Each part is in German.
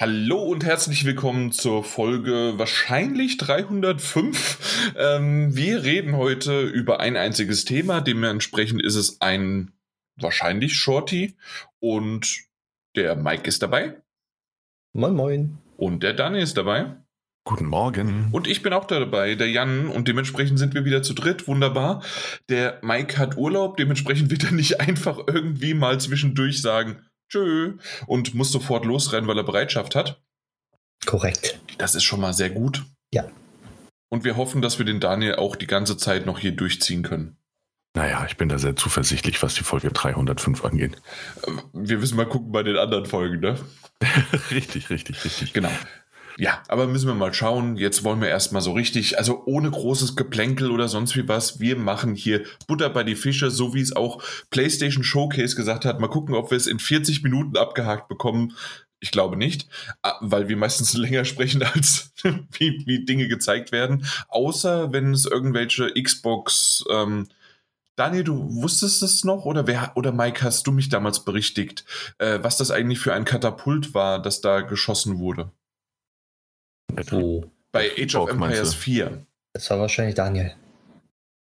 Hallo und herzlich willkommen zur Folge wahrscheinlich 305. Ähm, wir reden heute über ein einziges Thema. Dementsprechend ist es ein wahrscheinlich Shorty und der Mike ist dabei. Moin, moin. Und der Dani ist dabei. Guten Morgen. Und ich bin auch dabei, der Jan, und dementsprechend sind wir wieder zu dritt. Wunderbar. Der Mike hat Urlaub, dementsprechend wird er nicht einfach irgendwie mal zwischendurch sagen, tschö, und muss sofort losrennen, weil er Bereitschaft hat. Korrekt. Das ist schon mal sehr gut. Ja. Und wir hoffen, dass wir den Daniel auch die ganze Zeit noch hier durchziehen können. Naja, ich bin da sehr zuversichtlich, was die Folge 305 angeht. Wir müssen mal gucken bei den anderen Folgen, ne? richtig, richtig, richtig. Genau. Ja, aber müssen wir mal schauen. Jetzt wollen wir erstmal so richtig, also ohne großes Geplänkel oder sonst wie was. Wir machen hier Butter bei die Fische, so wie es auch PlayStation Showcase gesagt hat. Mal gucken, ob wir es in 40 Minuten abgehakt bekommen. Ich glaube nicht, ah, weil wir meistens länger sprechen, als wie, wie Dinge gezeigt werden. Außer wenn es irgendwelche Xbox. Ähm, Daniel, du wusstest es noch oder wer oder Mike, hast du mich damals berichtigt, äh, was das eigentlich für ein Katapult war, das da geschossen wurde? Wo? Bei Age of Empires 4. Das war wahrscheinlich Daniel.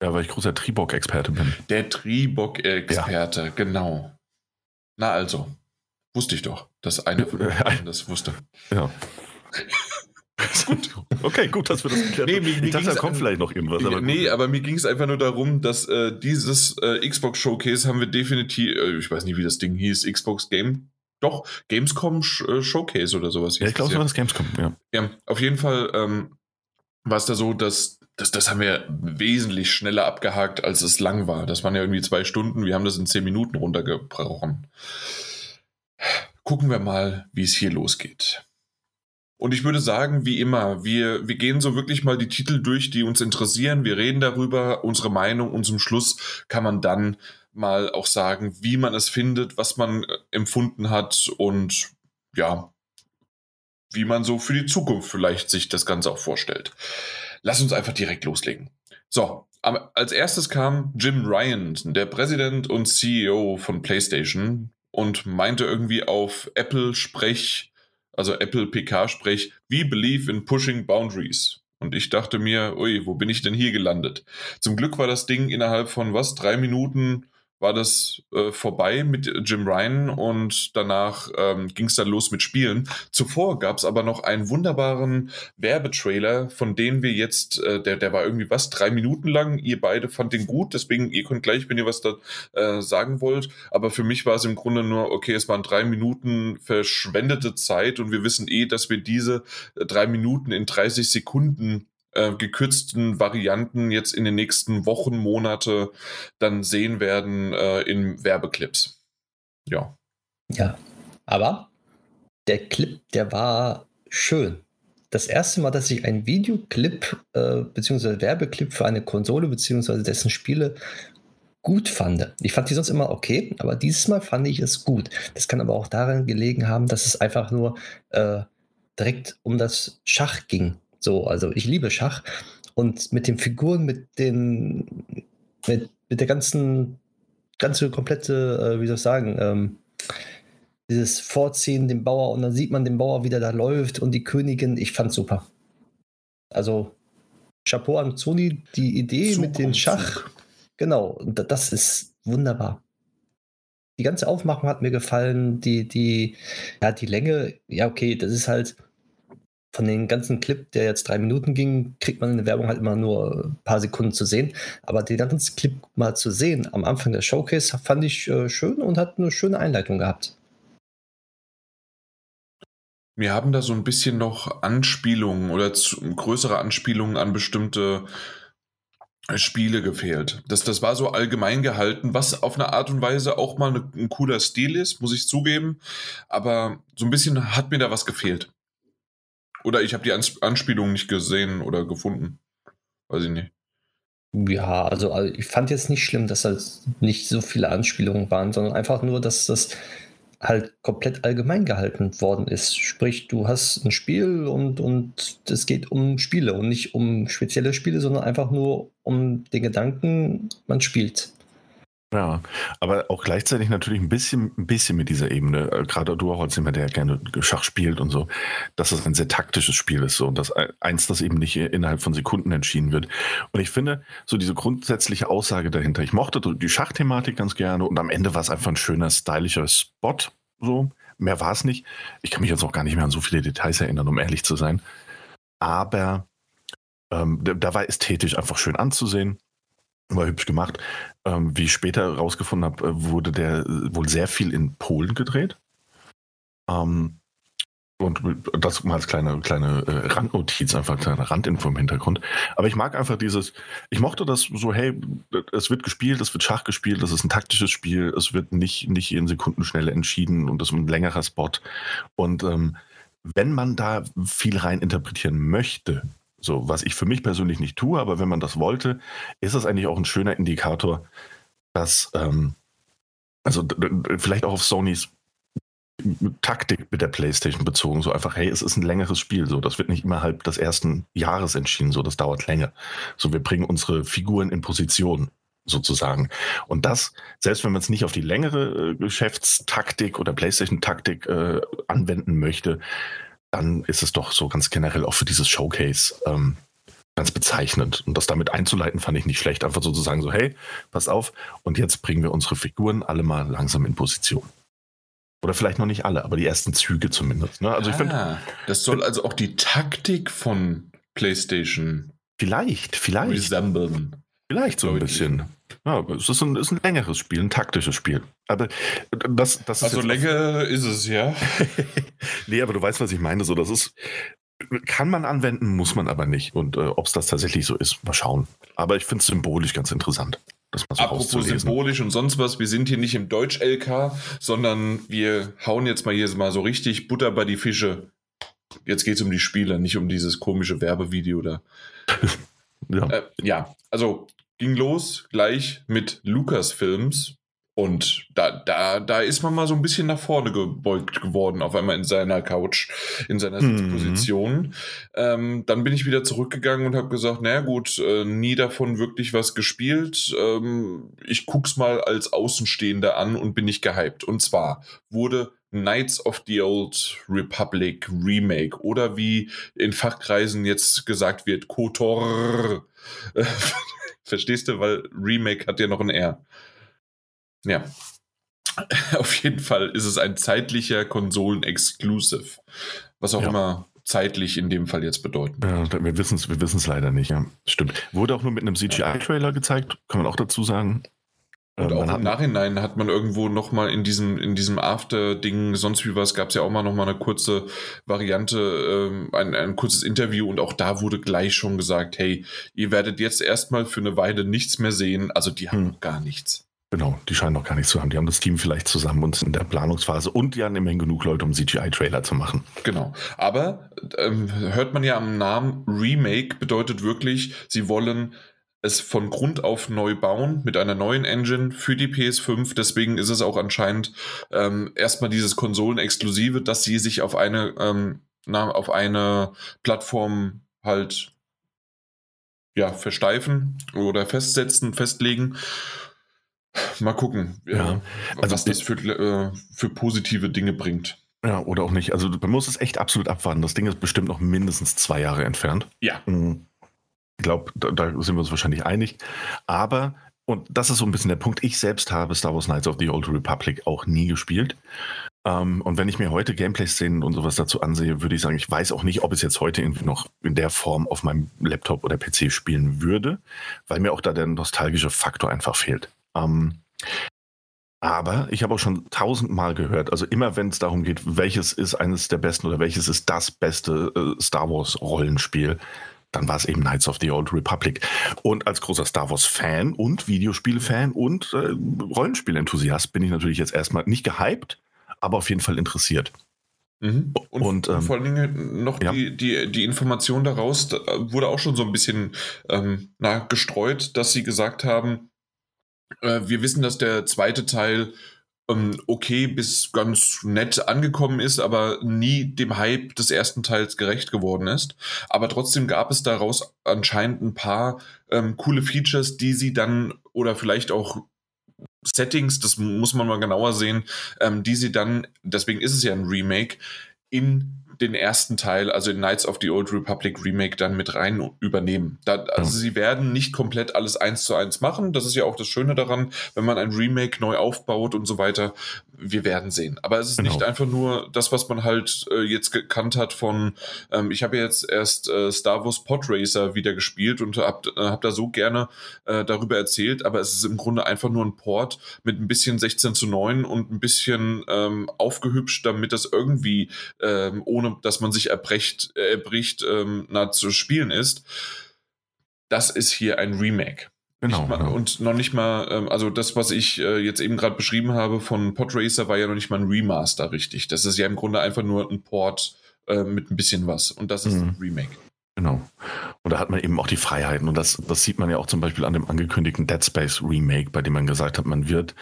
Ja, weil ich großer Tribok-Experte bin. Der Tribok-Experte, ja. genau. Na also, wusste ich doch, dass eine von uns das wusste. Ja. gut. Okay, gut, dass wir das geklärt nee, mir Ich dachte, da kommt vielleicht noch irgendwas. Aber nee, aber mir ging es einfach nur darum, dass äh, dieses äh, Xbox Showcase haben wir definitiv, äh, ich weiß nicht, wie das Ding hieß, Xbox Game doch, Gamescom äh, Showcase oder sowas. Ja, ich glaube, es war das Gamescom, ja. Ja, auf jeden Fall ähm, war es da so, dass das, das haben wir wesentlich schneller abgehakt, als es lang war. Das waren ja irgendwie zwei Stunden. Wir haben das in zehn Minuten runtergebrochen. Gucken wir mal, wie es hier losgeht. Und ich würde sagen, wie immer, wir, wir gehen so wirklich mal die Titel durch, die uns interessieren. Wir reden darüber, unsere Meinung und zum Schluss kann man dann mal auch sagen, wie man es findet, was man äh, empfunden hat und ja, wie man so für die Zukunft vielleicht sich das Ganze auch vorstellt. Lass uns einfach direkt loslegen. So, als erstes kam Jim Ryan, der Präsident und CEO von PlayStation und meinte irgendwie auf Apple Sprech, also Apple PK Sprech, we believe in pushing boundaries. Und ich dachte mir, ui, wo bin ich denn hier gelandet? Zum Glück war das Ding innerhalb von was, drei Minuten war das äh, vorbei mit Jim Ryan und danach ähm, ging es dann los mit Spielen. Zuvor gab es aber noch einen wunderbaren Werbetrailer, von dem wir jetzt, äh, der, der war irgendwie was, drei Minuten lang. Ihr beide fand den gut, deswegen ihr könnt gleich, wenn ihr was da äh, sagen wollt. Aber für mich war es im Grunde nur, okay, es waren drei Minuten verschwendete Zeit und wir wissen eh, dass wir diese äh, drei Minuten in 30 Sekunden äh, gekürzten Varianten jetzt in den nächsten Wochen, Monate dann sehen werden äh, in Werbeclips. Ja. Ja, aber der Clip, der war schön. Das erste Mal, dass ich einen Videoclip äh, bzw. Werbeclip für eine Konsole bzw. dessen Spiele gut fand. Ich fand die sonst immer okay, aber dieses Mal fand ich es gut. Das kann aber auch daran gelegen haben, dass es einfach nur äh, direkt um das Schach ging. So, also ich liebe Schach und mit den Figuren, mit den, mit, mit der ganzen, ganze komplette, äh, wie soll ich sagen, ähm, dieses Vorziehen dem Bauer und dann sieht man den Bauer, wie der da läuft und die Königin, ich fand's super. Also Chapeau an Sony, die Idee Zug mit dem Schach, genau, das ist wunderbar. Die ganze Aufmachung hat mir gefallen, die, die, ja, die Länge, ja, okay, das ist halt, von den ganzen Clip, der jetzt drei Minuten ging, kriegt man in der Werbung halt immer nur ein paar Sekunden zu sehen. Aber den ganzen Clip mal zu sehen am Anfang der Showcase fand ich äh, schön und hat eine schöne Einleitung gehabt. Wir haben da so ein bisschen noch Anspielungen oder zu, größere Anspielungen an bestimmte Spiele gefehlt. Das, das war so allgemein gehalten, was auf eine Art und Weise auch mal eine, ein cooler Stil ist, muss ich zugeben. Aber so ein bisschen hat mir da was gefehlt. Oder ich habe die Anspielung nicht gesehen oder gefunden. Weiß ich nicht. Ja, also, also ich fand jetzt nicht schlimm, dass halt nicht so viele Anspielungen waren, sondern einfach nur, dass das halt komplett allgemein gehalten worden ist. Sprich, du hast ein Spiel und, und es geht um Spiele und nicht um spezielle Spiele, sondern einfach nur um den Gedanken, man spielt. Ja, aber auch gleichzeitig natürlich ein bisschen, ein bisschen mit dieser Ebene. Äh, gerade du auch als jemand, der gerne Schach spielt und so, dass es ein sehr taktisches Spiel ist so und dass eins, das eben nicht innerhalb von Sekunden entschieden wird. Und ich finde, so diese grundsätzliche Aussage dahinter, ich mochte die Schachthematik ganz gerne und am Ende war es einfach ein schöner, stylischer Spot. So, mehr war es nicht. Ich kann mich jetzt auch gar nicht mehr an so viele Details erinnern, um ehrlich zu sein. Aber ähm, da war ästhetisch einfach schön anzusehen war hübsch gemacht. Ähm, wie ich später herausgefunden habe, äh, wurde der äh, wohl sehr viel in Polen gedreht. Ähm, und das mal als kleine, kleine äh, Randnotiz, einfach kleine Randinfo im Hintergrund. Aber ich mag einfach dieses, ich mochte das so, hey, es wird gespielt, es wird Schach gespielt, das ist ein taktisches Spiel, es wird nicht, nicht in Sekundenschnelle entschieden und das ist ein längerer Spot. Und ähm, wenn man da viel rein interpretieren möchte, so, was ich für mich persönlich nicht tue, aber wenn man das wollte, ist es eigentlich auch ein schöner Indikator, dass, ähm, also vielleicht auch auf Sonys Taktik mit der PlayStation bezogen, so einfach, hey, es ist ein längeres Spiel, so, das wird nicht innerhalb des ersten Jahres entschieden, so, das dauert länger. So, wir bringen unsere Figuren in Position, sozusagen. Und das, selbst wenn man es nicht auf die längere äh, Geschäftstaktik oder PlayStation-Taktik äh, anwenden möchte, dann ist es doch so ganz generell auch für dieses Showcase ähm, ganz bezeichnend. Und das damit einzuleiten, fand ich nicht schlecht. Einfach so zu sagen, so, hey, pass auf, und jetzt bringen wir unsere Figuren alle mal langsam in Position. Oder vielleicht noch nicht alle, aber die ersten Züge zumindest. Ne? Also ah, ich finde. Das soll also auch die Taktik von PlayStation. Vielleicht, vielleicht. Resemblen. Vielleicht so ein bisschen. Ja, es ist ein, ist ein längeres Spiel, ein taktisches Spiel. Aber das, das ist. Also Länge ist es, ja. nee, aber du weißt, was ich meine. So, das ist. Kann man anwenden, muss man aber nicht. Und äh, ob es das tatsächlich so ist, mal schauen. Aber ich finde es symbolisch ganz interessant. Das mal so Apropos symbolisch und sonst was, wir sind hier nicht im Deutsch-LK, sondern wir hauen jetzt mal hier mal so richtig Butter bei die Fische. Jetzt geht es um die Spiele, nicht um dieses komische Werbevideo da. ja. Äh, ja, also ging los gleich mit Lucasfilms. Und da, da, da ist man mal so ein bisschen nach vorne gebeugt geworden, auf einmal in seiner Couch, in seiner mhm. Sitzposition. Ähm, dann bin ich wieder zurückgegangen und habe gesagt, naja gut, äh, nie davon wirklich was gespielt. Ähm, ich guck's mal als Außenstehender an und bin nicht gehypt. Und zwar wurde Knights of the Old Republic Remake oder wie in Fachkreisen jetzt gesagt wird, KOTOR Verstehst du? Weil Remake hat ja noch ein R. Ja. Auf jeden Fall ist es ein zeitlicher Konsolen-Exclusive. Was auch ja. immer zeitlich in dem Fall jetzt bedeutet. Ja, wir wissen es wir leider nicht, ja. Stimmt. Wurde auch nur mit einem CGI-Trailer gezeigt, kann man auch dazu sagen. Und ähm, auch im Nachhinein hat man irgendwo nochmal in diesem, in diesem After-Ding, sonst wie was, gab es ja auch mal nochmal eine kurze Variante, ähm, ein, ein kurzes Interview und auch da wurde gleich schon gesagt, hey, ihr werdet jetzt erstmal für eine Weile nichts mehr sehen, also die haben hm. noch gar nichts. Genau, die scheinen noch gar nichts zu haben. Die haben das Team vielleicht zusammen und sind in der Planungsphase und die haben immerhin genug Leute, um CGI-Trailer zu machen. Genau. Aber ähm, hört man ja am Namen Remake bedeutet wirklich, sie wollen es von Grund auf neu bauen mit einer neuen Engine für die PS5. Deswegen ist es auch anscheinend ähm, erstmal dieses Konsolenexklusive, dass sie sich auf eine, ähm, na, auf eine Plattform halt ja, versteifen oder festsetzen, festlegen. Mal gucken, ja. also was das für, äh, für positive Dinge bringt. Ja, oder auch nicht. Also man muss es echt absolut abwarten. Das Ding ist bestimmt noch mindestens zwei Jahre entfernt. Ja. Mhm. Ich glaube, da, da, sind wir uns wahrscheinlich einig. Aber, und das ist so ein bisschen der Punkt, ich selbst habe Star Wars Knights of the Old Republic auch nie gespielt. Ähm, und wenn ich mir heute Gameplay-Szenen und sowas dazu ansehe, würde ich sagen, ich weiß auch nicht, ob es jetzt heute irgendwie noch in der Form auf meinem Laptop oder PC spielen würde, weil mir auch da der nostalgische Faktor einfach fehlt. Ähm, aber ich habe auch schon tausendmal gehört, also immer wenn es darum geht, welches ist eines der besten oder welches ist das beste äh, Star Wars Rollenspiel, dann war es eben Knights of the Old Republic. Und als großer Star Wars-Fan und Videospiel-Fan und äh, Rollenspiel-Enthusiast bin ich natürlich jetzt erstmal nicht gehypt, aber auf jeden Fall interessiert. Mhm. Und, und ähm, vor allen Dingen noch ja. die, die, die Information daraus da wurde auch schon so ein bisschen ähm, na, gestreut, dass sie gesagt haben, äh, wir wissen, dass der zweite Teil okay bis ganz nett angekommen ist, aber nie dem Hype des ersten Teils gerecht geworden ist. Aber trotzdem gab es daraus anscheinend ein paar ähm, coole Features, die sie dann oder vielleicht auch Settings, das muss man mal genauer sehen, ähm, die sie dann, deswegen ist es ja ein Remake, in den ersten Teil, also in Knights of the Old Republic Remake, dann mit rein übernehmen. Da, also sie werden nicht komplett alles eins zu eins machen. Das ist ja auch das Schöne daran, wenn man ein Remake neu aufbaut und so weiter. Wir werden sehen. Aber es ist genau. nicht einfach nur das, was man halt äh, jetzt gekannt hat von, ähm, ich habe jetzt erst äh, Star Wars Pod Racer wieder gespielt und habe äh, hab da so gerne äh, darüber erzählt, aber es ist im Grunde einfach nur ein Port mit ein bisschen 16 zu 9 und ein bisschen ähm, aufgehübscht, damit das irgendwie ähm, ohne dass man sich erbrecht, erbricht, ähm, na, zu spielen ist. Das ist hier ein Remake. Genau, mal, genau. Und noch nicht mal, ähm, also das, was ich äh, jetzt eben gerade beschrieben habe von Podracer, war ja noch nicht mal ein Remaster, richtig. Das ist ja im Grunde einfach nur ein Port äh, mit ein bisschen was. Und das ist mhm. ein Remake. Genau. Und da hat man eben auch die Freiheiten. Und das, das sieht man ja auch zum Beispiel an dem angekündigten Dead Space Remake, bei dem man gesagt hat, man wird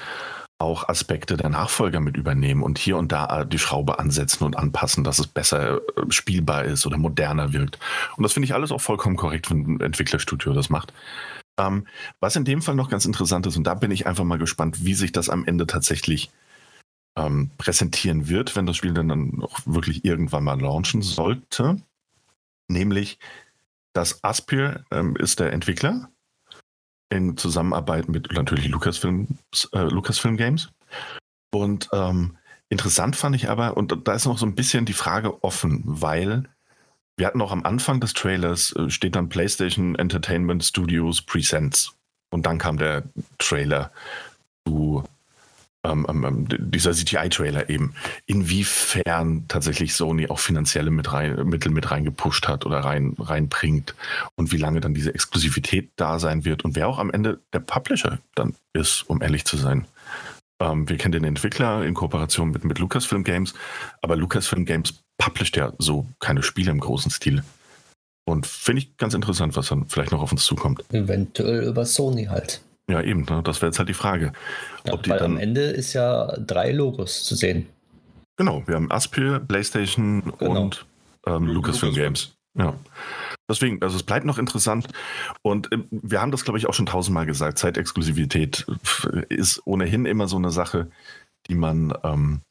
auch Aspekte der Nachfolger mit übernehmen und hier und da die Schraube ansetzen und anpassen, dass es besser äh, spielbar ist oder moderner wirkt. Und das finde ich alles auch vollkommen korrekt, wenn ein Entwicklerstudio das macht. Ähm, was in dem Fall noch ganz interessant ist, und da bin ich einfach mal gespannt, wie sich das am Ende tatsächlich ähm, präsentieren wird, wenn das Spiel dann, dann auch wirklich irgendwann mal launchen sollte. Nämlich, dass Aspir ähm, ist der Entwickler in Zusammenarbeit mit natürlich Lucasfilm, äh, Lucasfilm Games. Und ähm, interessant fand ich aber, und da ist noch so ein bisschen die Frage offen, weil wir hatten auch am Anfang des Trailers, äh, steht dann PlayStation Entertainment Studios Presents. Und dann kam der Trailer zu ähm, ähm, ähm dieser CGI-Trailer eben, inwiefern tatsächlich Sony auch finanzielle mit rein, Mittel mit reingepusht hat oder rein, reinbringt und wie lange dann diese Exklusivität da sein wird und wer auch am Ende der Publisher dann ist, um ehrlich zu sein. Ähm, wir kennen den Entwickler in Kooperation mit, mit Lucasfilm Games, aber Lucasfilm Games publisht ja so keine Spiele im großen Stil. Und finde ich ganz interessant, was dann vielleicht noch auf uns zukommt. Eventuell über Sony halt. Ja, eben, ne? das wäre jetzt halt die Frage. Ja, weil dann, am Ende ist ja drei Logos zu sehen. Genau, wir haben Aspir, PlayStation genau. und ähm, Lucasfilm Games. Ja. Deswegen, also es bleibt noch interessant. Und äh, wir haben das, glaube ich, auch schon tausendmal gesagt. Zeitexklusivität ist ohnehin immer so eine Sache, die man ähm, ein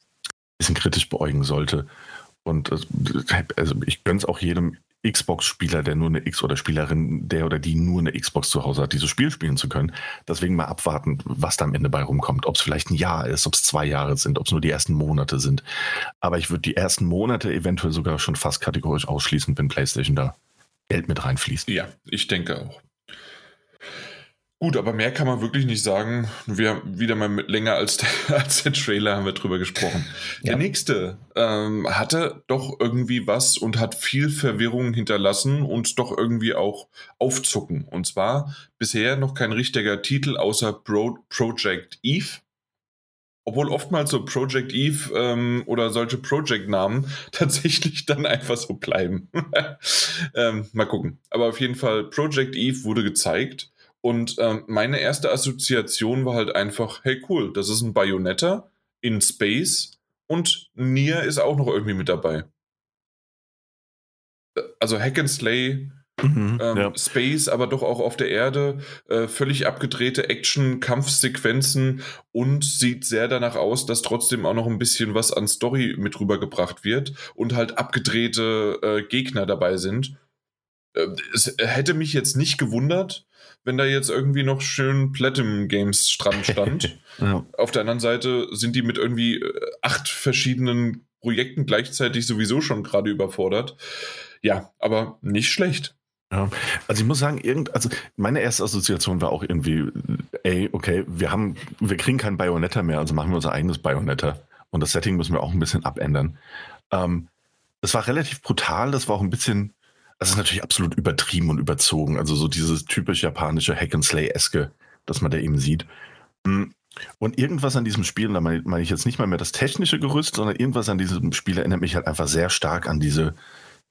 bisschen kritisch beäugen sollte. Und äh, also ich gönne es auch jedem Xbox-Spieler, der nur eine X oder Spielerin, der oder die nur eine Xbox zu Hause hat, dieses Spiel spielen zu können. Deswegen mal abwarten, was da am Ende bei rumkommt. Ob es vielleicht ein Jahr ist, ob es zwei Jahre sind, ob es nur die ersten Monate sind. Aber ich würde die ersten Monate eventuell sogar schon fast kategorisch ausschließen, wenn PlayStation da Geld mit reinfließt. Ja, ich denke auch. Gut, aber mehr kann man wirklich nicht sagen. Wir haben wieder mal mit länger als der, als der Trailer haben wir drüber gesprochen. Ja. Der nächste ähm, hatte doch irgendwie was und hat viel Verwirrung hinterlassen und doch irgendwie auch aufzucken. Und zwar bisher noch kein richtiger Titel außer Pro Project Eve. Obwohl oftmals so Project Eve ähm, oder solche Project-Namen tatsächlich dann einfach so bleiben. ähm, mal gucken. Aber auf jeden Fall, Project Eve wurde gezeigt und ähm, meine erste Assoziation war halt einfach, hey cool, das ist ein Bayonetta in Space und Nier ist auch noch irgendwie mit dabei. Äh, also Hack and Slay, mhm, ähm, ja. Space, aber doch auch auf der Erde, äh, völlig abgedrehte Action-Kampfsequenzen und sieht sehr danach aus, dass trotzdem auch noch ein bisschen was an Story mit rübergebracht wird und halt abgedrehte äh, Gegner dabei sind. Äh, es hätte mich jetzt nicht gewundert, wenn da jetzt irgendwie noch schön Platinum Games Strand stand. ja. Auf der anderen Seite sind die mit irgendwie äh, acht verschiedenen Projekten gleichzeitig sowieso schon gerade überfordert. Ja, aber nicht schlecht. Ja, also ich muss sagen, irgend, also meine erste Assoziation war auch irgendwie, ey, okay, wir haben, wir kriegen kein Bayonetta mehr, also machen wir unser eigenes Bayonetta. Und das Setting müssen wir auch ein bisschen abändern. Ähm, das war relativ brutal, das war auch ein bisschen, das ist natürlich absolut übertrieben und überzogen. Also so dieses typisch japanische Hack and Slay-eske, das man da eben sieht. Hm. Und irgendwas an diesem Spiel, da meine, ich jetzt nicht mal mehr das technische Gerüst, sondern irgendwas an diesem Spiel erinnert mich halt einfach sehr stark an diese,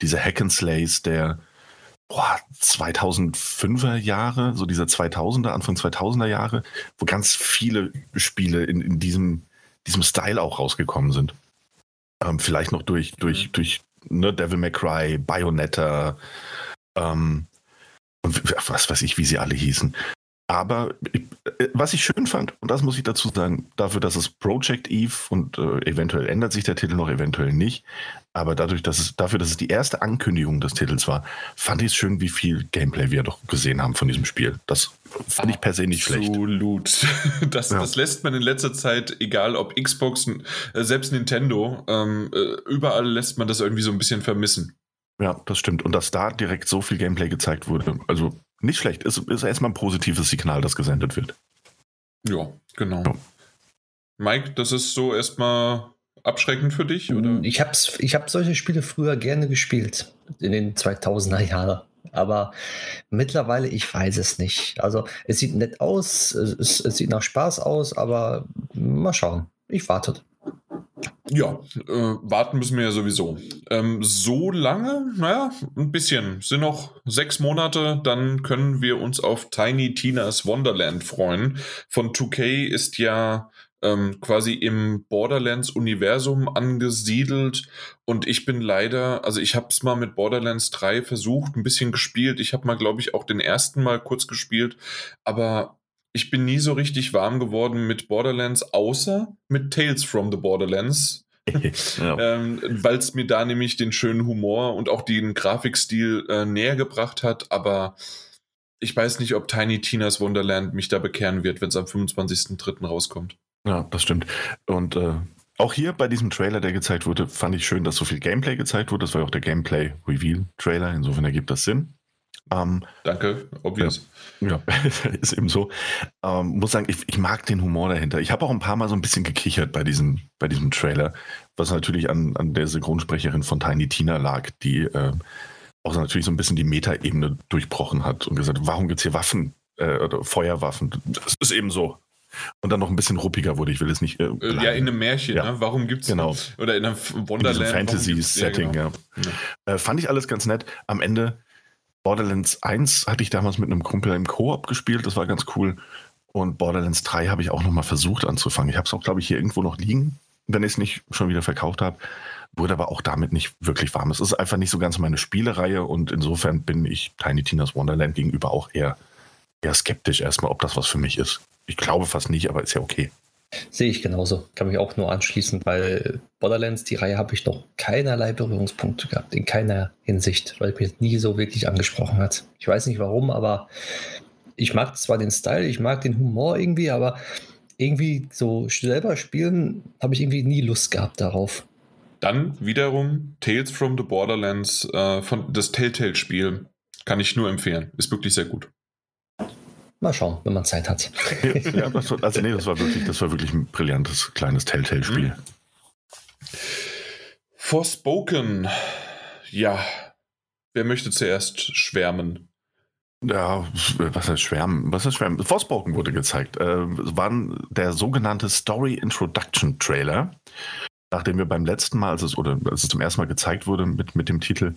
diese Hack and Slays der boah, 2005er Jahre, so dieser 2000er, Anfang 2000er Jahre, wo ganz viele Spiele in, in diesem, diesem Style auch rausgekommen sind. Ähm, vielleicht noch durch, durch, mhm. durch ne, Devil May Cry, Bayonetta, ähm, und was weiß ich, wie sie alle hießen. Aber ich, äh, was ich schön fand, und das muss ich dazu sagen, dafür, dass es Project Eve und äh, eventuell ändert sich der Titel noch, eventuell nicht, aber dadurch, dass es, dafür, dass es die erste Ankündigung des Titels war, fand ich es schön, wie viel Gameplay wir doch gesehen haben von diesem Spiel. Das fand ich per se nicht schlecht. Absolut. Das, ja. das lässt man in letzter Zeit, egal ob Xbox, äh, selbst Nintendo, ähm, äh, überall lässt man das irgendwie so ein bisschen vermissen. Ja, das stimmt. Und dass da direkt so viel Gameplay gezeigt wurde, also nicht schlecht. Ist, ist erstmal ein positives Signal, das gesendet wird. Ja, genau. Ja. Mike, das ist so erstmal abschreckend für dich? Oder? Ich habe ich hab solche Spiele früher gerne gespielt, in den 2000er Jahren. Aber mittlerweile, ich weiß es nicht. Also, es sieht nett aus, es, es sieht nach Spaß aus, aber mal schauen. Ich warte. Ja, äh, warten müssen wir ja sowieso. Ähm, so lange, naja, ein bisschen. Sind noch sechs Monate, dann können wir uns auf Tiny Tina's Wonderland freuen. Von 2K ist ja ähm, quasi im Borderlands-Universum angesiedelt und ich bin leider, also ich habe es mal mit Borderlands 3 versucht, ein bisschen gespielt. Ich habe mal, glaube ich, auch den ersten Mal kurz gespielt, aber ich bin nie so richtig warm geworden mit Borderlands, außer mit Tales from the Borderlands. ja. ähm, Weil es mir da nämlich den schönen Humor und auch den Grafikstil äh, näher gebracht hat, aber ich weiß nicht, ob Tiny Tina's Wonderland mich da bekehren wird, wenn es am 25.03. rauskommt. Ja, das stimmt. Und äh, auch hier bei diesem Trailer, der gezeigt wurde, fand ich schön, dass so viel Gameplay gezeigt wurde. Das war ja auch der Gameplay-Reveal-Trailer, insofern ergibt das Sinn. Ähm, Danke, obvious. Ja, ja ist eben so. Ähm, muss sagen, ich, ich, mag den Humor dahinter. Ich habe auch ein paar Mal so ein bisschen gekichert bei diesem, bei diesem Trailer, was natürlich an, an der Synchronsprecherin von Tiny Tina lag, die äh, auch natürlich so ein bisschen die Metaebene durchbrochen hat und gesagt, warum gibt es hier Waffen äh, oder Feuerwaffen? Das ist eben so. Und dann noch ein bisschen ruppiger wurde. Ich will es nicht. Äh, äh ja, in einem Märchen, ja. ne? Warum gibt es. Genau. Oder in einem Wonderland. Fantasy-Setting, ja. Genau. ja. Äh, fand ich alles ganz nett. Am Ende Borderlands 1 hatte ich damals mit einem Kumpel im Koop gespielt, das war ganz cool. Und Borderlands 3 habe ich auch nochmal versucht anzufangen. Ich habe es auch, glaube ich, hier irgendwo noch liegen, wenn ich es nicht schon wieder verkauft habe. Wurde aber auch damit nicht wirklich warm. Es ist einfach nicht so ganz meine Spielereihe und insofern bin ich Tiny Tina's Wonderland gegenüber auch eher, eher skeptisch erstmal, ob das was für mich ist. Ich glaube fast nicht, aber ist ja okay. Sehe ich genauso. Kann mich auch nur anschließen, weil Borderlands, die Reihe habe ich noch keinerlei Berührungspunkte gehabt, in keiner Hinsicht, weil mich nie so wirklich angesprochen hat. Ich weiß nicht warum, aber ich mag zwar den Style, ich mag den Humor irgendwie, aber irgendwie so selber spielen habe ich irgendwie nie Lust gehabt darauf. Dann wiederum Tales from the Borderlands, äh, von das Telltale-Spiel, kann ich nur empfehlen. Ist wirklich sehr gut. Mal schauen, wenn man Zeit hat. ja, das war, also nee, das war wirklich, das war wirklich ein brillantes kleines Telltale-Spiel. Mhm. Forspoken. Ja. Wer möchte zuerst schwärmen? Ja, was heißt Schwärmen? Was heißt Schwärmen? Forspoken wurde gezeigt. Äh, war der sogenannte Story Introduction Trailer. Nachdem wir beim letzten Mal, als es, oder als es zum ersten Mal gezeigt wurde mit, mit dem Titel,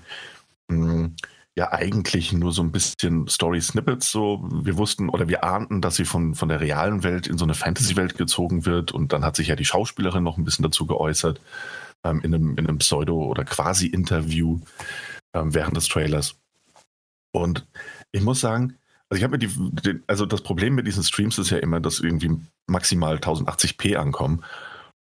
mh, hm, ja eigentlich nur so ein bisschen Story-Snippets. So, wir wussten oder wir ahnten, dass sie von, von der realen Welt in so eine Fantasy-Welt gezogen wird. Und dann hat sich ja die Schauspielerin noch ein bisschen dazu geäußert, ähm, in, einem, in einem Pseudo- oder Quasi-Interview ähm, während des Trailers. Und ich muss sagen, also ich habe mir die, die, also das Problem mit diesen Streams ist ja immer, dass irgendwie maximal 1080p ankommen.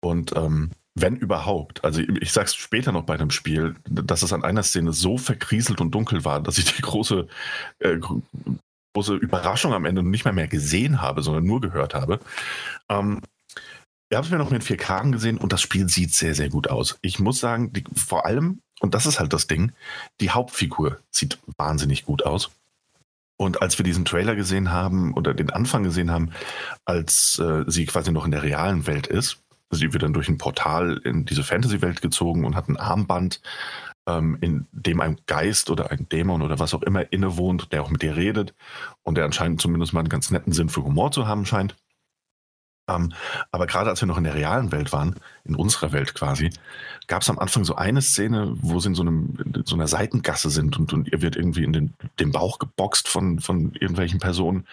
Und ähm, wenn überhaupt. Also ich sag's später noch bei einem Spiel, dass es an einer Szene so verkrieselt und dunkel war, dass ich die große, äh, große Überraschung am Ende nicht mehr mehr gesehen habe, sondern nur gehört habe. Ähm, wir haben es mir noch mit 4K gesehen und das Spiel sieht sehr, sehr gut aus. Ich muss sagen, die, vor allem, und das ist halt das Ding, die Hauptfigur sieht wahnsinnig gut aus. Und als wir diesen Trailer gesehen haben oder den Anfang gesehen haben, als äh, sie quasi noch in der realen Welt ist, Sie wird dann durch ein Portal in diese Fantasy-Welt gezogen und hat ein Armband, ähm, in dem ein Geist oder ein Dämon oder was auch immer innewohnt, der auch mit dir redet und der anscheinend zumindest mal einen ganz netten Sinn für Humor zu haben scheint. Ähm, aber gerade als wir noch in der realen Welt waren, in unserer Welt quasi, gab es am Anfang so eine Szene, wo sie in so, einem, in so einer Seitengasse sind und, und ihr wird irgendwie in den, den Bauch geboxt von, von irgendwelchen Personen.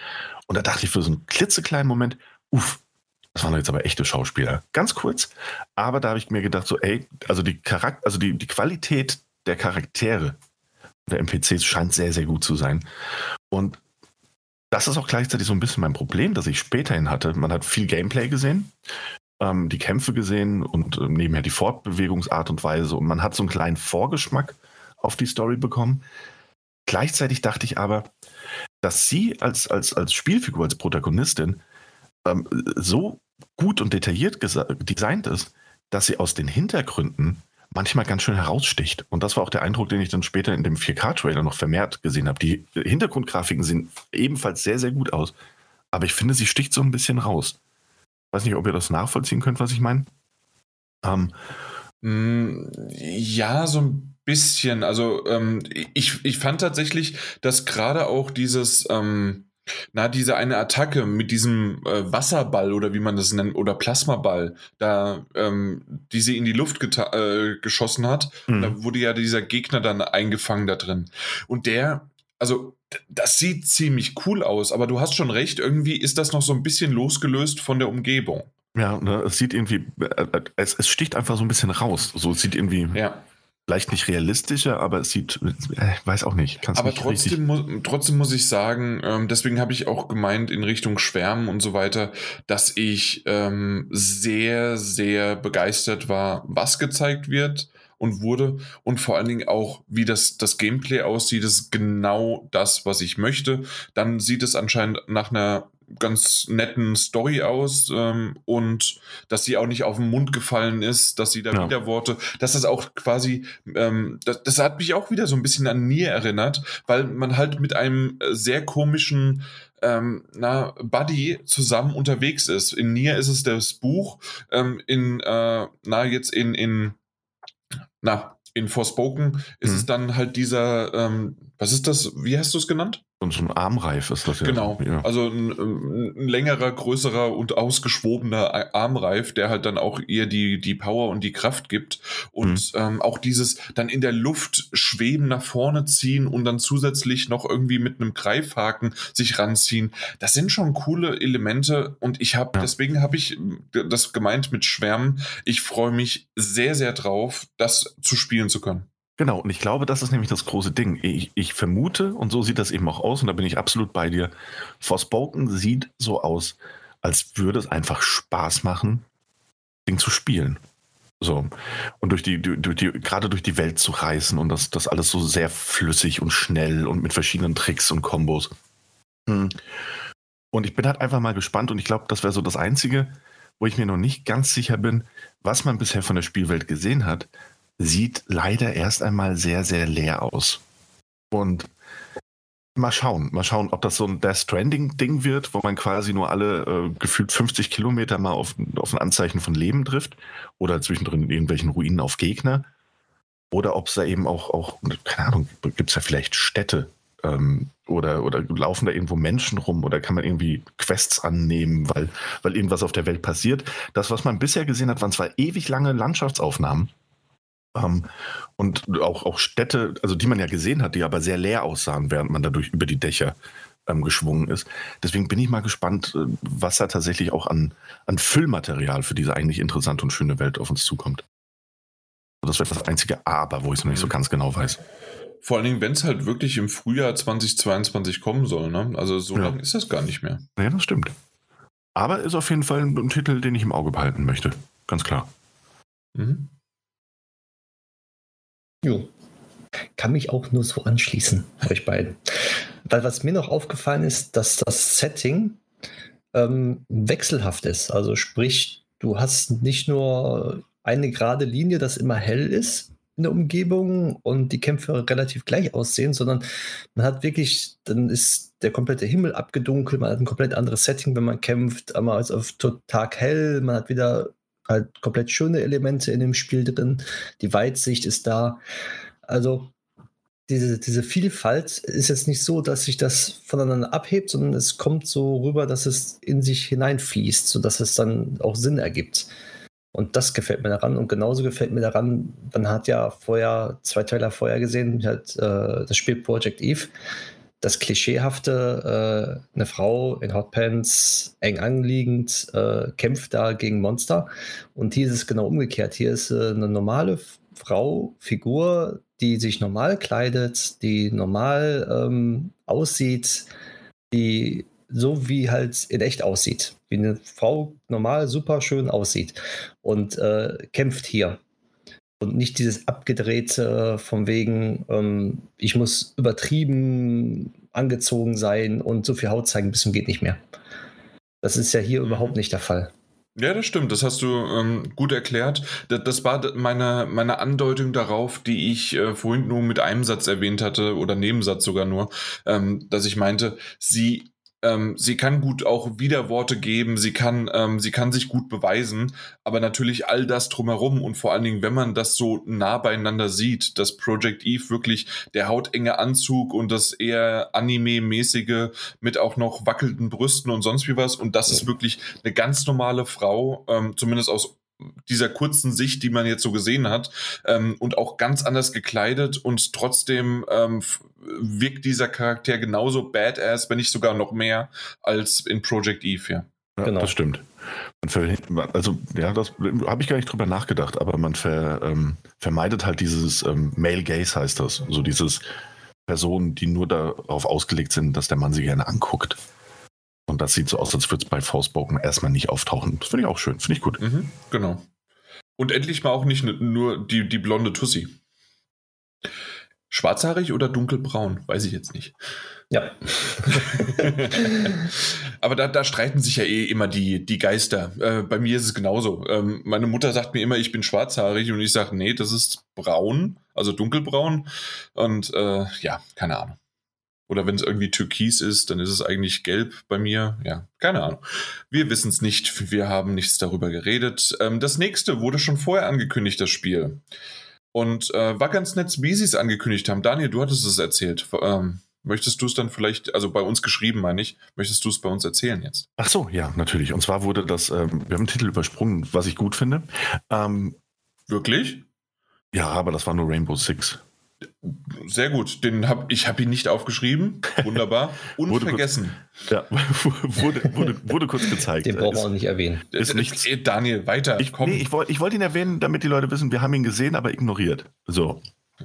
Und da dachte ich für so einen klitzekleinen Moment, uff, das waren jetzt aber echte Schauspieler. Ganz kurz, aber da habe ich mir gedacht, so, ey, also die Charakter, also die, die Qualität der Charaktere der NPCs scheint sehr, sehr gut zu sein. Und das ist auch gleichzeitig so ein bisschen mein Problem, das ich späterhin hatte. Man hat viel Gameplay gesehen, ähm, die Kämpfe gesehen und äh, nebenher die Fortbewegungsart und Weise und man hat so einen kleinen Vorgeschmack auf die Story bekommen. Gleichzeitig dachte ich aber, dass sie als, als, als Spielfigur, als Protagonistin ähm, so gut und detailliert designt ist, dass sie aus den Hintergründen manchmal ganz schön heraussticht. Und das war auch der Eindruck, den ich dann später in dem 4K-Trailer noch vermehrt gesehen habe. Die Hintergrundgrafiken sehen ebenfalls sehr, sehr gut aus. Aber ich finde, sie sticht so ein bisschen raus. Ich weiß nicht, ob ihr das nachvollziehen könnt, was ich meine. Ähm, mm, ja, so ein bisschen. Also ähm, ich, ich fand tatsächlich, dass gerade auch dieses, ähm, na, diese eine Attacke mit diesem äh, Wasserball oder wie man das nennt, oder Plasmaball, da, ähm, die sie in die Luft äh, geschossen hat, mhm. da wurde ja dieser Gegner dann eingefangen da drin. Und der, also das sieht ziemlich cool aus, aber du hast schon recht, irgendwie ist das noch so ein bisschen losgelöst von der Umgebung. Ja, ne, es sieht irgendwie, äh, äh es, es sticht einfach so ein bisschen raus. So, es sieht irgendwie. Ja Vielleicht nicht realistischer, aber es sieht, äh, weiß auch nicht. Kann's aber trotzdem, mu trotzdem muss ich sagen, ähm, deswegen habe ich auch gemeint in Richtung Schwärmen und so weiter, dass ich ähm, sehr, sehr begeistert war, was gezeigt wird und wurde und vor allen Dingen auch, wie das, das Gameplay aussieht, ist genau das, was ich möchte. Dann sieht es anscheinend nach einer ganz netten Story aus ähm, und dass sie auch nicht auf den Mund gefallen ist, dass sie da ja. wieder Worte, dass das auch quasi, ähm, das, das hat mich auch wieder so ein bisschen an Nier erinnert, weil man halt mit einem sehr komischen ähm, na, Buddy zusammen unterwegs ist. In Nier ist es das Buch, ähm, in, äh, na, jetzt in, in, na, in Forspoken ist hm. es dann halt dieser, ähm, was ist das, wie hast du es genannt? Und so ein Armreif ist das ja. Genau. Ja. Also ein, ein, längerer, größerer und ausgeschwobener Armreif, der halt dann auch ihr die, die Power und die Kraft gibt. Und mhm. ähm, auch dieses dann in der Luft schweben, nach vorne ziehen und dann zusätzlich noch irgendwie mit einem Greifhaken sich ranziehen. Das sind schon coole Elemente. Und ich habe, ja. deswegen habe ich das gemeint mit Schwärmen. Ich freue mich sehr, sehr drauf, das zu spielen zu können. Genau, und ich glaube, das ist nämlich das große Ding. Ich, ich, vermute, und so sieht das eben auch aus, und da bin ich absolut bei dir, Forspoken sieht so aus, als würde es einfach Spaß machen, Ding zu spielen. So. Und durch die, durch die, gerade durch die Welt zu reißen und das, das alles so sehr flüssig und schnell und mit verschiedenen Tricks und Kombos. Hm. Und ich bin halt einfach mal gespannt und ich glaube, das wäre so das Einzige, wo ich mir noch nicht ganz sicher bin, was man bisher von der Spielwelt gesehen hat, sieht leider erst einmal sehr, sehr leer aus. Und mal schauen, mal schauen, ob das so ein Death Stranding-Ding wird, wo man quasi nur alle äh, gefühlt 50 Kilometer mal auf, auf ein Anzeichen von Leben trifft oder zwischendrin in irgendwelchen Ruinen auf Gegner. Oder ob es da eben auch, auch keine Ahnung, gibt es da vielleicht Städte ähm, oder, oder laufen da irgendwo Menschen rum oder kann man irgendwie Quests annehmen, weil, weil irgendwas auf der Welt passiert. Das, was man bisher gesehen hat, waren zwar ewig lange Landschaftsaufnahmen, ähm, und auch, auch Städte, also die man ja gesehen hat, die aber sehr leer aussahen, während man dadurch über die Dächer ähm, geschwungen ist. Deswegen bin ich mal gespannt, äh, was da tatsächlich auch an, an Füllmaterial für diese eigentlich interessante und schöne Welt auf uns zukommt. Das wäre das einzige Aber, wo ich es noch nicht so ganz genau weiß. Vor allen Dingen, wenn es halt wirklich im Frühjahr 2022 kommen soll. Ne? Also so ja. lange ist das gar nicht mehr. Ja, das stimmt. Aber ist auf jeden Fall ein, ein Titel, den ich im Auge behalten möchte. Ganz klar. Mhm. Jo. Kann mich auch nur so anschließen, euch beiden. Weil was mir noch aufgefallen ist, dass das Setting ähm, wechselhaft ist. Also sprich, du hast nicht nur eine gerade Linie, das immer hell ist in der Umgebung und die Kämpfe relativ gleich aussehen, sondern man hat wirklich, dann ist der komplette Himmel abgedunkelt, man hat ein komplett anderes Setting, wenn man kämpft, einmal ist auf Tag hell, man hat wieder halt komplett schöne Elemente in dem Spiel drin. Die Weitsicht ist da. Also diese, diese Vielfalt ist jetzt nicht so, dass sich das voneinander abhebt, sondern es kommt so rüber, dass es in sich hineinfließt, sodass es dann auch Sinn ergibt. Und das gefällt mir daran. Und genauso gefällt mir daran, man hat ja vorher, zwei Teile vorher gesehen, halt, äh, das Spiel Project Eve das Klischeehafte, äh, eine Frau in Hotpants, eng anliegend, äh, kämpft da gegen Monster. Und hier ist es genau umgekehrt. Hier ist äh, eine normale Frau, Figur, die sich normal kleidet, die normal ähm, aussieht, die so wie halt in echt aussieht. Wie eine Frau normal super schön aussieht und äh, kämpft hier. Und nicht dieses abgedrehte von wegen, ähm, ich muss übertrieben angezogen sein und so viel Haut zeigen, bis zum geht nicht mehr. Das ist ja hier mhm. überhaupt nicht der Fall. Ja, das stimmt. Das hast du ähm, gut erklärt. Das, das, war meine, meine Andeutung darauf, die ich äh, vorhin nur mit einem Satz erwähnt hatte oder Nebensatz sogar nur, ähm, dass ich meinte, sie ähm, sie kann gut auch Widerworte geben, sie kann, ähm, sie kann sich gut beweisen, aber natürlich all das drumherum und vor allen Dingen, wenn man das so nah beieinander sieht, dass Project Eve wirklich der hautenge Anzug und das eher Anime-mäßige mit auch noch wackelnden Brüsten und sonst wie was und das ist wirklich eine ganz normale Frau, ähm, zumindest aus dieser kurzen Sicht, die man jetzt so gesehen hat, ähm, und auch ganz anders gekleidet und trotzdem ähm, wirkt dieser Charakter genauso badass, wenn nicht sogar noch mehr, als in Project Eve, ja. Ja, genau. das stimmt. also, ja, das habe ich gar nicht drüber nachgedacht, aber man ver, ähm, vermeidet halt dieses ähm, Male Gaze, heißt das. So dieses Personen, die nur darauf ausgelegt sind, dass der Mann sie gerne anguckt. Und das sieht so aus, als würde es bei Forspoken erstmal nicht auftauchen. Das finde ich auch schön, finde ich gut. Mhm, genau. Und endlich mal auch nicht nur die, die blonde Tussi. Schwarzhaarig oder dunkelbraun? Weiß ich jetzt nicht. Ja. Aber da, da, streiten sich ja eh immer die, die Geister. Äh, bei mir ist es genauso. Ähm, meine Mutter sagt mir immer, ich bin schwarzhaarig und ich sage, nee, das ist braun, also dunkelbraun. Und äh, ja, keine Ahnung. Oder wenn es irgendwie türkis ist, dann ist es eigentlich gelb bei mir. Ja, keine Ahnung. Wir wissen es nicht. Wir haben nichts darüber geredet. Ähm, das nächste wurde schon vorher angekündigt, das Spiel. Und äh, war ganz nett, wie sie es angekündigt haben. Daniel, du hattest es erzählt. Ähm, möchtest du es dann vielleicht, also bei uns geschrieben, meine ich, möchtest du es bei uns erzählen jetzt? Ach so, ja, natürlich. Und zwar wurde das, ähm, wir haben den Titel übersprungen, was ich gut finde. Ähm, Wirklich? Ja, aber das war nur Rainbow Six. Sehr gut. Den hab, ich habe ihn nicht aufgeschrieben. Wunderbar. Unvergessen. Kurz, ja, wurde, wurde, wurde, kurz gezeigt. Den brauchen wir auch nicht erwähnen. Ist nichts. Daniel, weiter. Ich, nee, ich wollte ich wollt ihn erwähnen, damit die Leute wissen, wir haben ihn gesehen, aber ignoriert. So.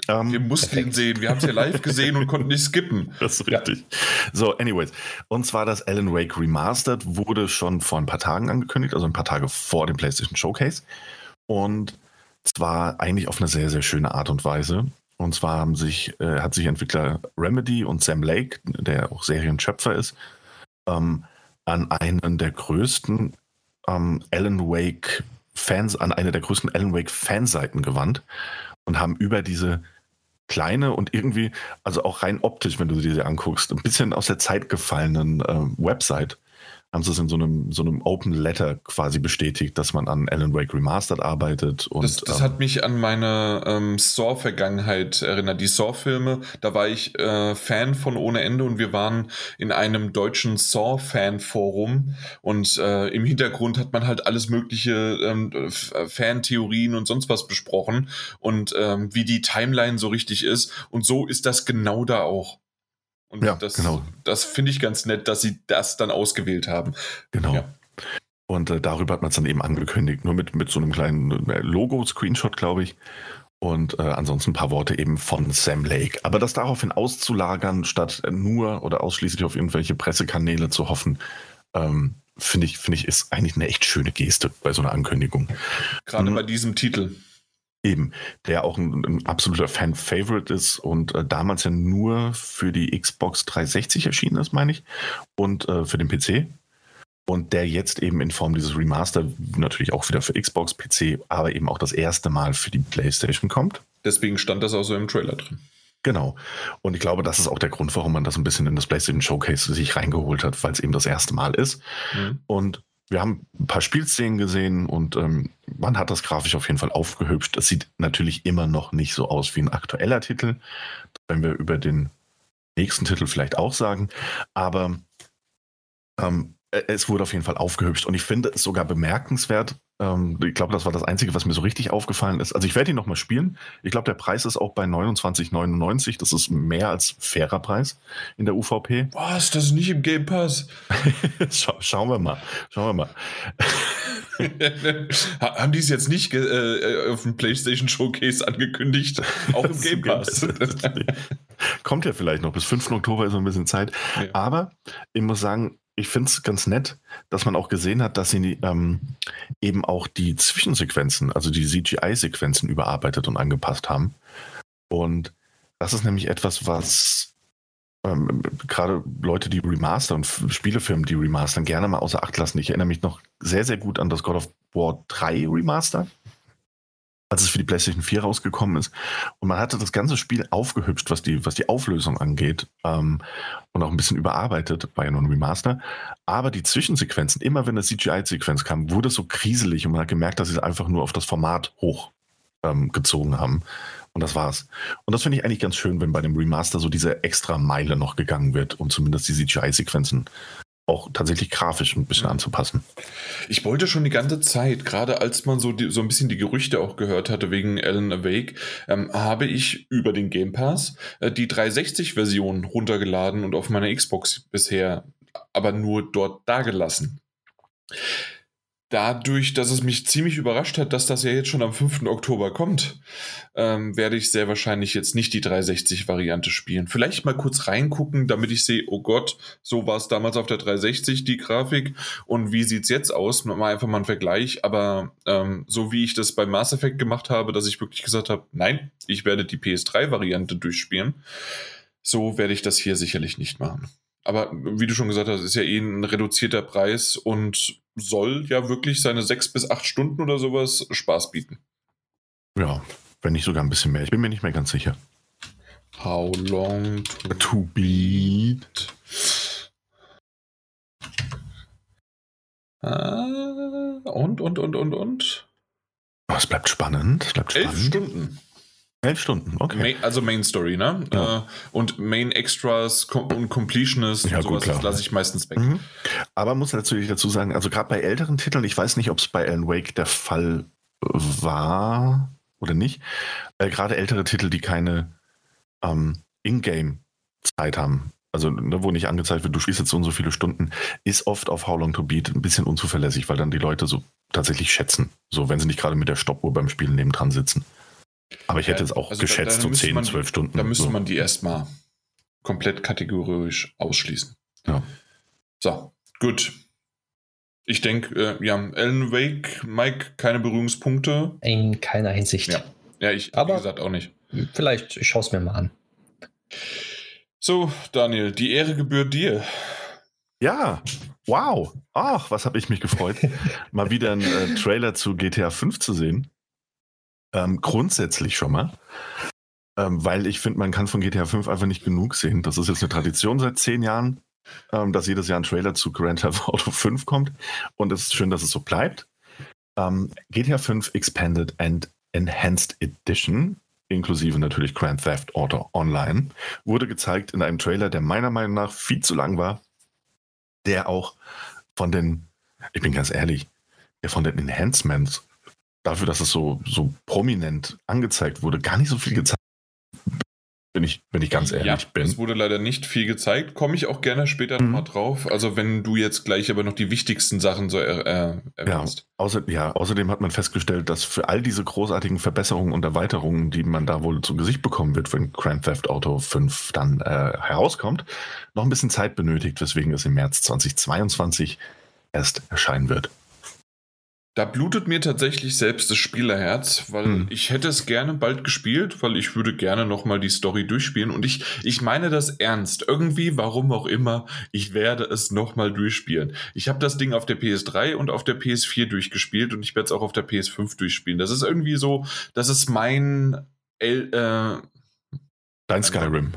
Ähm, wir mussten perfekt. ihn sehen. Wir haben es ja live gesehen und konnten nicht skippen. Das ist richtig. Ja. So, anyways. Und zwar das Alan Wake Remastered wurde schon vor ein paar Tagen angekündigt, also ein paar Tage vor dem PlayStation Showcase. Und zwar eigentlich auf eine sehr, sehr schöne Art und Weise. Und zwar haben sich, äh, hat sich Entwickler Remedy und Sam Lake, der auch Serienschöpfer ist, ähm, an einen der größten ähm, Alan Wake Fans, an eine der größten Alan Wake Fanseiten gewandt und haben über diese kleine und irgendwie, also auch rein optisch, wenn du sie dir anguckst, ein bisschen aus der Zeit gefallenen äh, Website haben sie es in so einem, so einem Open Letter quasi bestätigt, dass man an Alan Wake Remastered arbeitet. Und, das, das ähm, hat mich an meine ähm, Saw-Vergangenheit erinnert. Die Saw-Filme, da war ich äh, Fan von ohne Ende und wir waren in einem deutschen Saw-Fan-Forum und äh, im Hintergrund hat man halt alles mögliche ähm, Fan-Theorien und sonst was besprochen und ähm, wie die Timeline so richtig ist. Und so ist das genau da auch. Und ja, das, genau. das finde ich ganz nett, dass sie das dann ausgewählt haben. Genau. Ja. Und äh, darüber hat man es dann eben angekündigt, nur mit, mit so einem kleinen äh, Logo-Screenshot, glaube ich. Und äh, ansonsten ein paar Worte eben von Sam Lake. Aber das daraufhin auszulagern, statt nur oder ausschließlich auf irgendwelche Pressekanäle zu hoffen, ähm, finde ich, finde ich, ist eigentlich eine echt schöne Geste bei so einer Ankündigung. Gerade mhm. bei diesem Titel. Eben, der auch ein, ein absoluter Fan-Favorite ist und äh, damals ja nur für die Xbox 360 erschienen ist, meine ich, und äh, für den PC. Und der jetzt eben in Form dieses Remaster natürlich auch wieder für Xbox, PC, aber eben auch das erste Mal für die PlayStation kommt. Deswegen stand das auch so im Trailer drin. Genau. Und ich glaube, das ist auch der Grund, warum man das ein bisschen in das PlayStation Showcase sich reingeholt hat, weil es eben das erste Mal ist. Mhm. Und wir haben ein paar Spielszenen gesehen und ähm, man hat das grafisch auf jeden Fall aufgehübscht. Es sieht natürlich immer noch nicht so aus wie ein aktueller Titel. Werden wir über den nächsten Titel vielleicht auch sagen. Aber ähm, es wurde auf jeden Fall aufgehübscht und ich finde es sogar bemerkenswert, ähm, ich glaube, das war das Einzige, was mir so richtig aufgefallen ist. Also ich werde ihn nochmal spielen. Ich glaube, der Preis ist auch bei 29,99. Das ist mehr als fairer Preis in der UVP. Was? Das ist nicht im Game Pass? Schau, schauen wir mal. Schauen wir mal. Haben die es jetzt nicht äh, auf dem PlayStation Showcase angekündigt? Auch im Game Pass. kommt ja vielleicht noch. Bis 5. Oktober ist noch ein bisschen Zeit. Ja. Aber ich muss sagen, ich finde es ganz nett, dass man auch gesehen hat, dass sie ähm, eben auch die Zwischensequenzen, also die CGI-Sequenzen überarbeitet und angepasst haben. Und das ist nämlich etwas, was ähm, gerade Leute, die Remaster und Spielefirmen, die remastern, gerne mal außer Acht lassen. Ich erinnere mich noch sehr, sehr gut an das God of War 3 Remaster als es für die PlayStation 4 rausgekommen ist. Und man hatte das ganze Spiel aufgehübscht, was die, was die Auflösung angeht ähm, und auch ein bisschen überarbeitet, war ja nur ein Remaster. Aber die Zwischensequenzen, immer wenn eine CGI-Sequenz kam, wurde es so kriselig und man hat gemerkt, dass sie es einfach nur auf das Format hochgezogen ähm, haben. Und das war's. Und das finde ich eigentlich ganz schön, wenn bei dem Remaster so diese extra Meile noch gegangen wird, um zumindest die CGI-Sequenzen auch tatsächlich grafisch ein bisschen anzupassen. Ich wollte schon die ganze Zeit, gerade als man so, die, so ein bisschen die Gerüchte auch gehört hatte wegen Alan Awake, ähm, habe ich über den Game Pass äh, die 360-Version runtergeladen und auf meiner Xbox bisher aber nur dort dagelassen dadurch, dass es mich ziemlich überrascht hat, dass das ja jetzt schon am 5. Oktober kommt, ähm, werde ich sehr wahrscheinlich jetzt nicht die 360-Variante spielen. Vielleicht mal kurz reingucken, damit ich sehe, oh Gott, so war es damals auf der 360, die Grafik, und wie sieht es jetzt aus? Mal einfach mal ein Vergleich, aber ähm, so wie ich das bei Mass Effect gemacht habe, dass ich wirklich gesagt habe, nein, ich werde die PS3-Variante durchspielen, so werde ich das hier sicherlich nicht machen. Aber wie du schon gesagt hast, ist ja eh ein reduzierter Preis und soll ja wirklich seine sechs bis acht Stunden oder sowas Spaß bieten. Ja, wenn nicht sogar ein bisschen mehr. Ich bin mir nicht mehr ganz sicher. How long to, to beat? Ah, und, und, und, und, und? Es bleibt spannend. Es bleibt spannend. Elf Stunden. Elf Stunden, okay. Main, also Main Story, ne? Ja. Äh, und Main Extras und Completionist ja, und sowas, gut, das lasse ich meistens weg. Mhm. Aber muss natürlich dazu sagen, also gerade bei älteren Titeln, ich weiß nicht, ob es bei Alan Wake der Fall war oder nicht. Äh, gerade ältere Titel, die keine ähm, Ingame-Zeit haben, also ne, wo nicht angezeigt wird, du spielst jetzt so und so viele Stunden, ist oft auf How Long to Beat ein bisschen unzuverlässig, weil dann die Leute so tatsächlich schätzen. So, wenn sie nicht gerade mit der Stoppuhr beim Spielen nebendran sitzen. Aber ich hätte es auch also geschätzt, da, so 10, man, 12 Stunden. Da müsste so. man die erstmal komplett kategorisch ausschließen. Ja. So, gut. Ich denke, äh, ja, Alan Wake, Mike, keine Berührungspunkte. In keiner Hinsicht. Ja, ja ich, Aber wie gesagt, auch nicht. Vielleicht, ich schaue es mir mal an. So, Daniel, die Ehre gebührt dir. Ja, wow. Ach, was habe ich mich gefreut, mal wieder einen äh, Trailer zu GTA 5 zu sehen. Ähm, grundsätzlich schon mal. Ähm, weil ich finde, man kann von GTA 5 einfach nicht genug sehen. Das ist jetzt eine Tradition seit zehn Jahren, ähm, dass jedes Jahr ein Trailer zu Grand Theft Auto 5 kommt. Und es ist schön, dass es so bleibt. Ähm, GTA 5 Expanded and Enhanced Edition, inklusive natürlich Grand Theft Auto Online, wurde gezeigt in einem Trailer, der meiner Meinung nach viel zu lang war, der auch von den, ich bin ganz ehrlich, der von den Enhancements dafür, dass es so, so prominent angezeigt wurde, gar nicht so viel gezeigt. Bin ich, wenn ich ganz ehrlich ja, bin. Es wurde leider nicht viel gezeigt. Komme ich auch gerne später mhm. nochmal drauf. Also, wenn du jetzt gleich aber noch die wichtigsten Sachen so äh, erwähnst. Ja, außer, ja, außerdem hat man festgestellt, dass für all diese großartigen Verbesserungen und Erweiterungen, die man da wohl zu Gesicht bekommen wird, wenn Grand Theft Auto 5 dann äh, herauskommt, noch ein bisschen Zeit benötigt, weswegen es im März 2022 erst erscheinen wird. Da blutet mir tatsächlich selbst das Spielerherz, weil hm. ich hätte es gerne bald gespielt, weil ich würde gerne nochmal die Story durchspielen und ich, ich meine das ernst. Irgendwie, warum auch immer, ich werde es nochmal durchspielen. Ich habe das Ding auf der PS3 und auf der PS4 durchgespielt und ich werde es auch auf der PS5 durchspielen. Das ist irgendwie so, das ist mein El äh, Dein Skyrim.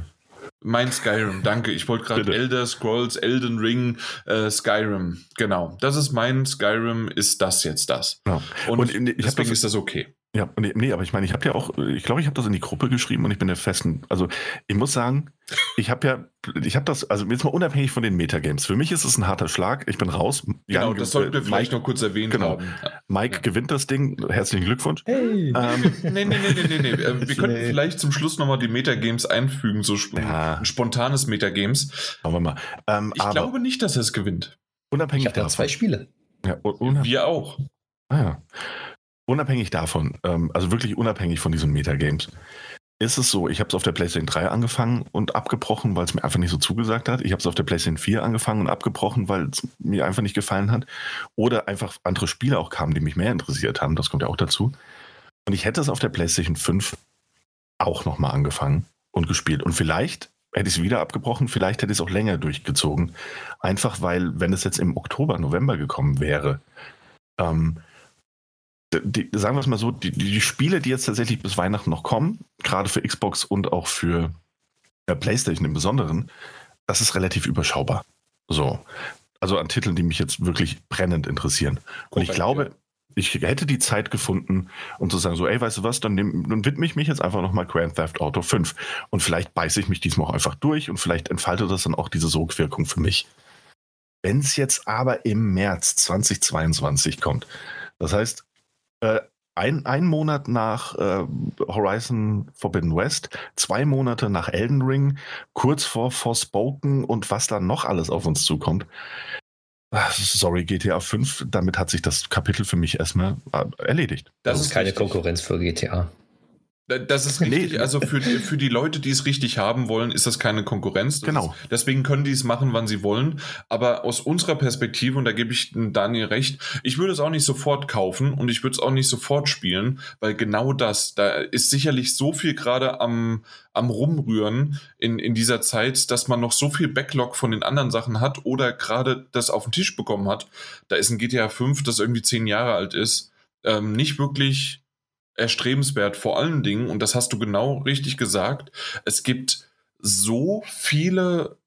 Mein Skyrim, danke. Ich wollte gerade Elder Scrolls, Elden Ring, äh, Skyrim. Genau. Das ist mein Skyrim, ist das jetzt das. Ja. Und, und deswegen das, ist das okay. Ja, nee, aber ich meine, ich habe ja auch, ich glaube, ich habe das in die Gruppe geschrieben und ich bin der festen, also ich muss sagen, ich habe ja, ich habe das, also jetzt mal unabhängig von den Metagames. Für mich ist es ein harter Schlag, ich bin raus. Genau, Jan, das sollten wir Mike, vielleicht noch kurz erwähnen. Genau. Haben. Mike ja. gewinnt das Ding, herzlichen Glückwunsch. Hey. Ähm, nee, nee, nee, nee, nee, nee. Ähm, wir könnten vielleicht zum Schluss nochmal die Metagames einfügen, so sp ja. ein spontanes Metagames. Schauen wir mal. Ähm, ich glaube nicht, dass er es gewinnt. Unabhängig ich davon. zwei Spiele. Ja, wir auch. Ah ja unabhängig davon, ähm, also wirklich unabhängig von diesen Metagames, ist es so, ich habe es auf der PlayStation 3 angefangen und abgebrochen, weil es mir einfach nicht so zugesagt hat. Ich habe es auf der PlayStation 4 angefangen und abgebrochen, weil es mir einfach nicht gefallen hat. Oder einfach andere Spiele auch kamen, die mich mehr interessiert haben. Das kommt ja auch dazu. Und ich hätte es auf der PlayStation 5 auch nochmal angefangen und gespielt. Und vielleicht hätte ich es wieder abgebrochen, vielleicht hätte ich es auch länger durchgezogen. Einfach weil, wenn es jetzt im Oktober, November gekommen wäre, ähm, die, sagen wir es mal so, die, die, Spiele, die jetzt tatsächlich bis Weihnachten noch kommen, gerade für Xbox und auch für äh, PlayStation im Besonderen, das ist relativ überschaubar. So. Also an Titeln, die mich jetzt wirklich brennend interessieren. Und ich glaube, ich hätte die Zeit gefunden, um zu sagen, so, ey, weißt du was, dann, nehm, dann widme ich mich jetzt einfach nochmal Grand Theft Auto 5. Und vielleicht beiße ich mich diesmal auch einfach durch und vielleicht entfaltet das dann auch diese Sogwirkung für mich. Wenn es jetzt aber im März 2022 kommt, das heißt, äh, ein, ein Monat nach äh, Horizon Forbidden West, zwei Monate nach Elden Ring, kurz vor Forspoken und was dann noch alles auf uns zukommt. Sorry, GTA 5, damit hat sich das Kapitel für mich erstmal äh, erledigt. Das, das ist keine richtig. Konkurrenz für GTA. Das ist richtig, nee. also für die, für die Leute, die es richtig haben wollen, ist das keine Konkurrenz. Das genau. Ist, deswegen können die es machen, wann sie wollen. Aber aus unserer Perspektive, und da gebe ich Daniel recht, ich würde es auch nicht sofort kaufen und ich würde es auch nicht sofort spielen, weil genau das, da ist sicherlich so viel gerade am, am Rumrühren in, in dieser Zeit, dass man noch so viel Backlog von den anderen Sachen hat oder gerade das auf den Tisch bekommen hat. Da ist ein GTA 5, das irgendwie zehn Jahre alt ist, ähm, nicht wirklich erstrebenswert. Vor allen Dingen, und das hast du genau richtig gesagt, es gibt so viele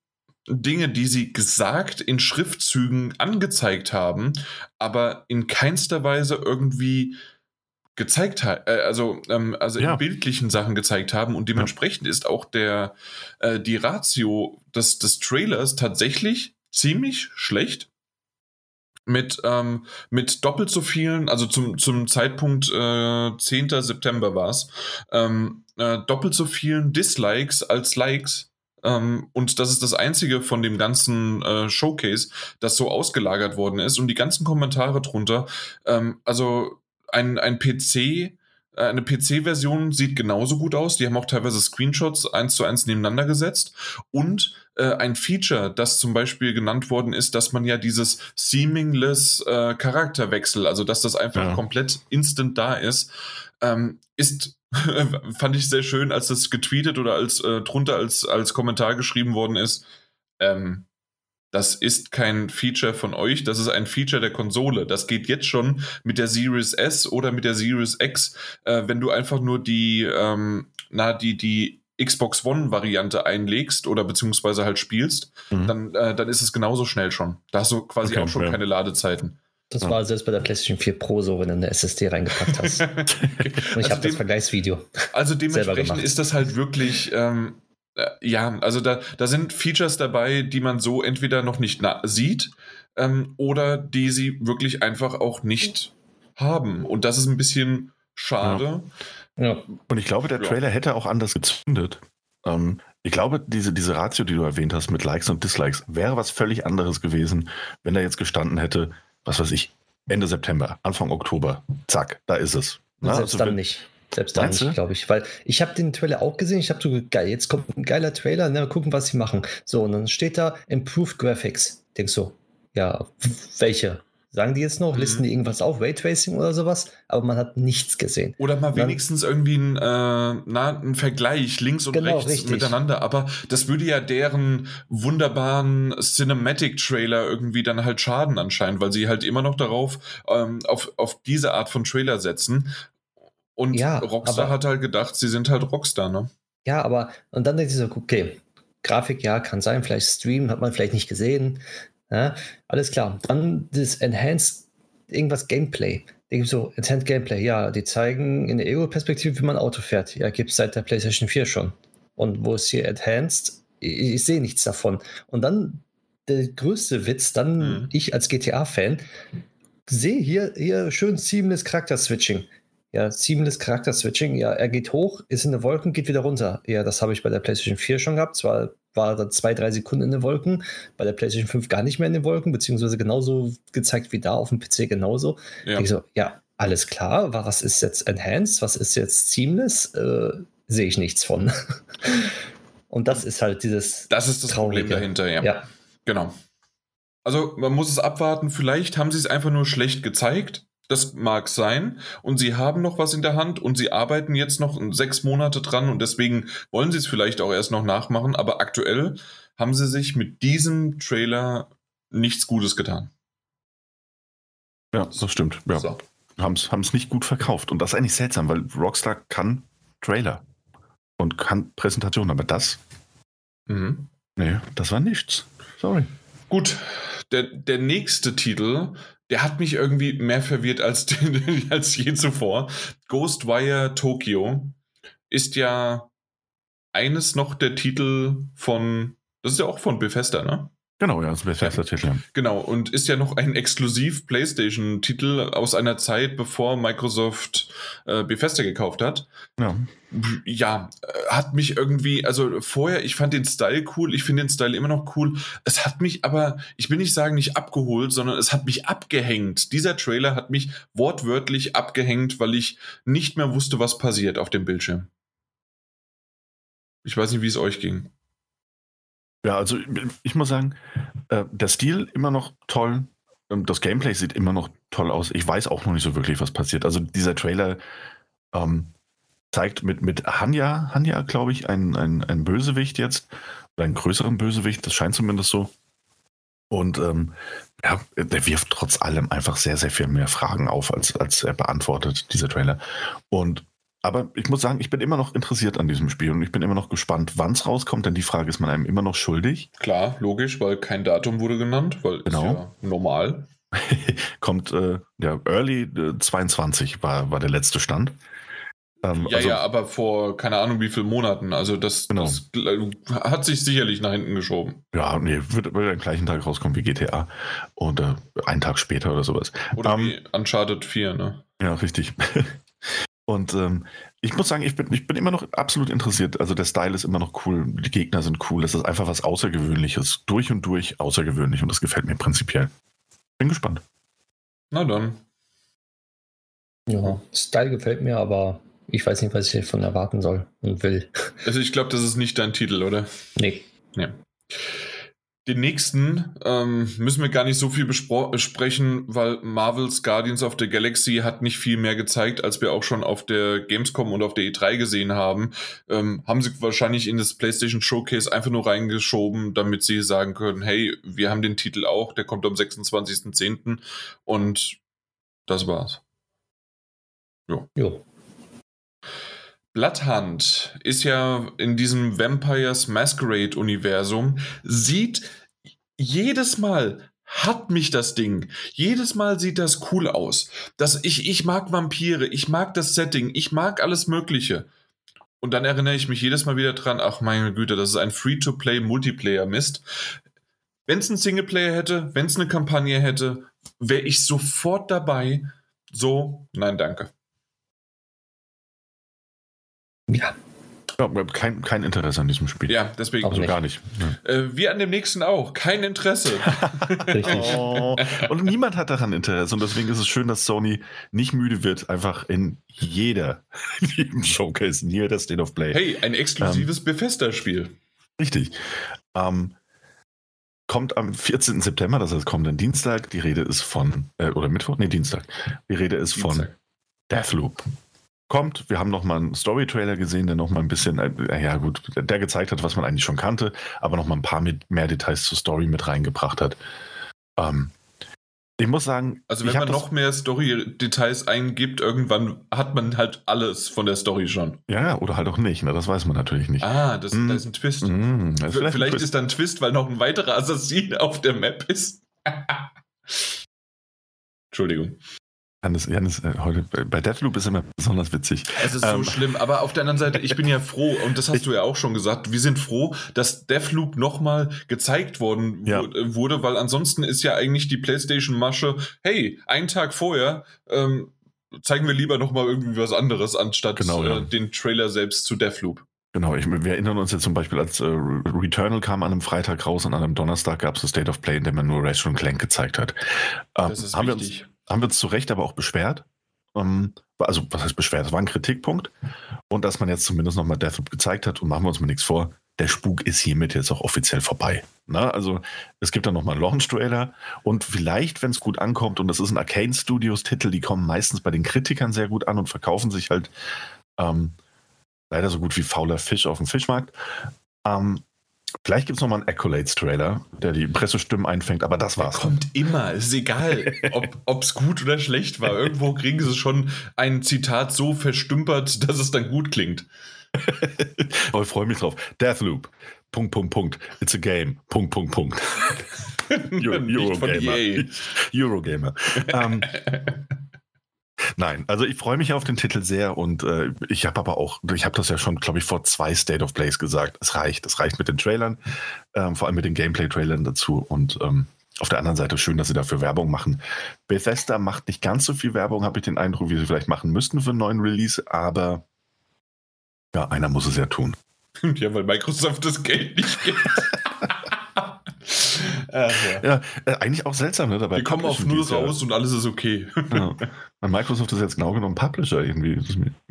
Dinge, die sie gesagt in Schriftzügen angezeigt haben, aber in keinster Weise irgendwie gezeigt haben, äh, also, ähm, also ja. in bildlichen Sachen gezeigt haben und dementsprechend ja. ist auch der, äh, die Ratio des, des Trailers tatsächlich ziemlich schlecht mit, ähm, mit doppelt so vielen, also zum, zum Zeitpunkt äh, 10. September war es, ähm, äh, doppelt so vielen Dislikes als Likes. Ähm, und das ist das einzige von dem ganzen äh, Showcase, das so ausgelagert worden ist. Und die ganzen Kommentare drunter, ähm, also ein, ein PC eine PC-Version sieht genauso gut aus. Die haben auch teilweise Screenshots eins zu eins nebeneinander gesetzt. Und äh, ein Feature, das zum Beispiel genannt worden ist, dass man ja dieses seamless äh, Charakterwechsel, also dass das einfach ja. komplett instant da ist, ähm, ist fand ich sehr schön, als das getweetet oder als äh, drunter als, als Kommentar geschrieben worden ist. Ähm, das ist kein Feature von euch, das ist ein Feature der Konsole. Das geht jetzt schon mit der Series S oder mit der Series X, äh, wenn du einfach nur die, ähm, na, die, die Xbox One-Variante einlegst oder beziehungsweise halt spielst, mhm. dann, äh, dann ist es genauso schnell schon. Da hast du quasi okay, auch schon ja. keine Ladezeiten. Das ja. war selbst bei der PlayStation 4 Pro so, wenn du eine SSD reingepackt hast. okay. Und ich also habe das Vergleichsvideo. Also dementsprechend ist das halt wirklich, ähm, äh, ja, also da, da sind Features dabei, die man so entweder noch nicht sieht ähm, oder die sie wirklich einfach auch nicht haben. Und das ist ein bisschen schade. Ja. ja. Und ich glaube, der Trailer hätte auch anders gezündet. Ähm, ich glaube, diese, diese Ratio, die du erwähnt hast mit Likes und Dislikes, wäre was völlig anderes gewesen, wenn er jetzt gestanden hätte, was weiß ich, Ende September, Anfang Oktober. Zack, da ist es. Na, Selbst also, dann wenn, nicht. Selbst da nicht, glaube ich. Weil ich habe den Trailer auch gesehen. Ich habe so, geil, jetzt kommt ein geiler Trailer, ne, mal gucken, was sie machen. So, und dann steht da Improved Graphics. Denkst so, ja, welche? Sagen die jetzt noch, mhm. listen die irgendwas auf, Raytracing oder sowas, aber man hat nichts gesehen. Oder mal wenigstens dann, irgendwie ein, äh, na, ein Vergleich links und genau, rechts richtig. miteinander, aber das würde ja deren wunderbaren Cinematic-Trailer irgendwie dann halt schaden anscheinend, weil sie halt immer noch darauf, ähm, auf, auf diese Art von Trailer setzen. Und ja, Rockstar aber, hat halt gedacht, sie sind halt Rockstar, ne? Ja, aber, und dann denkt sie so, okay, Grafik, ja, kann sein, vielleicht Stream, hat man vielleicht nicht gesehen. Ja, alles klar. Dann das Enhanced, irgendwas Gameplay. Denke so, Enhanced Gameplay, ja, die zeigen in der Ego-Perspektive, wie man Auto fährt. Ja, gibt es seit der PlayStation 4 schon. Und wo ist hier Enhanced? Ich, ich sehe nichts davon. Und dann der größte Witz, dann mhm. ich als GTA-Fan, sehe hier, hier schön seamless Charakter-Switching. Ja, seamless Charakter-Switching. Ja, er geht hoch, ist in den Wolken, geht wieder runter. Ja, das habe ich bei der PlayStation 4 schon gehabt. Zwar war da zwei, drei Sekunden in den Wolken, bei der PlayStation 5 gar nicht mehr in den Wolken, beziehungsweise genauso gezeigt wie da auf dem PC genauso. Ja. Ich so, ja, alles klar, was ist jetzt Enhanced, was ist jetzt Seamless? Äh, sehe ich nichts von. Und das ist halt dieses. Das ist das Traurige. Problem dahinter, ja. ja. Genau. Also man muss es abwarten. Vielleicht haben sie es einfach nur schlecht gezeigt. Das mag sein. Und sie haben noch was in der Hand und sie arbeiten jetzt noch sechs Monate dran und deswegen wollen sie es vielleicht auch erst noch nachmachen. Aber aktuell haben sie sich mit diesem Trailer nichts Gutes getan. Ja, das stimmt. Ja. So. Haben es nicht gut verkauft. Und das ist eigentlich seltsam, weil Rockstar kann Trailer und kann Präsentation, aber das? Mhm. Nee, das war nichts. Sorry. Gut, der, der nächste Titel, der hat mich irgendwie mehr verwirrt als, als je zuvor. Ghostwire Tokyo ist ja eines noch der Titel von, das ist ja auch von Bethesda, ne? Genau, ja, das ist Bethesda Titel. Genau, und ist ja noch ein exklusiv PlayStation-Titel aus einer Zeit, bevor Microsoft äh, Bethesda gekauft hat. Ja. Ja, äh, hat mich irgendwie, also vorher, ich fand den Style cool, ich finde den Style immer noch cool. Es hat mich aber, ich will nicht sagen, nicht abgeholt, sondern es hat mich abgehängt. Dieser Trailer hat mich wortwörtlich abgehängt, weil ich nicht mehr wusste, was passiert auf dem Bildschirm. Ich weiß nicht, wie es euch ging. Ja, also ich muss sagen, äh, der Stil immer noch toll. Das Gameplay sieht immer noch toll aus. Ich weiß auch noch nicht so wirklich, was passiert. Also dieser Trailer ähm, zeigt mit, mit Hanya, Hanya, glaube ich, einen, einen, Bösewicht jetzt. Oder einen größeren Bösewicht, das scheint zumindest so. Und ähm, ja, der wirft trotz allem einfach sehr, sehr viel mehr Fragen auf, als, als er beantwortet, dieser Trailer. Und aber ich muss sagen, ich bin immer noch interessiert an diesem Spiel und ich bin immer noch gespannt, wann es rauskommt, denn die Frage ist man einem immer noch schuldig. Klar, logisch, weil kein Datum wurde genannt, weil genau. ist ja normal. kommt äh, ja Early äh, 22 war, war der letzte Stand. Ähm, ja, also, ja, aber vor keine Ahnung wie vielen Monaten. Also das, genau. das hat sich sicherlich nach hinten geschoben. Ja, nee, wird, wird am gleichen Tag rauskommen wie GTA. Und äh, einen Tag später oder sowas. Oder um, ähm, wie Uncharted 4, ne? Ja, richtig. Und ähm, ich muss sagen, ich bin, ich bin immer noch absolut interessiert. Also der Style ist immer noch cool, die Gegner sind cool. Es ist einfach was Außergewöhnliches. Durch und durch außergewöhnlich und das gefällt mir prinzipiell. Bin gespannt. Na dann. Ja, Style gefällt mir, aber ich weiß nicht, was ich davon erwarten soll und will. Also ich glaube, das ist nicht dein Titel, oder? Nee. Ja. Den nächsten ähm, müssen wir gar nicht so viel besprechen, weil Marvel's Guardians of the Galaxy hat nicht viel mehr gezeigt, als wir auch schon auf der Gamescom und auf der E3 gesehen haben. Ähm, haben sie wahrscheinlich in das PlayStation Showcase einfach nur reingeschoben, damit sie sagen können, hey, wir haben den Titel auch, der kommt am 26.10. und das war's. Jo. jo. Bloodhunt ist ja in diesem Vampires Masquerade Universum, sieht jedes Mal hat mich das Ding. Jedes Mal sieht das cool aus. Das, ich, ich mag Vampire, ich mag das Setting, ich mag alles Mögliche. Und dann erinnere ich mich jedes Mal wieder dran, ach meine Güte, das ist ein Free-to-Play Multiplayer-Mist. Wenn es einen Singleplayer hätte, wenn es eine Kampagne hätte, wäre ich sofort dabei. So, nein, danke. Ja. Ja, kein, kein Interesse an diesem Spiel. Ja, deswegen. Also gar nicht. Ja. Äh, wir an dem nächsten auch. Kein Interesse. Richtig. Oh. Und niemand hat daran Interesse. Und deswegen ist es schön, dass Sony nicht müde wird, einfach in jeder Showcase, in jeder State of Play. Hey, ein exklusives ähm, Bethesda-Spiel. Richtig. Ähm, kommt am 14. September, das heißt kommenden Dienstag. Die Rede ist von, äh, oder Mittwoch? Nee, Dienstag. Die Rede ist Dienstag. von Deathloop kommt. Wir haben noch mal einen Story-Trailer gesehen, der noch mal ein bisschen, äh, ja gut, der gezeigt hat, was man eigentlich schon kannte, aber noch mal ein paar mit, mehr Details zur Story mit reingebracht hat. Ähm, ich muss sagen, also wenn man noch mehr Story-Details eingibt, irgendwann hat man halt alles von der Story schon. Ja, oder halt auch nicht, ne? das weiß man natürlich nicht. Ah, das, mm. da ist ein Twist. Mm, ist vielleicht, vielleicht ein ist da ein Twist, weil noch ein weiterer Assassin auf der Map ist. Entschuldigung. Janis, Janis, äh, heute bei Deathloop ist immer besonders witzig. Es ist ähm, so schlimm, aber auf der anderen Seite, ich bin ja froh, und das hast du ja auch schon gesagt, wir sind froh, dass Deathloop nochmal gezeigt worden ja. wurde, weil ansonsten ist ja eigentlich die PlayStation-Masche, hey, einen Tag vorher ähm, zeigen wir lieber nochmal irgendwie was anderes, anstatt genau, äh, ja. den Trailer selbst zu Deathloop. Genau, ich, wir erinnern uns jetzt zum Beispiel, als äh, Returnal kam an einem Freitag raus und an einem Donnerstag gab es das State of Play, in dem man nur Ratchet Clank gezeigt hat. Ähm, das ist haben wichtig. Wir uns, haben wir uns zu Recht aber auch beschwert. ähm, also was heißt beschwert, das war ein Kritikpunkt. Und dass man jetzt zumindest nochmal Deathloop gezeigt hat und machen wir uns mal nichts vor, der Spuk ist hiermit jetzt auch offiziell vorbei. Na, also es gibt dann nochmal einen Launch-Trailer und vielleicht, wenn es gut ankommt, und das ist ein Arcane Studios-Titel, die kommen meistens bei den Kritikern sehr gut an und verkaufen sich halt ähm, leider so gut wie fauler Fisch auf dem Fischmarkt. Ähm, Vielleicht gibt es nochmal einen Accolades-Trailer, der die Pressestimmen einfängt, aber das war's. Der kommt immer, ist egal, ob es gut oder schlecht war. Irgendwo kriegen sie schon ein Zitat so verstümpert, dass es dann gut klingt. aber ich freue mich drauf. Deathloop. Punkt, Punkt, Punkt. It's a game. Punkt, Punkt, Punkt. Eurogamer. Eurogamer. um, Nein, also ich freue mich auf den Titel sehr und äh, ich habe aber auch, ich habe das ja schon, glaube ich, vor zwei State of Plays gesagt. Es reicht, es reicht mit den Trailern, ähm, vor allem mit den Gameplay-Trailern dazu und ähm, auf der anderen Seite schön, dass sie dafür Werbung machen. Bethesda macht nicht ganz so viel Werbung, habe ich den Eindruck, wie sie vielleicht machen müssten für einen neuen Release, aber ja, einer muss es ja tun. Ja, weil Microsoft das Geld nicht gibt. Ja, ja äh, eigentlich auch seltsam, ne? Dabei Wir kommen auf null raus und alles ist okay. Ja. Microsoft ist jetzt genau genommen Publisher irgendwie.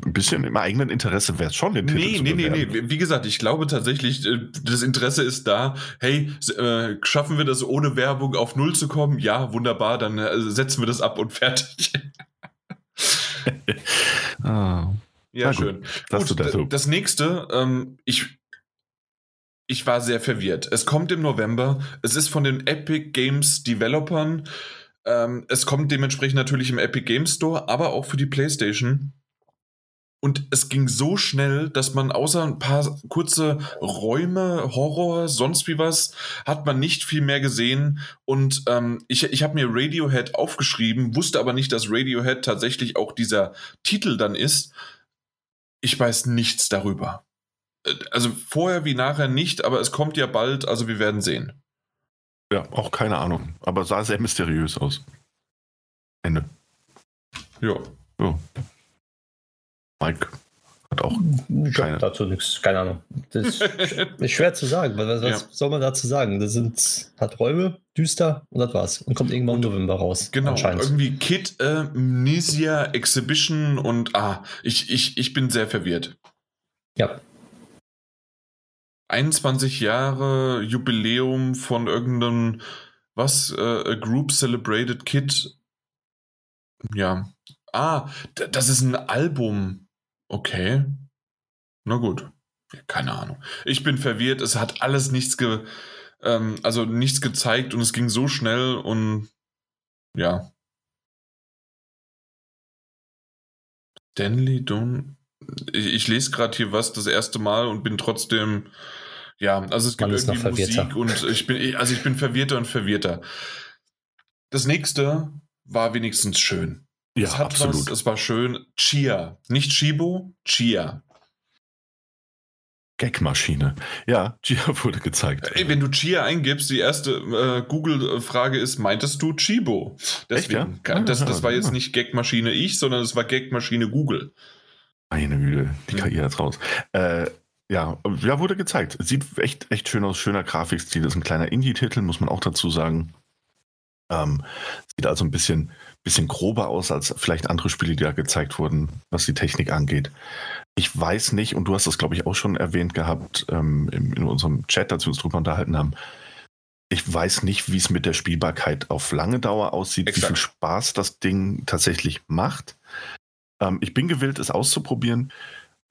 Ein bisschen im eigenen Interesse wäre es schon, den Titel nee, zu Nee, nee, nee, nee. Wie gesagt, ich glaube tatsächlich, äh, das Interesse ist da. Hey, äh, schaffen wir das ohne Werbung auf null zu kommen? Ja, wunderbar, dann äh, setzen wir das ab und fertig. ah. Ja, schön. Das, Gut, das nächste, ähm, ich ich war sehr verwirrt. Es kommt im November. Es ist von den Epic Games Developern. Ähm, es kommt dementsprechend natürlich im Epic Games Store, aber auch für die PlayStation. Und es ging so schnell, dass man außer ein paar kurze Räume, Horror, sonst wie was, hat man nicht viel mehr gesehen. Und ähm, ich, ich habe mir Radiohead aufgeschrieben, wusste aber nicht, dass Radiohead tatsächlich auch dieser Titel dann ist. Ich weiß nichts darüber also vorher wie nachher nicht, aber es kommt ja bald, also wir werden sehen. Ja, auch keine Ahnung, aber sah sehr mysteriös aus. Ende. Ja. ja. Mike hat auch keine. dazu nichts, keine Ahnung. Das ist schwer zu sagen. Was, was ja. soll man dazu sagen? Das sind, hat Räume, düster und das war's. Und kommt irgendwann im November raus. Genau, irgendwie Kid äh, Amnesia Exhibition und ah, ich, ich, ich bin sehr verwirrt. Ja, 21 Jahre Jubiläum von irgendeinem, was, äh, Group Celebrated Kid. Ja. Ah, das ist ein Album. Okay. Na gut. Keine Ahnung. Ich bin verwirrt. Es hat alles nichts ge, ähm, also nichts gezeigt und es ging so schnell und ja. Stanley Don. Ich, ich lese gerade hier was das erste Mal und bin trotzdem ja, also es gibt irgendwie Musik und ich bin, also ich bin verwirrter und verwirrter. Das nächste war wenigstens schön. Ja, es absolut. Was, es war schön. Chia. Nicht Chibo, Chia. Gagmaschine. Ja, Chia wurde gezeigt. Ey, wenn du Chia eingibst, die erste äh, Google-Frage ist, meintest du Chibo? Deswegen, Echt, ja? das, das war jetzt nicht Gagmaschine ich, sondern es war Gagmaschine Google. Meine Güte, die KI hat's raus. Äh, ja, ja, wurde gezeigt. Sieht echt, echt schön aus, schöner Grafikstil. Das ist ein kleiner Indie-Titel, muss man auch dazu sagen. Ähm, sieht also ein bisschen, bisschen grober aus als vielleicht andere Spiele, die da gezeigt wurden, was die Technik angeht. Ich weiß nicht, und du hast das, glaube ich, auch schon erwähnt gehabt ähm, in, in unserem Chat, als wir uns drüber unterhalten haben. Ich weiß nicht, wie es mit der Spielbarkeit auf lange Dauer aussieht, Exakt. wie viel Spaß das Ding tatsächlich macht. Ähm, ich bin gewillt, es auszuprobieren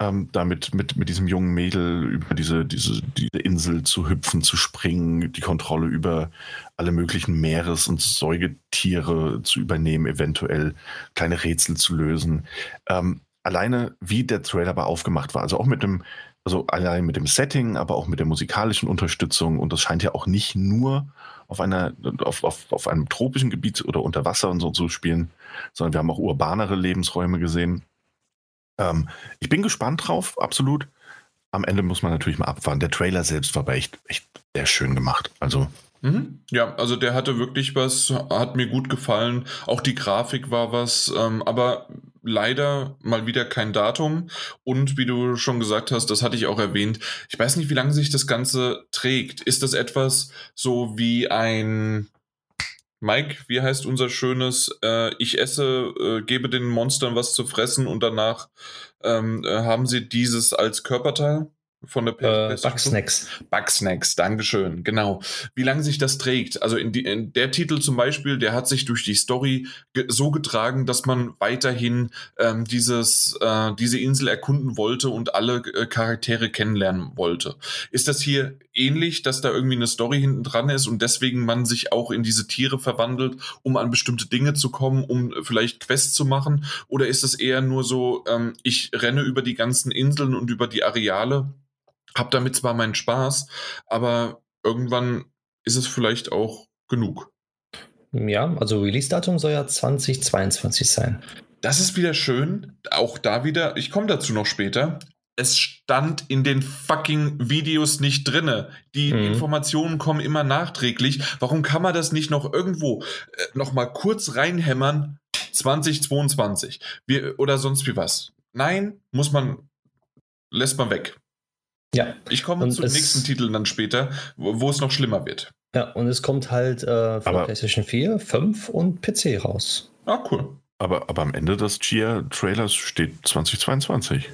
ähm, damit mit, mit diesem jungen Mädel über diese, diese, diese Insel zu hüpfen, zu springen, die Kontrolle über alle möglichen Meeres- und Säugetiere zu übernehmen, eventuell kleine Rätsel zu lösen. Ähm, alleine, wie der Trailer aber aufgemacht war, also auch mit dem, also allein mit dem Setting, aber auch mit der musikalischen Unterstützung und das scheint ja auch nicht nur auf einer, auf, auf, auf einem tropischen Gebiet oder unter Wasser und so zu spielen, sondern wir haben auch urbanere Lebensräume gesehen. Ähm, ich bin gespannt drauf, absolut. Am Ende muss man natürlich mal abfahren. Der Trailer selbst war aber echt, echt sehr schön gemacht. Also. Mhm. Ja, also der hatte wirklich was, hat mir gut gefallen. Auch die Grafik war was, ähm, aber leider mal wieder kein Datum. Und wie du schon gesagt hast, das hatte ich auch erwähnt. Ich weiß nicht, wie lange sich das Ganze trägt. Ist das etwas so wie ein Mike, wie heißt unser schönes, äh, ich esse, äh, gebe den Monstern was zu fressen und danach ähm, äh, haben sie dieses als Körperteil? von der äh, Bugsnacks. Bugsnacks, Dankeschön, genau. Wie lange sich das trägt. Also in, die, in, der Titel zum Beispiel, der hat sich durch die Story ge so getragen, dass man weiterhin ähm, dieses, äh, diese Insel erkunden wollte und alle äh, Charaktere kennenlernen wollte. Ist das hier ähnlich, dass da irgendwie eine Story hinten dran ist und deswegen man sich auch in diese Tiere verwandelt, um an bestimmte Dinge zu kommen, um vielleicht Quests zu machen? Oder ist es eher nur so, ähm, ich renne über die ganzen Inseln und über die Areale hab damit zwar meinen Spaß, aber irgendwann ist es vielleicht auch genug. Ja, also Release-Datum soll ja 2022 sein. Das ist wieder schön. Auch da wieder, ich komme dazu noch später. Es stand in den fucking Videos nicht drinne. Die mhm. Informationen kommen immer nachträglich. Warum kann man das nicht noch irgendwo äh, noch mal kurz reinhämmern? 2022 wir, oder sonst wie was? Nein, muss man lässt man weg. Ja. Ich komme zu den nächsten Titeln dann später, wo, wo, es noch schlimmer wird. Ja, und es kommt halt äh, für aber, PlayStation 4, 5 und PC raus. Ah, cool. Aber, aber am Ende des Chia-Trailers steht 2022.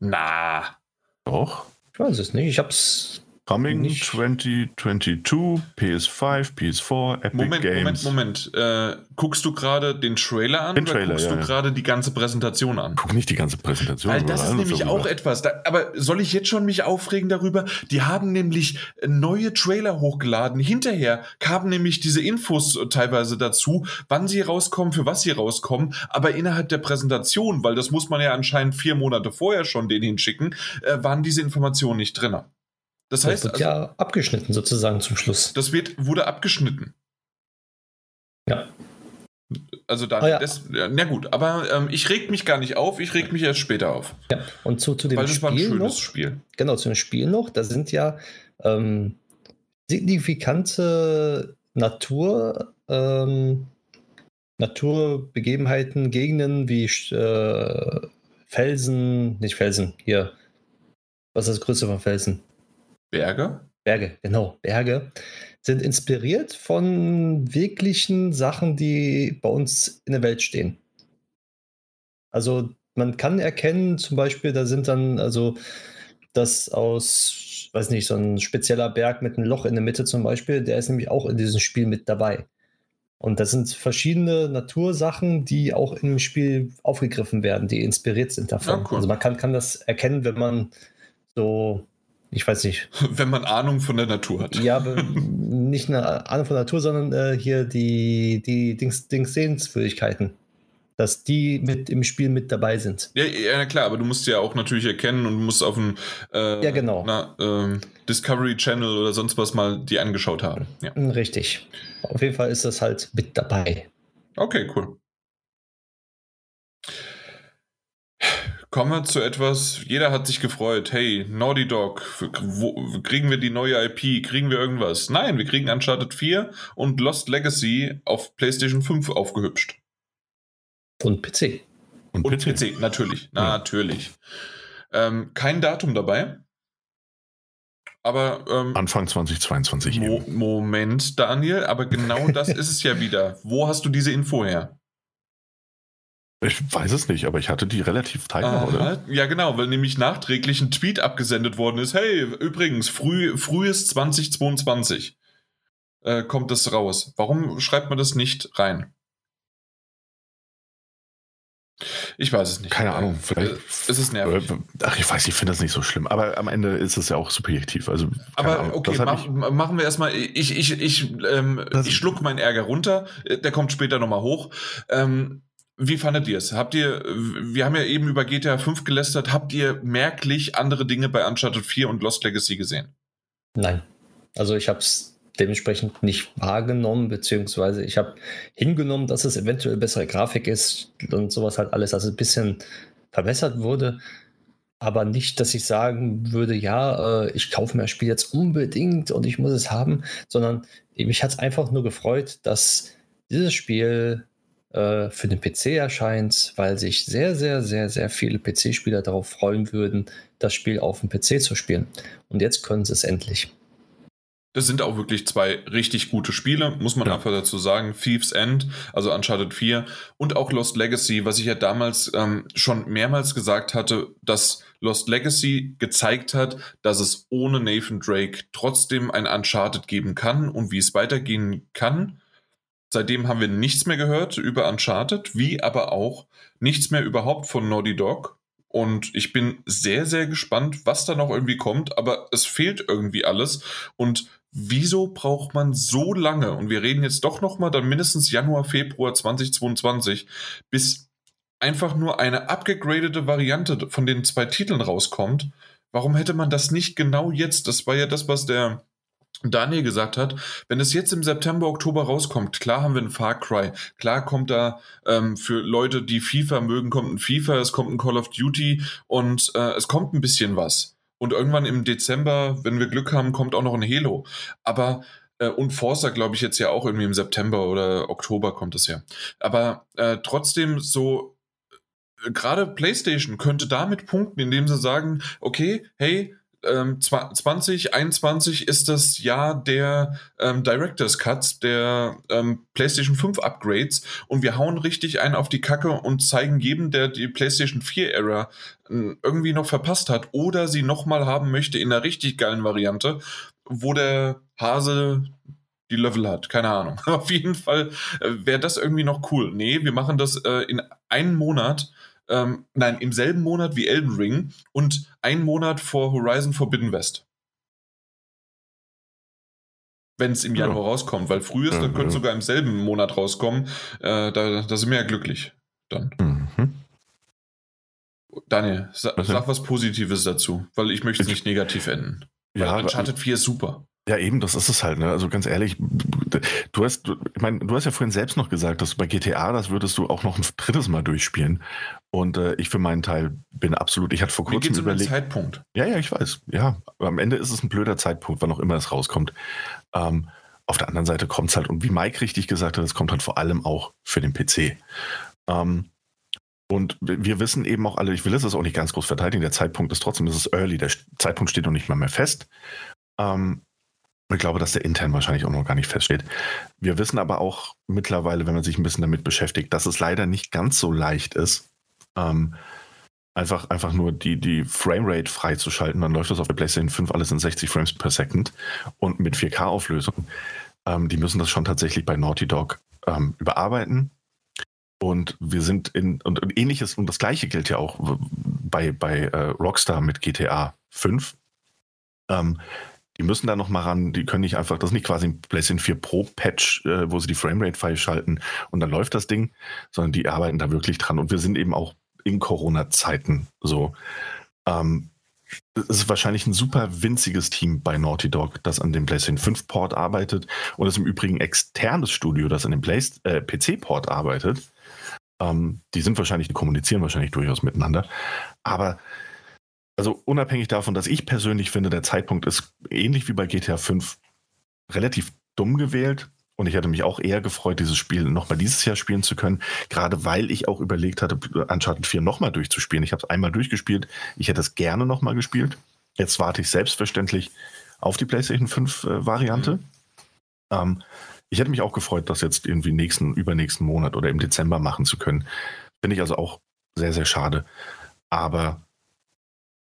Na. Doch. Ich weiß es nicht. Ich hab's Coming nicht. 2022, PS5, PS4, Epic Moment, Games. Moment, Moment. Äh, guckst du gerade den Trailer an den oder Trailer, guckst ja, du gerade die ganze Präsentation an? Guck nicht die ganze Präsentation. Weil das ist nämlich auch etwas. Da, aber soll ich jetzt schon mich aufregen darüber? Die haben nämlich neue Trailer hochgeladen. Hinterher kamen nämlich diese Infos teilweise dazu, wann sie rauskommen, für was sie rauskommen. Aber innerhalb der Präsentation, weil das muss man ja anscheinend vier Monate vorher schon denen hinschicken, äh, waren diese Informationen nicht drin. Das heißt, das wird also, ja abgeschnitten sozusagen zum Schluss. Das wird, wurde abgeschnitten. Ja. Also da, oh ja. Das, na gut, aber ähm, ich reg mich gar nicht auf, ich reg mich erst später auf. Ja, und zu, zu dem Weil das Spiel war ein schönes noch, Spiel. Genau, zu dem Spiel noch, da sind ja ähm, signifikante Natur, ähm, Naturbegebenheiten, Gegenden wie äh, Felsen, nicht Felsen, hier. Was ist das Größte von Felsen? Berge? Berge, genau, Berge sind inspiriert von wirklichen Sachen, die bei uns in der Welt stehen. Also man kann erkennen, zum Beispiel, da sind dann, also das aus, weiß nicht, so ein spezieller Berg mit einem Loch in der Mitte zum Beispiel, der ist nämlich auch in diesem Spiel mit dabei. Und das sind verschiedene Natursachen, die auch im Spiel aufgegriffen werden, die inspiriert sind davon. Ja, cool. Also man kann, kann das erkennen, wenn man so ich weiß nicht. Wenn man Ahnung von der Natur hat. Ja, aber nicht eine Ahnung von der Natur, sondern äh, hier die, die Dings, Dings Sehenswürdigkeiten. Dass die mit im Spiel mit dabei sind. Ja, ja, klar, aber du musst ja auch natürlich erkennen und musst auf dem äh, ja, genau. na, äh, Discovery Channel oder sonst was mal die angeschaut haben. Ja. Richtig. Auf jeden Fall ist das halt mit dabei. Okay, cool. Kommen wir zu etwas, jeder hat sich gefreut. Hey, Naughty Dog, wo, kriegen wir die neue IP? Kriegen wir irgendwas? Nein, wir kriegen Uncharted 4 und Lost Legacy auf PlayStation 5 aufgehübscht. Und PC. Und, und PC. PC. natürlich. Ja. Natürlich. Ähm, kein Datum dabei. Aber ähm, Anfang 2022. Mo Moment, Daniel, aber genau das ist es ja wieder. Wo hast du diese Info her? Ich weiß es nicht, aber ich hatte die relativ zeitnah, oder? Ja, genau, weil nämlich nachträglich ein Tweet abgesendet worden ist. Hey, übrigens, früh, frühes 2022 äh, kommt das raus. Warum schreibt man das nicht rein? Ich weiß es nicht. Keine Ahnung. Vielleicht es ist nervig. Ach, ich weiß, ich finde das nicht so schlimm. Aber am Ende ist es ja auch subjektiv. Also, aber Ahnung, okay, mach, machen wir erstmal. Ich, ich, ich, ähm, ich schluck meinen Ärger runter. Der kommt später nochmal hoch. Ähm, wie fandet ihr es? Habt ihr, wir haben ja eben über GTA 5 gelästert, habt ihr merklich andere Dinge bei Uncharted 4 und Lost Legacy gesehen? Nein. Also ich habe es dementsprechend nicht wahrgenommen, beziehungsweise ich habe hingenommen, dass es eventuell bessere Grafik ist und sowas halt alles, dass es ein bisschen verbessert wurde. Aber nicht, dass ich sagen würde, ja, äh, ich kaufe mir das Spiel jetzt unbedingt und ich muss es haben, sondern mich hat es einfach nur gefreut, dass dieses Spiel äh, für den PC erscheint, weil sich sehr, sehr, sehr, sehr viele PC-Spieler darauf freuen würden, das Spiel auf dem PC zu spielen. Und jetzt können sie es endlich. Das sind auch wirklich zwei richtig gute Spiele, muss man ja. einfach dazu sagen. Thieves End, also Uncharted 4 und auch Lost Legacy, was ich ja damals ähm, schon mehrmals gesagt hatte, dass Lost Legacy gezeigt hat, dass es ohne Nathan Drake trotzdem ein Uncharted geben kann und wie es weitergehen kann. Seitdem haben wir nichts mehr gehört über Uncharted, wie aber auch nichts mehr überhaupt von Naughty Dog. Und ich bin sehr, sehr gespannt, was da noch irgendwie kommt, aber es fehlt irgendwie alles. Und wieso braucht man so lange? Und wir reden jetzt doch nochmal dann mindestens Januar, Februar 2022, bis einfach nur eine abgegradete Variante von den zwei Titeln rauskommt. Warum hätte man das nicht genau jetzt? Das war ja das, was der Daniel gesagt hat, wenn es jetzt im September, Oktober rauskommt, klar haben wir ein Far Cry, klar kommt da ähm, für Leute, die FIFA mögen, kommt ein FIFA, es kommt ein Call of Duty und äh, es kommt ein bisschen was. Und irgendwann im Dezember, wenn wir Glück haben, kommt auch noch ein Halo. Aber äh, und Forza, glaube ich, jetzt ja auch irgendwie im September oder Oktober kommt es ja. Aber äh, trotzdem so äh, gerade PlayStation könnte damit punkten, indem sie sagen, okay, hey, ähm, 2021 ist das Jahr der ähm, Director's Cuts, der ähm, PlayStation 5 Upgrades und wir hauen richtig einen auf die Kacke und zeigen jedem, der die PlayStation 4 Era äh, irgendwie noch verpasst hat oder sie nochmal haben möchte in einer richtig geilen Variante, wo der Hase die Level hat. Keine Ahnung. Auf jeden Fall äh, wäre das irgendwie noch cool. Nee, wir machen das äh, in einem Monat ähm, nein, im selben Monat wie Elden Ring und einen Monat vor Horizon Forbidden West. Wenn es im Januar ja. rauskommt, weil frühest, ja, könnte ja. sogar im selben Monat rauskommen. Äh, da, da sind wir ja glücklich dann. Mhm. Daniel, sa was sag was Positives dazu, weil ich möchte es nicht negativ enden. Ja, Uncharted 4 ist super. Ja, eben, das ist es halt. Ne? Also ganz ehrlich, du hast, du, ich meine, du hast ja vorhin selbst noch gesagt, dass bei GTA, das würdest du auch noch ein drittes Mal durchspielen. Und äh, ich für meinen Teil bin absolut, ich hatte vor kurzem Mir überlegt. Um Zeitpunkt. Ja, ja, ich weiß. Ja, am Ende ist es ein blöder Zeitpunkt, wann auch immer es rauskommt. Ähm, auf der anderen Seite kommt es halt, und wie Mike richtig gesagt hat, es kommt halt vor allem auch für den PC. Ähm, und wir wissen eben auch alle, ich will es auch nicht ganz groß verteidigen, der Zeitpunkt ist trotzdem, es ist early, der Zeitpunkt steht noch nicht mal mehr fest. Ähm, ich glaube, dass der intern wahrscheinlich auch noch gar nicht feststeht. Wir wissen aber auch mittlerweile, wenn man sich ein bisschen damit beschäftigt, dass es leider nicht ganz so leicht ist, ähm, einfach, einfach nur die, die Framerate freizuschalten. Dann läuft das auf der PlayStation 5 alles in 60 Frames per Second und mit 4K-Auflösung. Ähm, die müssen das schon tatsächlich bei Naughty Dog ähm, überarbeiten. Und wir sind in, und, und, ähnliches, und das gleiche gilt ja auch bei, bei äh, Rockstar mit GTA 5. Ähm, die müssen da noch mal ran, die können nicht einfach, das ist nicht quasi ein PlayStation 4 Pro Patch, äh, wo sie die Framerate freischalten und dann läuft das Ding, sondern die arbeiten da wirklich dran. Und wir sind eben auch in Corona-Zeiten so. Ähm, es ist wahrscheinlich ein super winziges Team bei Naughty Dog, das an dem PlayStation 5 Port arbeitet und es im Übrigen externes Studio, das an dem äh, PC Port arbeitet. Ähm, die sind wahrscheinlich, die kommunizieren wahrscheinlich durchaus miteinander. Aber also unabhängig davon, dass ich persönlich finde, der Zeitpunkt ist ähnlich wie bei GTA 5 relativ dumm gewählt. Und ich hätte mich auch eher gefreut, dieses Spiel nochmal dieses Jahr spielen zu können. Gerade weil ich auch überlegt hatte, Uncharted 4 nochmal durchzuspielen. Ich habe es einmal durchgespielt. Ich hätte es gerne nochmal gespielt. Jetzt warte ich selbstverständlich auf die PlayStation 5 äh, Variante. Mhm. Ähm, ich hätte mich auch gefreut, das jetzt irgendwie nächsten, übernächsten Monat oder im Dezember machen zu können. Finde ich also auch sehr, sehr schade. Aber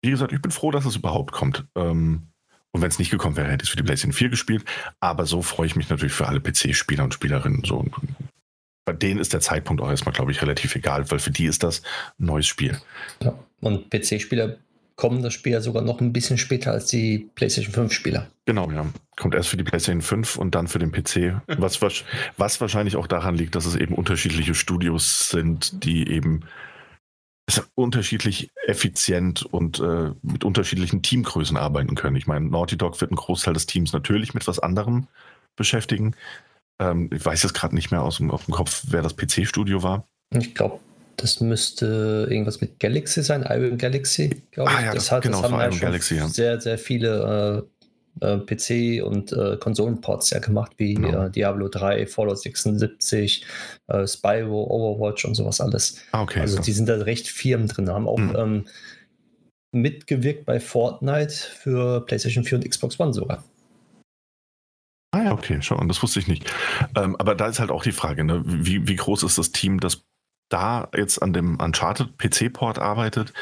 wie gesagt, ich bin froh, dass es überhaupt kommt. Ähm, und wenn es nicht gekommen wäre, hätte ich es für die PlayStation 4 gespielt. Aber so freue ich mich natürlich für alle PC-Spieler und Spielerinnen. So. bei denen ist der Zeitpunkt auch erstmal, glaube ich, relativ egal, weil für die ist das ein neues Spiel. Ja. Und PC-Spieler kommen das Spiel ja sogar noch ein bisschen später als die PlayStation 5-Spieler. Genau, ja. Kommt erst für die PlayStation 5 und dann für den PC. Was, was wahrscheinlich auch daran liegt, dass es eben unterschiedliche Studios sind, die eben unterschiedlich effizient und äh, mit unterschiedlichen Teamgrößen arbeiten können. Ich meine, Naughty Dog wird einen Großteil des Teams natürlich mit was anderem beschäftigen. Ähm, ich weiß jetzt gerade nicht mehr aus dem, aus dem Kopf, wer das PC-Studio war. Ich glaube, das müsste irgendwas mit Galaxy sein, Iron Galaxy, glaube ich. Ah, ja, das, hat, genau, das haben ja Galaxy, ja. sehr, sehr viele äh, äh, PC- und äh, Konsolenports ja gemacht, wie genau. äh, Diablo 3, Fallout 76, äh, Spyro, Overwatch und sowas alles. Ah, okay. Also die sind da recht Firmen drin, haben auch mhm. ähm, mitgewirkt bei Fortnite für PlayStation 4 und Xbox One sogar. Ah ja, okay, schon, das wusste ich nicht. Ähm, aber da ist halt auch die Frage, ne? wie, wie groß ist das Team, das da jetzt an dem Uncharted PC-Port arbeitet?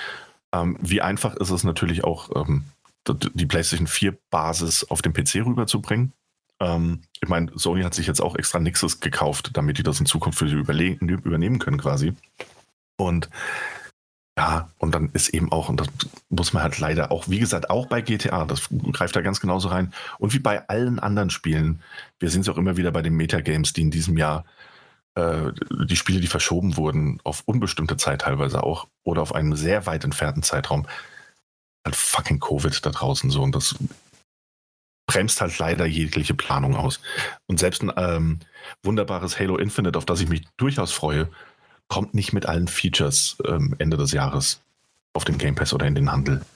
Ähm, wie einfach ist es natürlich auch, ähm, die PlayStation 4 Basis auf den PC rüberzubringen? Ähm, ich meine, Sony hat sich jetzt auch extra Nixes gekauft, damit die das in Zukunft für sie übernehmen können quasi. Und ja, und dann ist eben auch, und das muss man halt leider auch, wie gesagt, auch bei GTA, das greift da ganz genauso rein. Und wie bei allen anderen Spielen, wir sind es auch immer wieder bei den Metagames, die in diesem Jahr äh, die Spiele, die verschoben wurden, auf unbestimmte Zeit teilweise auch, oder auf einen sehr weit entfernten Zeitraum, halt fucking Covid da draußen so. Und das bremst halt leider jegliche Planung aus. Und selbst ein ähm, wunderbares Halo Infinite, auf das ich mich durchaus freue, kommt nicht mit allen Features ähm, Ende des Jahres auf den Game Pass oder in den Handel. Das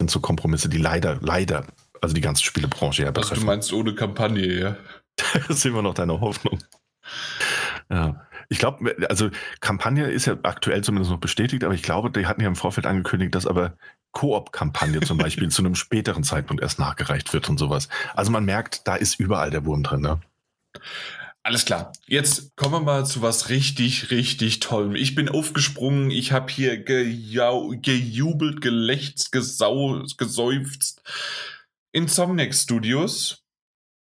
sind so Kompromisse, die leider, leider, also die ganze Spielebranche ja betreffen. Also du meinst ohne Kampagne, ja? das ist immer noch deine Hoffnung. Ja. Ich glaube, also Kampagne ist ja aktuell zumindest noch bestätigt, aber ich glaube, die hatten ja im Vorfeld angekündigt, dass aber Koop-Kampagne zum Beispiel zu einem späteren Zeitpunkt erst nachgereicht wird und sowas. Also man merkt, da ist überall der Wurm drin. Ne? Alles klar. Jetzt kommen wir mal zu was richtig, richtig Tollem. Ich bin aufgesprungen. Ich habe hier gejau gejubelt, gelächzt, gesau gesäuft. Insomniac Studios.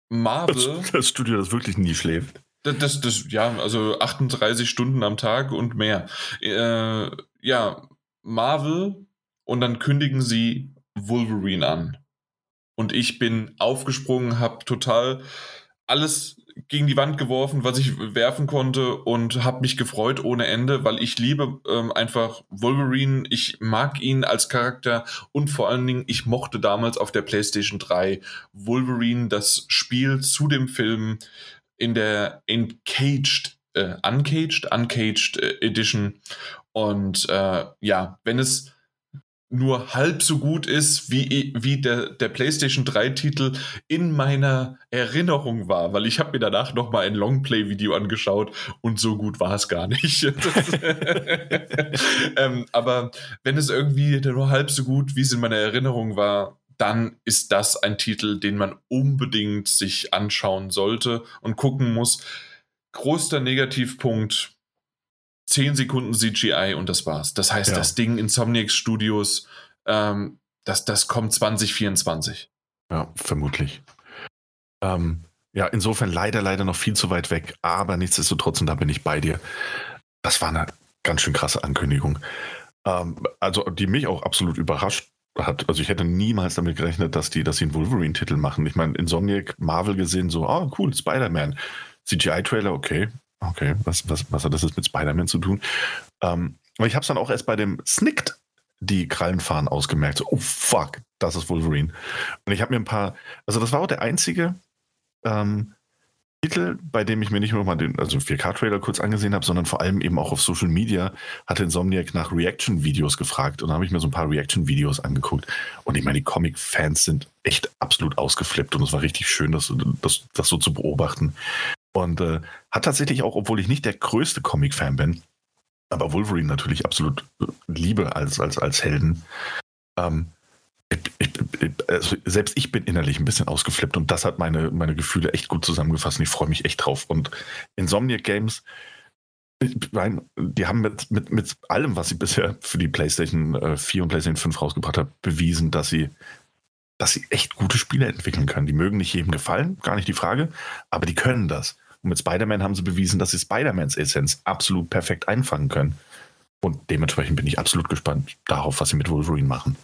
Marvel. Das, das, Studio, das wirklich nie schläft. Das, das, das, ja, also 38 Stunden am Tag und mehr. Äh, ja, Marvel und dann kündigen sie Wolverine an. Und ich bin aufgesprungen, habe total alles gegen die Wand geworfen, was ich werfen konnte und habe mich gefreut ohne Ende, weil ich liebe ähm, einfach Wolverine. Ich mag ihn als Charakter und vor allen Dingen, ich mochte damals auf der PlayStation 3 Wolverine, das Spiel zu dem Film in der Encaged, äh, Uncaged, Uncaged äh, Edition. Und äh, ja, wenn es nur halb so gut ist, wie, wie der, der PlayStation 3-Titel in meiner Erinnerung war, weil ich habe mir danach nochmal ein Longplay-Video angeschaut und so gut war es gar nicht. ähm, aber wenn es irgendwie nur halb so gut, wie es in meiner Erinnerung war, dann ist das ein Titel, den man unbedingt sich anschauen sollte und gucken muss. Größter Negativpunkt, 10 Sekunden CGI und das war's. Das heißt, ja. das Ding Insomniac Studios, ähm, das, das kommt 2024. Ja, vermutlich. Ähm, ja, insofern leider, leider noch viel zu weit weg, aber nichtsdestotrotz, und da bin ich bei dir. Das war eine ganz schön krasse Ankündigung. Ähm, also, die mich auch absolut überrascht hat. Also, ich hätte niemals damit gerechnet, dass die, dass sie einen Wolverine-Titel machen. Ich meine, Insomniac, Marvel gesehen, so, oh, cool, Spider-Man. CGI-Trailer, okay, Okay, was, was, was hat das jetzt mit Spider-Man zu tun? Ähm, aber ich habe es dann auch erst bei dem Snicked die Krallenfahren ausgemerkt. So, oh fuck, das ist Wolverine. Und ich habe mir ein paar, also das war auch der einzige ähm, Titel, bei dem ich mir nicht nur mal den, also 4K-Trailer kurz angesehen habe, sondern vor allem eben auch auf Social Media hatte Insomniac nach Reaction-Videos gefragt und da habe ich mir so ein paar Reaction-Videos angeguckt. Und ich meine, die Comic-Fans sind echt absolut ausgeflippt und es war richtig schön, das, das, das so zu beobachten. Und äh, hat tatsächlich auch, obwohl ich nicht der größte Comic-Fan bin, aber Wolverine natürlich absolut äh, liebe als, als, als Helden. Ähm, ich, ich, also selbst ich bin innerlich ein bisschen ausgeflippt und das hat meine, meine Gefühle echt gut zusammengefasst und ich freue mich echt drauf. Und Insomniac Games, die haben mit, mit, mit allem, was sie bisher für die PlayStation 4 äh, und PlayStation 5 rausgebracht haben, bewiesen, dass sie dass sie echt gute Spiele entwickeln können. Die mögen nicht jedem gefallen, gar nicht die Frage, aber die können das. Und mit Spider-Man haben sie bewiesen, dass sie Spider-Mans Essenz absolut perfekt einfangen können. Und dementsprechend bin ich absolut gespannt darauf, was sie mit Wolverine machen.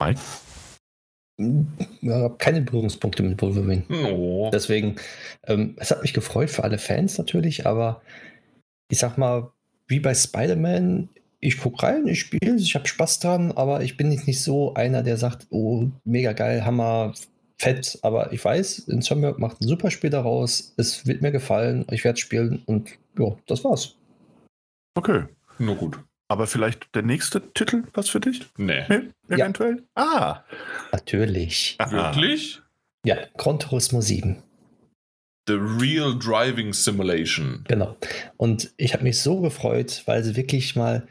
Mike? Ja, keine Berührungspunkte mit Wolverine. Oh. Deswegen, ähm, es hat mich gefreut für alle Fans natürlich, aber ich sag mal, wie bei Spider-Man ich gucke rein, ich spiele, ich habe Spaß dran, aber ich bin nicht, nicht so einer, der sagt, oh, mega geil, Hammer, fett. Aber ich weiß, Insomniac macht ein super Spiel daraus. Es wird mir gefallen, ich werde spielen und ja, das war's. Okay. Nur gut. Aber vielleicht der nächste Titel, was für dich? Nee. nee eventuell? Ja. Ah. Natürlich. Aha. Wirklich? Ja, Gran Turismo 7. The Real Driving Simulation. Genau. Und ich habe mich so gefreut, weil sie wirklich mal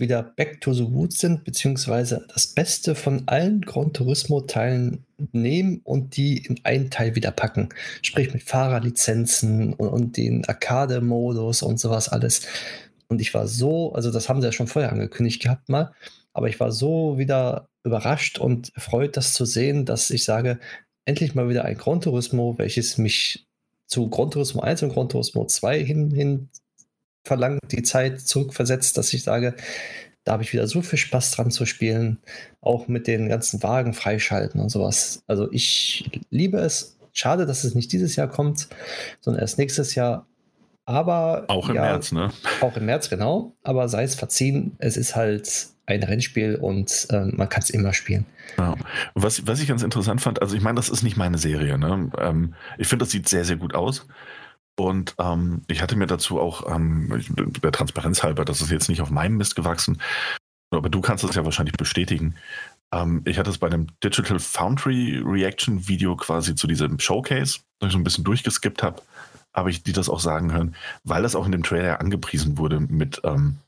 wieder back to the roots sind, beziehungsweise das Beste von allen Gran Turismo-Teilen nehmen und die in einen Teil wieder packen. Sprich mit Fahrerlizenzen und, und den Arcade-Modus und sowas alles. Und ich war so, also das haben sie ja schon vorher angekündigt gehabt mal, aber ich war so wieder überrascht und erfreut, das zu sehen, dass ich sage, endlich mal wieder ein Gran Turismo, welches mich zu Gran Turismo 1 und Gran Turismo 2 hin, hin verlangt, die Zeit zurückversetzt, dass ich sage, da habe ich wieder so viel Spaß dran zu spielen, auch mit den ganzen Wagen freischalten und sowas. Also ich liebe es. Schade, dass es nicht dieses Jahr kommt, sondern erst nächstes Jahr. Aber auch im ja, März, ne? Auch im März, genau. Aber sei es verziehen, es ist halt ein Rennspiel und äh, man kann es immer spielen. Ja. Was, was ich ganz interessant fand, also ich meine, das ist nicht meine Serie. Ne? Ähm, ich finde, das sieht sehr, sehr gut aus. Und ähm, ich hatte mir dazu auch, ähm, der Transparenz halber, das ist jetzt nicht auf meinem Mist gewachsen, aber du kannst es ja wahrscheinlich bestätigen. Ähm, ich hatte es bei einem Digital Foundry Reaction Video quasi zu diesem Showcase, das ich so ein bisschen durchgeskippt habe, habe ich dir das auch sagen hören, weil das auch in dem Trailer angepriesen wurde mit, ähm,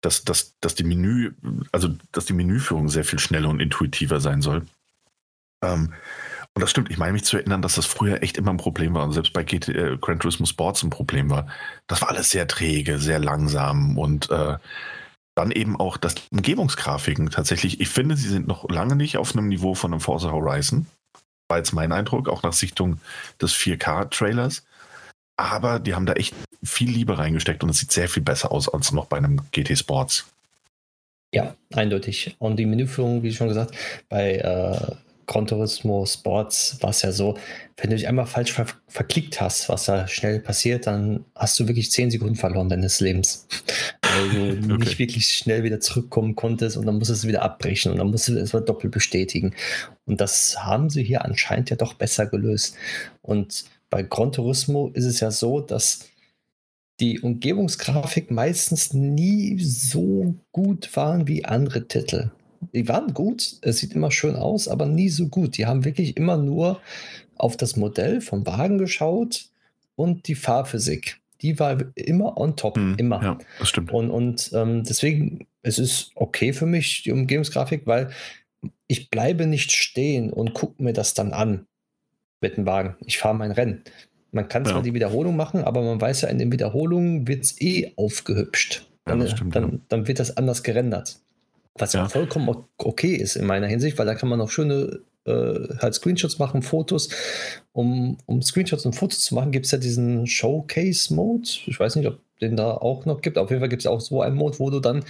dass, dass, dass die Menü, also dass die Menüführung sehr viel schneller und intuitiver sein soll. Ähm, und das stimmt, ich meine mich zu erinnern, dass das früher echt immer ein Problem war und selbst bei GT, äh, Gran Turismo Sports ein Problem war. Das war alles sehr träge, sehr langsam und äh, dann eben auch das Umgebungsgrafiken tatsächlich, ich finde, sie sind noch lange nicht auf einem Niveau von einem Forza Horizon. War jetzt mein Eindruck, auch nach Sichtung des 4K-Trailers. Aber die haben da echt viel Liebe reingesteckt und es sieht sehr viel besser aus als noch bei einem GT Sports. Ja, eindeutig. Und die Menüführung, wie schon gesagt, bei äh, Gran Turismo Sports war es ja so, wenn du dich einmal falsch ver verklickt hast, was da schnell passiert, dann hast du wirklich zehn Sekunden verloren deines Lebens. Weil du okay. nicht wirklich schnell wieder zurückkommen konntest und dann musstest du wieder abbrechen und dann musst du es doppelt bestätigen. Und das haben sie hier anscheinend ja doch besser gelöst. Und bei Gran Turismo ist es ja so, dass die Umgebungsgrafik meistens nie so gut waren wie andere Titel die waren gut, es sieht immer schön aus, aber nie so gut. Die haben wirklich immer nur auf das Modell vom Wagen geschaut und die Fahrphysik. Die war immer on top, hm, immer. Ja, das stimmt. Und, und ähm, deswegen, es ist okay für mich, die Umgebungsgrafik, weil ich bleibe nicht stehen und gucke mir das dann an mit dem Wagen. Ich fahre mein Rennen. Man kann zwar ja. die Wiederholung machen, aber man weiß ja, in den Wiederholungen wird es eh aufgehübscht. Ja, dann, stimmt, dann, ja. dann, wird das anders gerendert. Was ja. vollkommen okay ist in meiner Hinsicht, weil da kann man noch schöne äh, halt Screenshots machen, Fotos. Um, um Screenshots und Fotos zu machen, gibt es ja diesen Showcase-Mode. Ich weiß nicht, ob den da auch noch gibt. Auf jeden Fall gibt es auch so einen Mode, wo du dann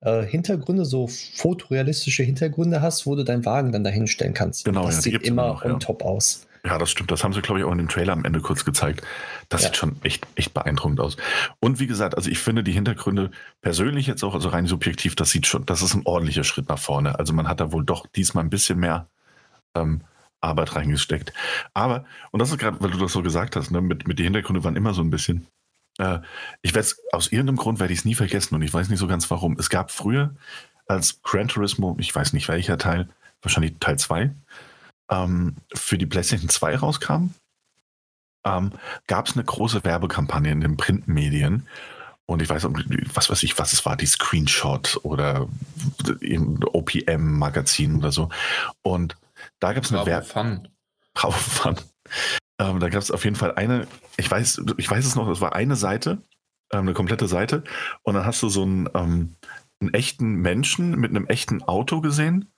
äh, Hintergründe, so fotorealistische Hintergründe hast, wo du deinen Wagen dann dahin stellen kannst. Genau, das ja, sieht immer noch, on ja. top aus. Ja, das stimmt. Das haben sie, glaube ich, auch in dem Trailer am Ende kurz gezeigt. Das ja. sieht schon echt, echt beeindruckend aus. Und wie gesagt, also ich finde die Hintergründe persönlich jetzt auch, also rein subjektiv, das sieht schon, das ist ein ordentlicher Schritt nach vorne. Also man hat da wohl doch diesmal ein bisschen mehr ähm, Arbeit reingesteckt. Aber, und das ist gerade, weil du das so gesagt hast, ne, mit, mit die Hintergründe waren immer so ein bisschen. Äh, ich werde es, aus irgendeinem Grund werde ich es nie vergessen und ich weiß nicht so ganz warum. Es gab früher als Gran Turismo, ich weiß nicht welcher Teil, wahrscheinlich Teil 2, ähm, für die PlayStation 2 rauskam, ähm, gab es eine große Werbekampagne in den Printmedien. Und ich weiß, was weiß ich, was es war, die Screenshot oder OPM-Magazin oder so. Und da gab es eine Werbung. Bravo Fun. Ähm, da gab es auf jeden Fall eine, ich weiß, ich weiß es noch, es war eine Seite, ähm, eine komplette Seite. Und dann hast du so einen, ähm, einen echten Menschen mit einem echten Auto gesehen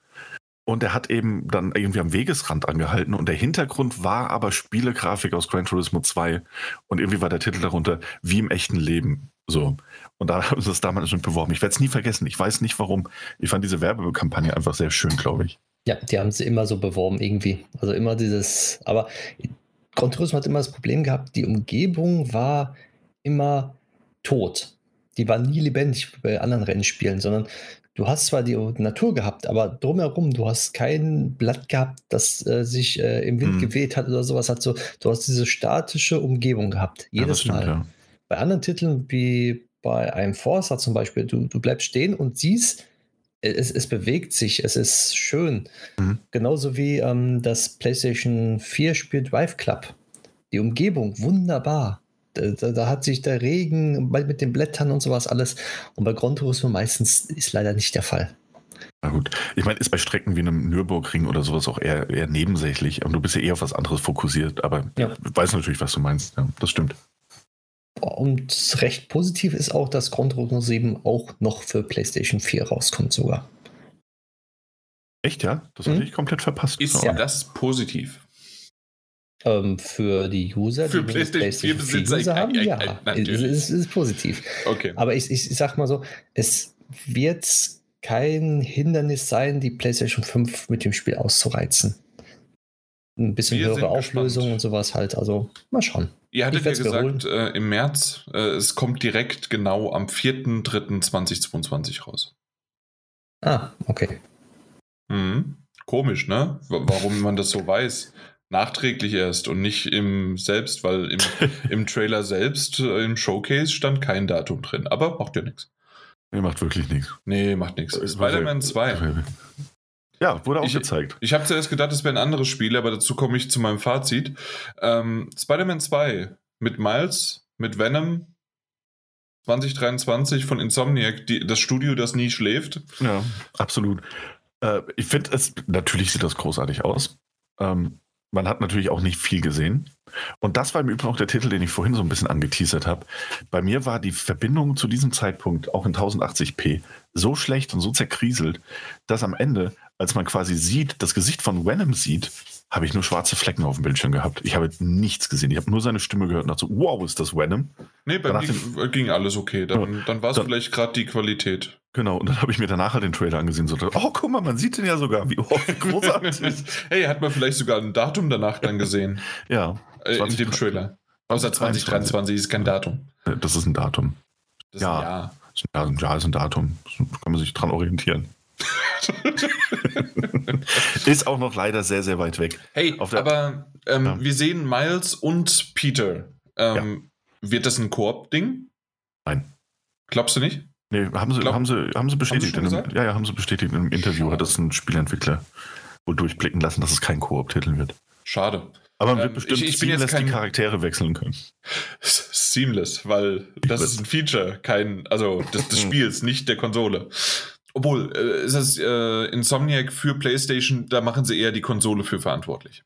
und er hat eben dann irgendwie am Wegesrand angehalten und der Hintergrund war aber Spielegrafik aus Gran Turismo 2 und irgendwie war der Titel darunter wie im echten Leben. So. Und da haben sie es damals schon beworben. Ich werde es nie vergessen. Ich weiß nicht warum. Ich fand diese Werbekampagne einfach sehr schön, glaube ich. Ja, die haben sie immer so beworben, irgendwie. Also immer dieses, aber Gran Turismo hat immer das Problem gehabt, die Umgebung war immer tot. Die war nie lebendig bei anderen Rennspielen, sondern du hast zwar die Natur gehabt, aber drumherum, du hast kein Blatt gehabt, das äh, sich äh, im Wind hm. geweht hat oder sowas. Hat so, du hast diese statische Umgebung gehabt, jedes ja, Mal. Stimmt, ja. Bei anderen Titeln wie bei einem Forza zum Beispiel, du, du bleibst stehen und siehst, es, es bewegt sich, es ist schön. Mhm. Genauso wie ähm, das PlayStation 4 Spiel Drive Club. Die Umgebung, wunderbar Da, da, hat sich der Regen mit den Blättern und sowas alles. Und bei Gran Turismo meistens ist leider nicht der Fall. Na gut. Ich meine, ist bei Strecken wie einem Nürburgring oder sowas auch eher, eher nebensächlich. Und du bist ja eher auf was anderes fokussiert. Aber ja. ich weiß natürlich, was du meinst. Ja, das stimmt. Und recht positiv ist auch, dass Gran Turismo 7 auch noch für PlayStation 4 rauskommt sogar. Echt, ja? Das hatte hm? ich komplett verpasst. Ist ja das positiv? Ähm, für die User, für die PlayStation, 4 Besitzer haben, ja, es ist, ist, positiv. Okay. Aber ich, ich, ich sag mal so, es wird kein Hindernis sein, die PlayStation 5 mit dem Spiel auszureizen. Ein bisschen Wir höhere Auflösung und sowas halt. Also mal schauen. Ihr hattet ja gesagt, äh, im März, äh, es kommt direkt genau am 4.3.2022 raus. Ah, okay. Mhm. Komisch, ne? Warum man das so weiß. Nachträglich erst und nicht im selbst, weil im, im Trailer selbst, äh, im Showcase stand kein Datum drin. Aber macht ja nichts. Nee, macht wirklich nichts. Nee, macht nichts. Spider-Man 2. Ja, wurde auch ich, gezeigt. Ich habe zuerst gedacht, es wäre ein anderes Spiel, aber dazu komme ich zu meinem Fazit. Ähm, Spider-Man 2 mit Miles, mit Venom, 2023 von Insomniac, die, das Studio, das nie schläft. Ja, absolut. Äh, ich finde es, natürlich sieht das großartig aus. Ähm, man hat natürlich auch nicht viel gesehen. Und das war im Übrigen auch der Titel, den ich vorhin so ein bisschen angeteasert habe. Bei mir war die Verbindung zu diesem Zeitpunkt auch in 1080p so schlecht und so zerkrieselt, dass am Ende, als man quasi sieht, das Gesicht von Venom sieht, habe ich nur schwarze Flecken auf dem Bildschirm gehabt. Ich habe nichts gesehen. Ich habe nur seine Stimme gehört und dachte so, wow, ist das Venom? Nee, bei mir ging alles okay. Dann, ja, dann war es vielleicht gerade die Qualität. Genau, und dann habe ich mir danach halt den Trailer angesehen. So, oh, guck mal, man sieht den ja sogar. Wie oh, großartig. hey, hat man vielleicht sogar ein Datum danach dann gesehen? ja. Äh, in dem Trailer. Außer 2023 ist kein Datum. Das ist ein Datum. Das ja. Ist ein Jahr. Jahr ist ein Datum. Da kann man sich dran orientieren. ist auch noch leider sehr, sehr weit weg. Hey, aber ähm, ja. wir sehen Miles und Peter. Ähm, ja. Wird das ein Koop-Ding? Nein. Glaubst du nicht? Nee, haben sie, Glaub, haben sie, haben sie bestätigt. Haben sie einem, ja, ja, haben sie bestätigt. In einem Interview hat das ein Spielentwickler wohl durchblicken lassen, dass es kein Koop-Titel wird. Schade. Aber man wird ähm, bestimmt ich, ich bin seamless kein, die Charaktere wechseln können. Seamless, weil das ist ein Feature, kein, also des, des Spiels, nicht der Konsole. Obwohl, äh, ist das äh, Insomniac für PlayStation, da machen sie eher die Konsole für verantwortlich.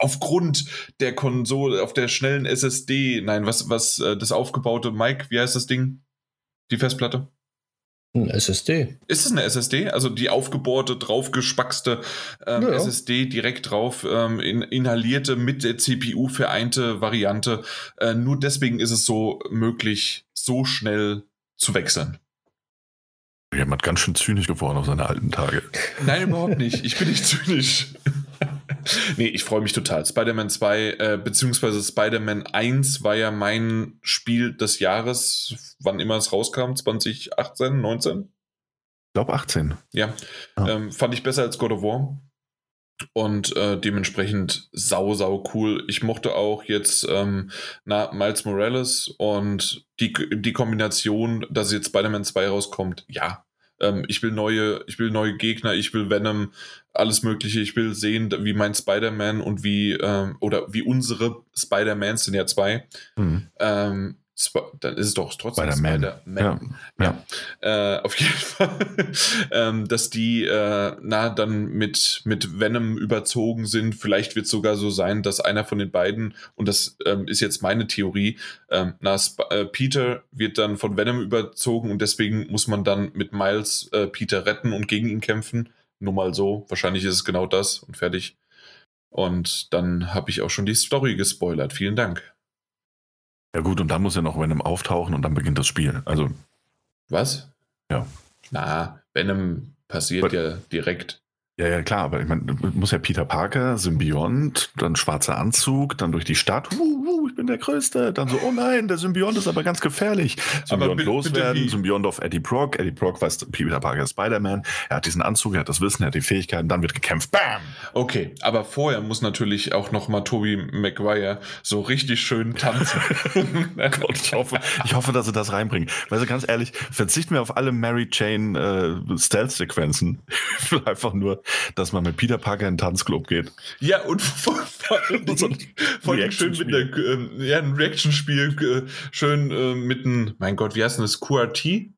Aufgrund der Konsole, auf der schnellen SSD, nein, was, was, äh, das aufgebaute, Mike, wie heißt das Ding? Die Festplatte? Ein SSD. Ist es eine SSD? Also die aufgebohrte, draufgespackste ähm, ja. SSD direkt drauf, ähm, in, inhalierte, mit der CPU vereinte Variante. Äh, nur deswegen ist es so möglich, so schnell zu wechseln. Jemand ganz schön zynisch geworden auf seine alten Tage. Nein, überhaupt nicht. Ich bin nicht zynisch. nee, ich freue mich total. Spider-Man 2, äh, beziehungsweise Spider-Man 1 war ja mein Spiel des Jahres, wann immer es rauskam, 2018, 19? Ich glaube 18. Ja, ah. ähm, fand ich besser als God of War. Und äh, dementsprechend sau, sau cool. Ich mochte auch jetzt ähm, na, Miles Morales und die, die Kombination, dass jetzt Spider-Man 2 rauskommt. Ja, ähm, ich will neue, ich will neue Gegner, ich will Venom, alles Mögliche. Ich will sehen, wie mein Spider-Man und wie, ähm, oder wie unsere Spider-Mans sind ja zwei, mhm. ähm, dann ist es doch trotzdem Spider-Man. Ja, ja. Äh, auf jeden Fall, ähm, dass die äh, na dann mit mit Venom überzogen sind. Vielleicht wird es sogar so sein, dass einer von den beiden und das ähm, ist jetzt meine Theorie, ähm, na Sp äh, Peter wird dann von Venom überzogen und deswegen muss man dann mit Miles äh, Peter retten und gegen ihn kämpfen. Nur mal so. Wahrscheinlich ist es genau das und fertig. Und dann habe ich auch schon die Story gespoilert. Vielen Dank. Ja gut, und dann muss ja noch Venom auftauchen und dann beginnt das Spiel. Also. Was? Ja. Na, Venom passiert Aber, ja direkt. Ja, ja, klar, aber ich meine, muss ja Peter Parker, Symbiont, dann schwarzer Anzug, dann durch die Stadt, uh, uh, ich bin der Größte, dann so, oh nein, der Symbiont ist aber ganz gefährlich. Symbiont loswerden, Symbiont auf Eddie Brock, Eddie Brock weiß, Peter Parker ist Spider-Man, er hat diesen Anzug, er hat das Wissen, er hat die Fähigkeiten, dann wird gekämpft, bam! Okay, aber vorher muss natürlich auch noch mal Toby Maguire so richtig schön tanzen. Gott, ich hoffe, ich hoffe, dass sie das reinbringen. Weil also ganz ehrlich, verzichten wir auf alle Mary Jane äh, Stealth-Sequenzen. Ich will einfach nur dass man mit Peter Parker in den Tanzclub geht. Ja, und vor, vor, So allem schön mit der, ähm, ja, ein Reaction-Spiel, äh, schön äh, mit einem, mein Gott, wie heißt denn das? QRT?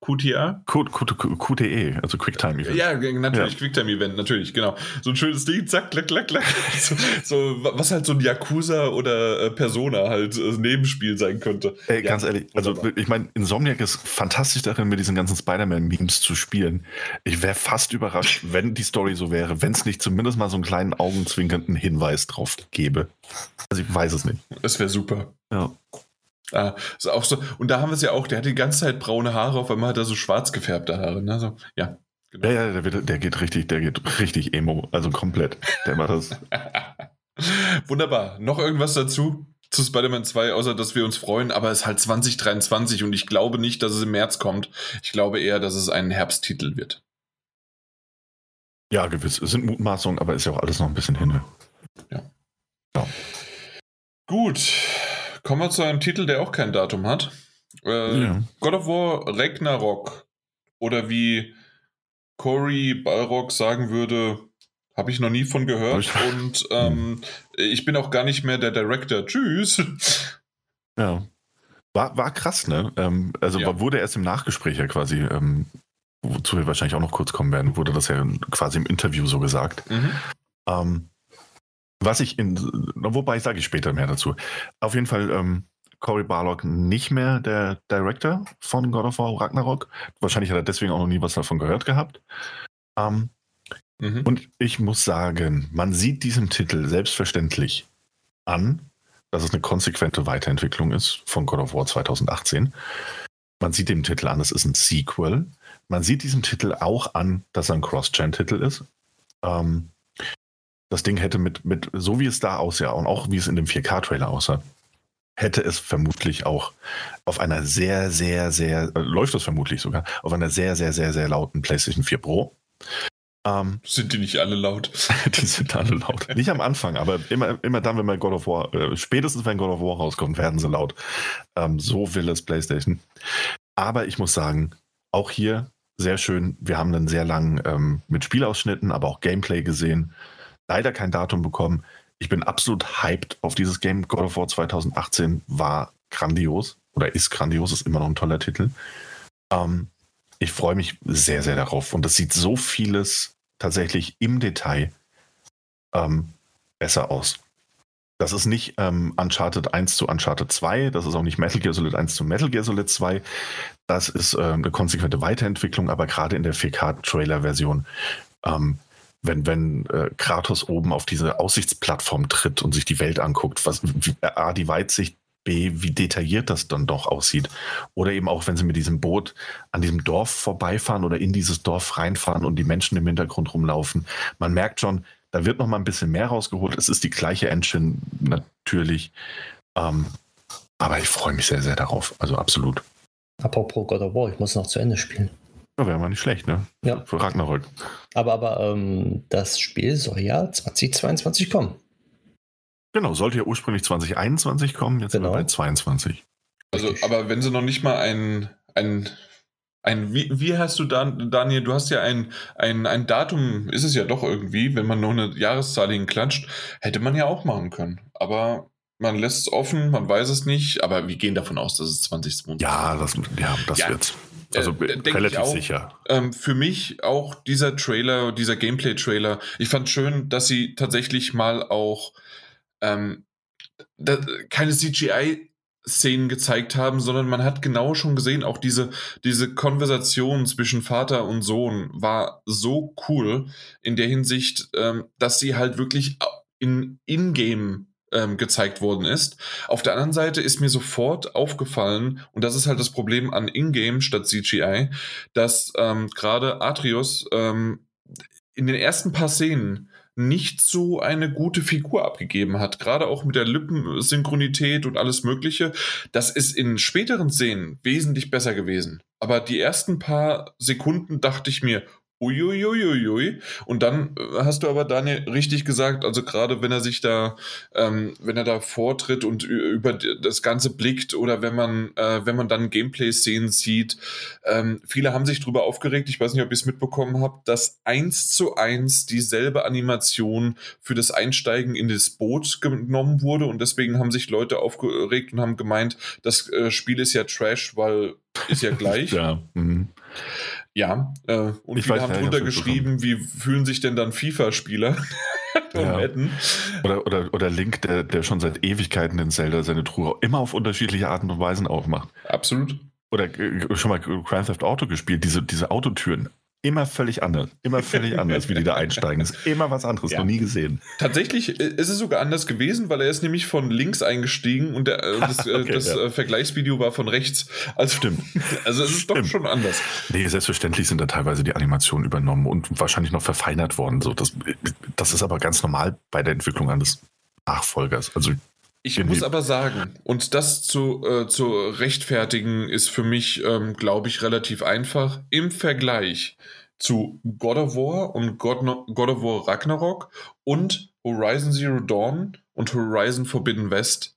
QTA? Q- Q- Q- QTE, also Quicktime Event. Ja, natürlich, Ja. Quicktime-Event, natürlich, genau. So ein schönes Ding, zack, klack, klack, klack. So, so, wa- was halt so ein Yakuza oder äh, Persona halt äh, Nebenspiel sein könnte. Ey, Ja, ganz ehrlich, also wunderbar. ich meine, Insomniac ist fantastisch darin, mit diesen ganzen Spider-Man-Memes zu spielen. Ich wäre fast überrascht, wenn die Story so wäre, wenn es nicht zumindest mal so einen kleinen augenzwinkernden Hinweis drauf gäbe. Also ich weiß es nicht. Das wäre super. Ja. Ah, ist auch so. Und da haben wir es ja auch, der hat die ganze Zeit braune Haare, auf einmal hat er so schwarz gefärbte Haare. Ne? So, ja, genau. Ja, ja, der, wird, der geht richtig, der geht richtig emo, also komplett. Der macht das. Wunderbar. Noch irgendwas dazu zu Spider-Man 2, außer dass wir uns freuen, aber es ist halt 2023 und ich glaube nicht, dass es im März kommt. Ich glaube eher, dass es ein Herbsttitel wird. Ja, gewiss. Es sind Mutmaßungen, aber ist ja auch alles noch ein bisschen hin. Gut, kommen wir zu einem Titel, der auch kein Datum hat. Äh, Ja. God of War Ragnarok. Oder wie Cory Balrog sagen würde, habe ich noch nie von gehört. Und ähm, ich bin auch gar nicht mehr der Director. Tschüss. Ja. War, war krass, ne? Ähm, also Ja. wurde erst im Nachgespräch ja quasi, ähm, wozu wir wahrscheinlich auch noch kurz kommen werden, wurde das ja quasi im Interview so gesagt. Mhm. Was ich in, wobei sage ich später mehr dazu. Auf jeden Fall ähm, Cory Barlog nicht mehr der Director von God of War Ragnarok. Wahrscheinlich hat er deswegen auch noch nie was davon gehört gehabt. Ähm, Mhm. und ich muss sagen, man sieht diesem Titel selbstverständlich an, dass es eine konsequente Weiterentwicklung ist von God of War 2018. Man sieht dem Titel an, es ist ein Sequel. Man sieht diesem Titel auch an, dass er ein Cross-Gen-Titel ist. Ähm, das Ding hätte mit, mit, so wie es da aussah und auch wie es in dem 4K-Trailer aussah, hätte es vermutlich auch auf einer sehr, sehr, sehr, äh, läuft es vermutlich sogar, auf einer sehr, sehr, sehr, sehr lauten PlayStation 4 Pro. Ähm, Sind die nicht alle laut? die sind alle laut. Nicht am Anfang, aber immer, immer dann, wenn man God of War, äh, spätestens wenn God of War rauskommt, werden sie laut. Ähm, so will es PlayStation. Aber ich muss sagen, auch hier sehr schön. Wir haben einen sehr langen ähm, mit Spielausschnitten, aber auch Gameplay gesehen. Leider kein Datum bekommen. Ich bin absolut hyped auf dieses Game. God of War 2018 war grandios oder ist grandios, ist immer noch ein toller Titel. Ähm, ich freue mich sehr, sehr darauf. Und es sieht so vieles tatsächlich im Detail ähm, besser aus. Das ist nicht ähm, Uncharted 1 zu Uncharted 2, das ist auch nicht Metal Gear Solid 1 zu Metal Gear Solid 2. Das ist ähm, eine konsequente Weiterentwicklung, aber gerade in der 4K-Trailer-Version, ähm, wenn, wenn äh, Kratos oben auf diese Aussichtsplattform tritt und sich die Welt anguckt, was, wie, A, die Weitsicht, B, wie detailliert das dann doch aussieht. Oder eben auch, wenn sie mit diesem Boot an diesem Dorf vorbeifahren oder in dieses Dorf reinfahren und die Menschen im Hintergrund rumlaufen. Man merkt schon, da wird noch mal ein bisschen mehr rausgeholt. Es ist die gleiche Engine natürlich. Ähm, aber ich freue mich sehr, sehr darauf. Also absolut. Apropos God of War, ich muss noch zu Ende spielen. Ja, wäre mal nicht schlecht, ne? Ja. Für Ragnarök. Aber, aber ähm, das Spiel soll ja 2022 kommen. Genau, sollte ja ursprünglich 2021 kommen, jetzt sind Genau. wir bei 22. Also, aber wenn sie noch nicht mal ein, ein, ein wie, wie hast du Dan, Daniel, du hast ja ein, ein, ein Datum, ist es ja doch irgendwie, wenn man nur eine Jahreszahl hinklatscht, hätte man ja auch machen können. Aber man lässt es offen, man weiß es nicht, aber wir gehen davon aus, dass es 2022 Ja, das, ja, das Ja. wird's. Also Äh, denk ich relativ auch. sicher. Ähm, für mich auch dieser Trailer, dieser Gameplay-Trailer, ich fand schön, dass sie tatsächlich mal auch ähm, da, keine CGI-Szenen gezeigt haben, sondern man hat genau schon gesehen, auch diese, diese Konversation zwischen Vater und Sohn war so cool in der Hinsicht, ähm, dass sie halt wirklich in Ingame ähm, gezeigt worden ist. Auf der anderen Seite ist mir sofort aufgefallen, und das ist halt das Problem an Ingame statt CGI, dass ähm, gerade Atreus ähm, in den ersten paar Szenen nicht so eine gute Figur abgegeben hat. Gerade auch mit der Lippensynchronität und alles Mögliche. Das ist in späteren Szenen wesentlich besser gewesen. Aber die ersten paar Sekunden dachte ich mir, Uiuiuiui. Und dann äh, hast du aber Daniel richtig gesagt, also gerade wenn er sich da, ähm, wenn er da vortritt und über das Ganze blickt oder wenn man, äh, wenn man dann Gameplay-Szenen sieht, ähm, viele haben sich darüber aufgeregt, ich weiß nicht, ob ihr es mitbekommen habt, dass eins zu eins dieselbe Animation für das Einsteigen in das Boot genommen wurde und deswegen haben sich Leute aufgeregt und haben gemeint, das äh, Spiel ist ja Trash, weil ist ja gleich. ja. Mhm. Ja, äh, und ich viele weiß, haben drunter geschrieben, wie fühlen sich denn dann FIFA-Spieler? ja. Oder, oder, oder Link, der, der schon seit Ewigkeiten in Zelda seine Truhe immer auf unterschiedliche Arten und Weisen aufmacht. Absolut. Oder äh, schon mal Grand Theft Auto gespielt, diese, diese Autotüren immer völlig anders. Immer völlig anders, wie die da einsteigen. Das ist immer was anderes, ja. noch nie gesehen. Tatsächlich äh, ist es sogar anders gewesen, weil er ist nämlich von links eingestiegen und der, äh, das, äh, okay, das ja. Vergleichsvideo war von rechts. Also, Stimmt. Also es ist Stimmt. doch schon anders. Nee, selbstverständlich sind da teilweise die Animationen übernommen und wahrscheinlich noch verfeinert worden. So, das, das ist aber ganz normal bei der Entwicklung eines Nachfolgers. Also ich muss aber sagen, und das zu, äh, zu rechtfertigen, ist für mich, ähm, glaube ich, relativ einfach. Im Vergleich zu God of War und God, God of War Ragnarok und Horizon Zero Dawn und Horizon Forbidden West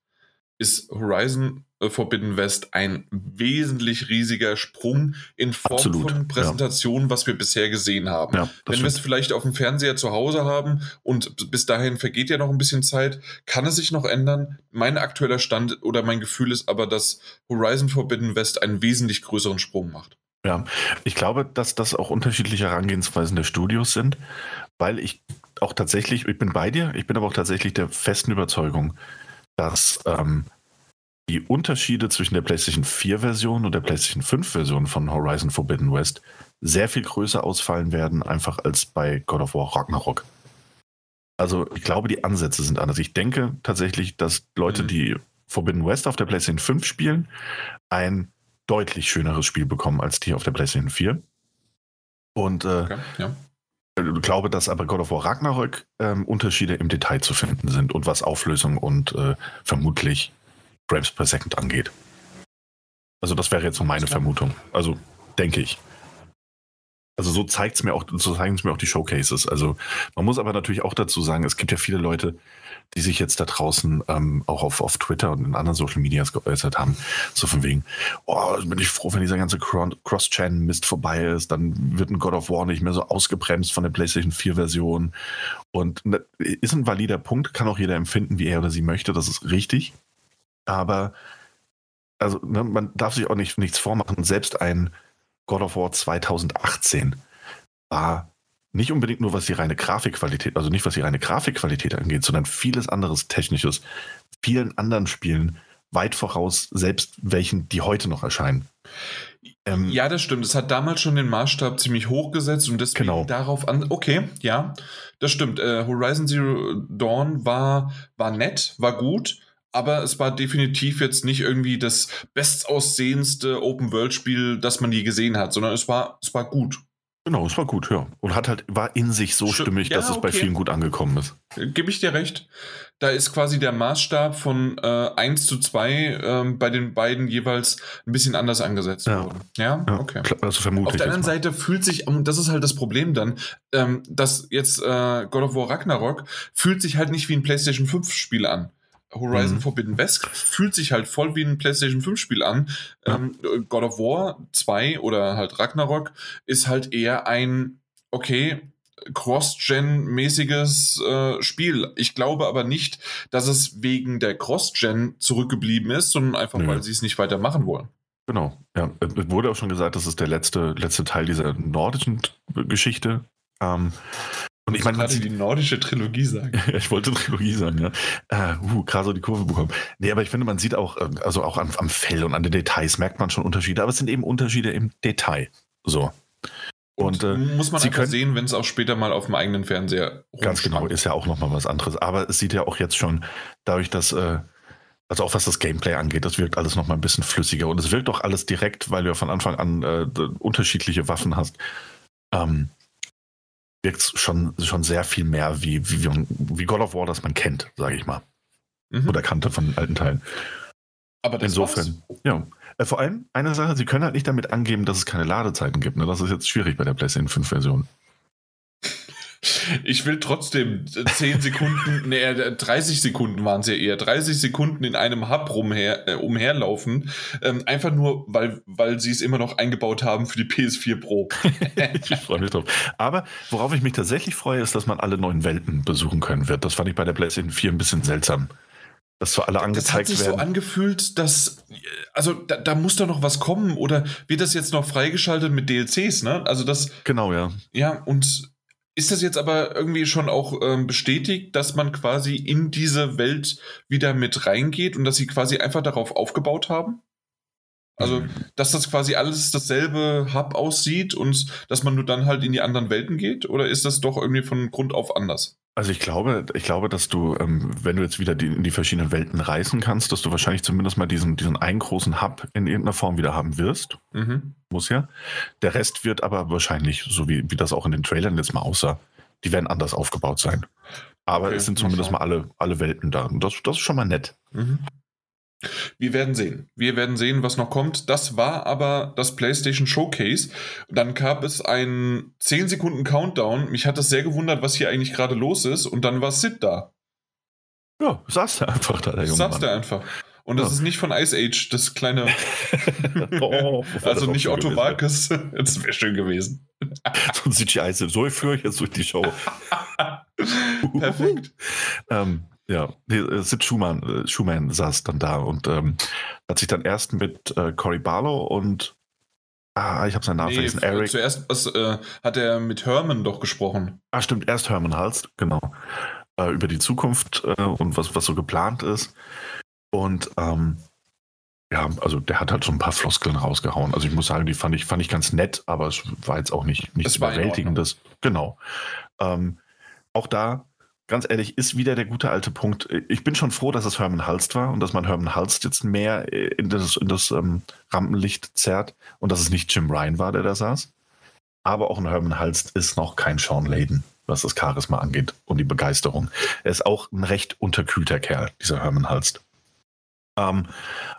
ist Horizon Forbidden West ein wesentlich riesiger Sprung in Form Absolut, von Präsentation, ja. was wir bisher gesehen haben. Ja, Wenn wir es vielleicht auf dem Fernseher zu Hause haben und bis dahin vergeht ja noch ein bisschen Zeit, kann es sich noch ändern. Mein aktueller Stand oder mein Gefühl ist aber, dass Horizon Forbidden West einen wesentlich größeren Sprung macht. Ja, ich glaube, dass das auch unterschiedliche Herangehensweisen der Studios sind, weil ich auch tatsächlich, ich bin bei dir, ich bin aber auch tatsächlich der festen Überzeugung, dass ähm, die Unterschiede zwischen der PlayStation 4-Version und der PlayStation 5-Version von Horizon Forbidden West sehr viel größer ausfallen werden, einfach als bei God of War Ragnarok. Also ich glaube, die Ansätze sind anders. Ich denke tatsächlich, dass Leute, mhm. die Forbidden West auf der PlayStation 5 spielen, ein deutlich schöneres Spiel bekommen als die auf der PlayStation 4. Und äh, okay, ja. Ich glaube, dass aber God of War Ragnarök ähm, Unterschiede im Detail zu finden sind und was Auflösung und äh, vermutlich Frames per Second angeht. Also das wäre jetzt so meine Vermutung. Also denke ich. Also so zeigt es mir auch, so zeigen es mir auch die Showcases. Also man muss aber natürlich auch dazu sagen, es gibt ja viele Leute, die sich jetzt da draußen ähm, auch auf, auf Twitter und in anderen Social Medias geäußert haben, so von wegen, oh, bin ich froh, wenn dieser ganze Cross-Chain-Mist vorbei ist, dann wird ein God of War nicht mehr so ausgebremst von der PlayStation 4-Version. Und ne, ist ein valider Punkt, kann auch jeder empfinden, wie er oder sie möchte, das ist richtig. Aber also ne, man darf sich auch nicht, nichts vormachen. Selbst ein God of War 2018 war nicht unbedingt nur was die reine Grafikqualität, also nicht was die reine Grafikqualität angeht, sondern vieles anderes Technisches, vielen anderen Spielen weit voraus, selbst welchen, die heute noch erscheinen. Ähm, ja, das stimmt. Es hat damals schon den Maßstab ziemlich hoch gesetzt und deswegen genau. darauf an. Okay, ja, das stimmt. Äh, Horizon Zero Dawn war, war nett, war gut aber es war definitiv jetzt nicht irgendwie das bestaussehendste Open-World-Spiel, das man je gesehen hat, sondern es war, es war gut. Genau, es war gut, ja. Und hat halt, war in sich so stimmig, ja, dass es okay. bei vielen gut angekommen ist. Gebe ich dir recht. Da ist quasi der Maßstab von äh, 1 zu 2 äh, bei den beiden jeweils ein bisschen anders angesetzt ja. worden. Ja, ja okay. Also vermutlich. Auf der anderen Seite fühlt sich, und das ist halt das Problem dann, ähm, dass jetzt äh, God of War Ragnarok fühlt sich halt nicht wie ein PlayStation 5 Spiel an. Horizon mhm. Forbidden West fühlt sich halt voll wie ein PlayStation 5 Spiel an. Ja. Ähm, God of War 2 oder halt Ragnarok ist halt eher ein, okay, Cross-Gen-mäßiges äh, Spiel. Ich glaube aber nicht, dass es wegen der Cross-Gen zurückgeblieben ist, sondern einfach, Nö. weil sie es nicht weitermachen wollen. Genau, ja. Es wurde auch schon gesagt, das ist der letzte, letzte Teil dieser nordischen Geschichte. Ähm, und ich meine, sieht die nordische Trilogie sagen. ich wollte Trilogie sagen, ja. Äh, uh, gerade so die Kurve bekommen. Nee, aber ich finde, man sieht auch, äh, also auch am, am Fell und an den Details merkt man schon Unterschiede, aber es sind eben Unterschiede im Detail. So. Und, und äh, muss man Sie können, sehen, wenn es auch später mal auf dem eigenen Fernseher Ganz genau, ist ja auch nochmal was anderes. Aber es sieht ja auch jetzt schon, dadurch, dass, äh, also auch was das Gameplay angeht, das wirkt alles nochmal ein bisschen flüssiger. Und es wirkt auch alles direkt, weil du ja von Anfang an äh, unterschiedliche Waffen hast. Ähm, wirkt schon, schon sehr viel mehr wie, wie, wie God of War, das man kennt, sage ich mal. Mhm. Oder kannte von den alten Teilen. Aber das Insofern, war's. ja. Äh, vor allem eine Sache, sie können halt nicht damit angeben, dass es keine Ladezeiten gibt. Ne? Das ist jetzt schwierig bei der PlayStation 5 Version. Ich will trotzdem 10 Sekunden, nee, 30 Sekunden waren es ja eher, 30 Sekunden in einem Hub rumher, äh, umherlaufen. Ähm, einfach nur, weil, weil sie es immer noch eingebaut haben für die PS4 Pro. ich freue mich drauf. Aber worauf ich mich tatsächlich freue, ist, dass man alle neuen Welten besuchen können wird. Das fand ich bei der PlayStation 4 ein bisschen seltsam. Dass so alle angezeigt das hat sich werden. so angefühlt, dass, also da, da muss doch noch was kommen oder wird das jetzt noch freigeschaltet mit DLCs, ne? Also das, genau, ja. ja, und ist das jetzt aber irgendwie schon auch ähm, bestätigt, dass man quasi in diese Welt wieder mit reingeht und dass sie quasi einfach darauf aufgebaut haben? Also, Mhm. dass das quasi alles dasselbe Hub aussieht und dass man nur dann halt in die anderen Welten geht? Oder ist das doch irgendwie von Grund auf anders? Also ich glaube, ich glaube, dass du, ähm, wenn du jetzt wieder die, in die verschiedenen Welten reisen kannst, dass du wahrscheinlich zumindest mal diesen, diesen einen großen Hub in irgendeiner Form wieder haben wirst. Mhm. Muss ja. Der Rest wird aber wahrscheinlich, so wie, wie das auch in den Trailern jetzt mal aussah, die werden anders aufgebaut sein. Aber Okay, es sind zumindest mal alle, alle Welten da. Und das, das ist schon mal nett. Mhm. Wir werden sehen. Wir werden sehen, was noch kommt. Das war aber das PlayStation Showcase. Dann gab es einen 10 Sekunden Countdown. Mich hat das sehr gewundert, was hier eigentlich gerade los ist. Und dann war Sid da. Ja, saß da einfach da, der junge Saß Mann. der einfach. Und das Ja. ist nicht von Ice Age, das kleine, oh, also nicht Otto Walkes. Das wäre schön gewesen. So ein CGI so führe ich jetzt durch die Show. Perfekt. ähm, ja, äh, Sid Schumann, äh, Schumann saß dann da und ähm, hat sich dann erst mit äh, Cory Barlow und ah, ich habe seinen Namen Nee, vergessen, Eric. zuerst was, äh, hat er mit Herman doch gesprochen. Ah, stimmt, erst Herman Halst, genau. Äh, über die Zukunft äh, und was, was so geplant ist. Und ähm, ja, also der hat halt so ein paar Floskeln rausgehauen. Also ich muss sagen, die fand ich, fand ich ganz nett, aber es war jetzt auch nicht nichts Überwältigendes. Genau. Ähm, auch da, ganz ehrlich, ist wieder der gute alte Punkt. Ich bin schon froh, dass es Herman Halst war und dass man Herman Halst jetzt mehr äh, in das, in das ähm, Rampenlicht zerrt und dass es nicht Jim Ryan war, der da saß. Aber auch ein Herman Halst ist noch kein Sean Layden, was das Charisma angeht und die Begeisterung. Er ist auch ein recht unterkühlter Kerl, dieser Herman Halst. Ähm,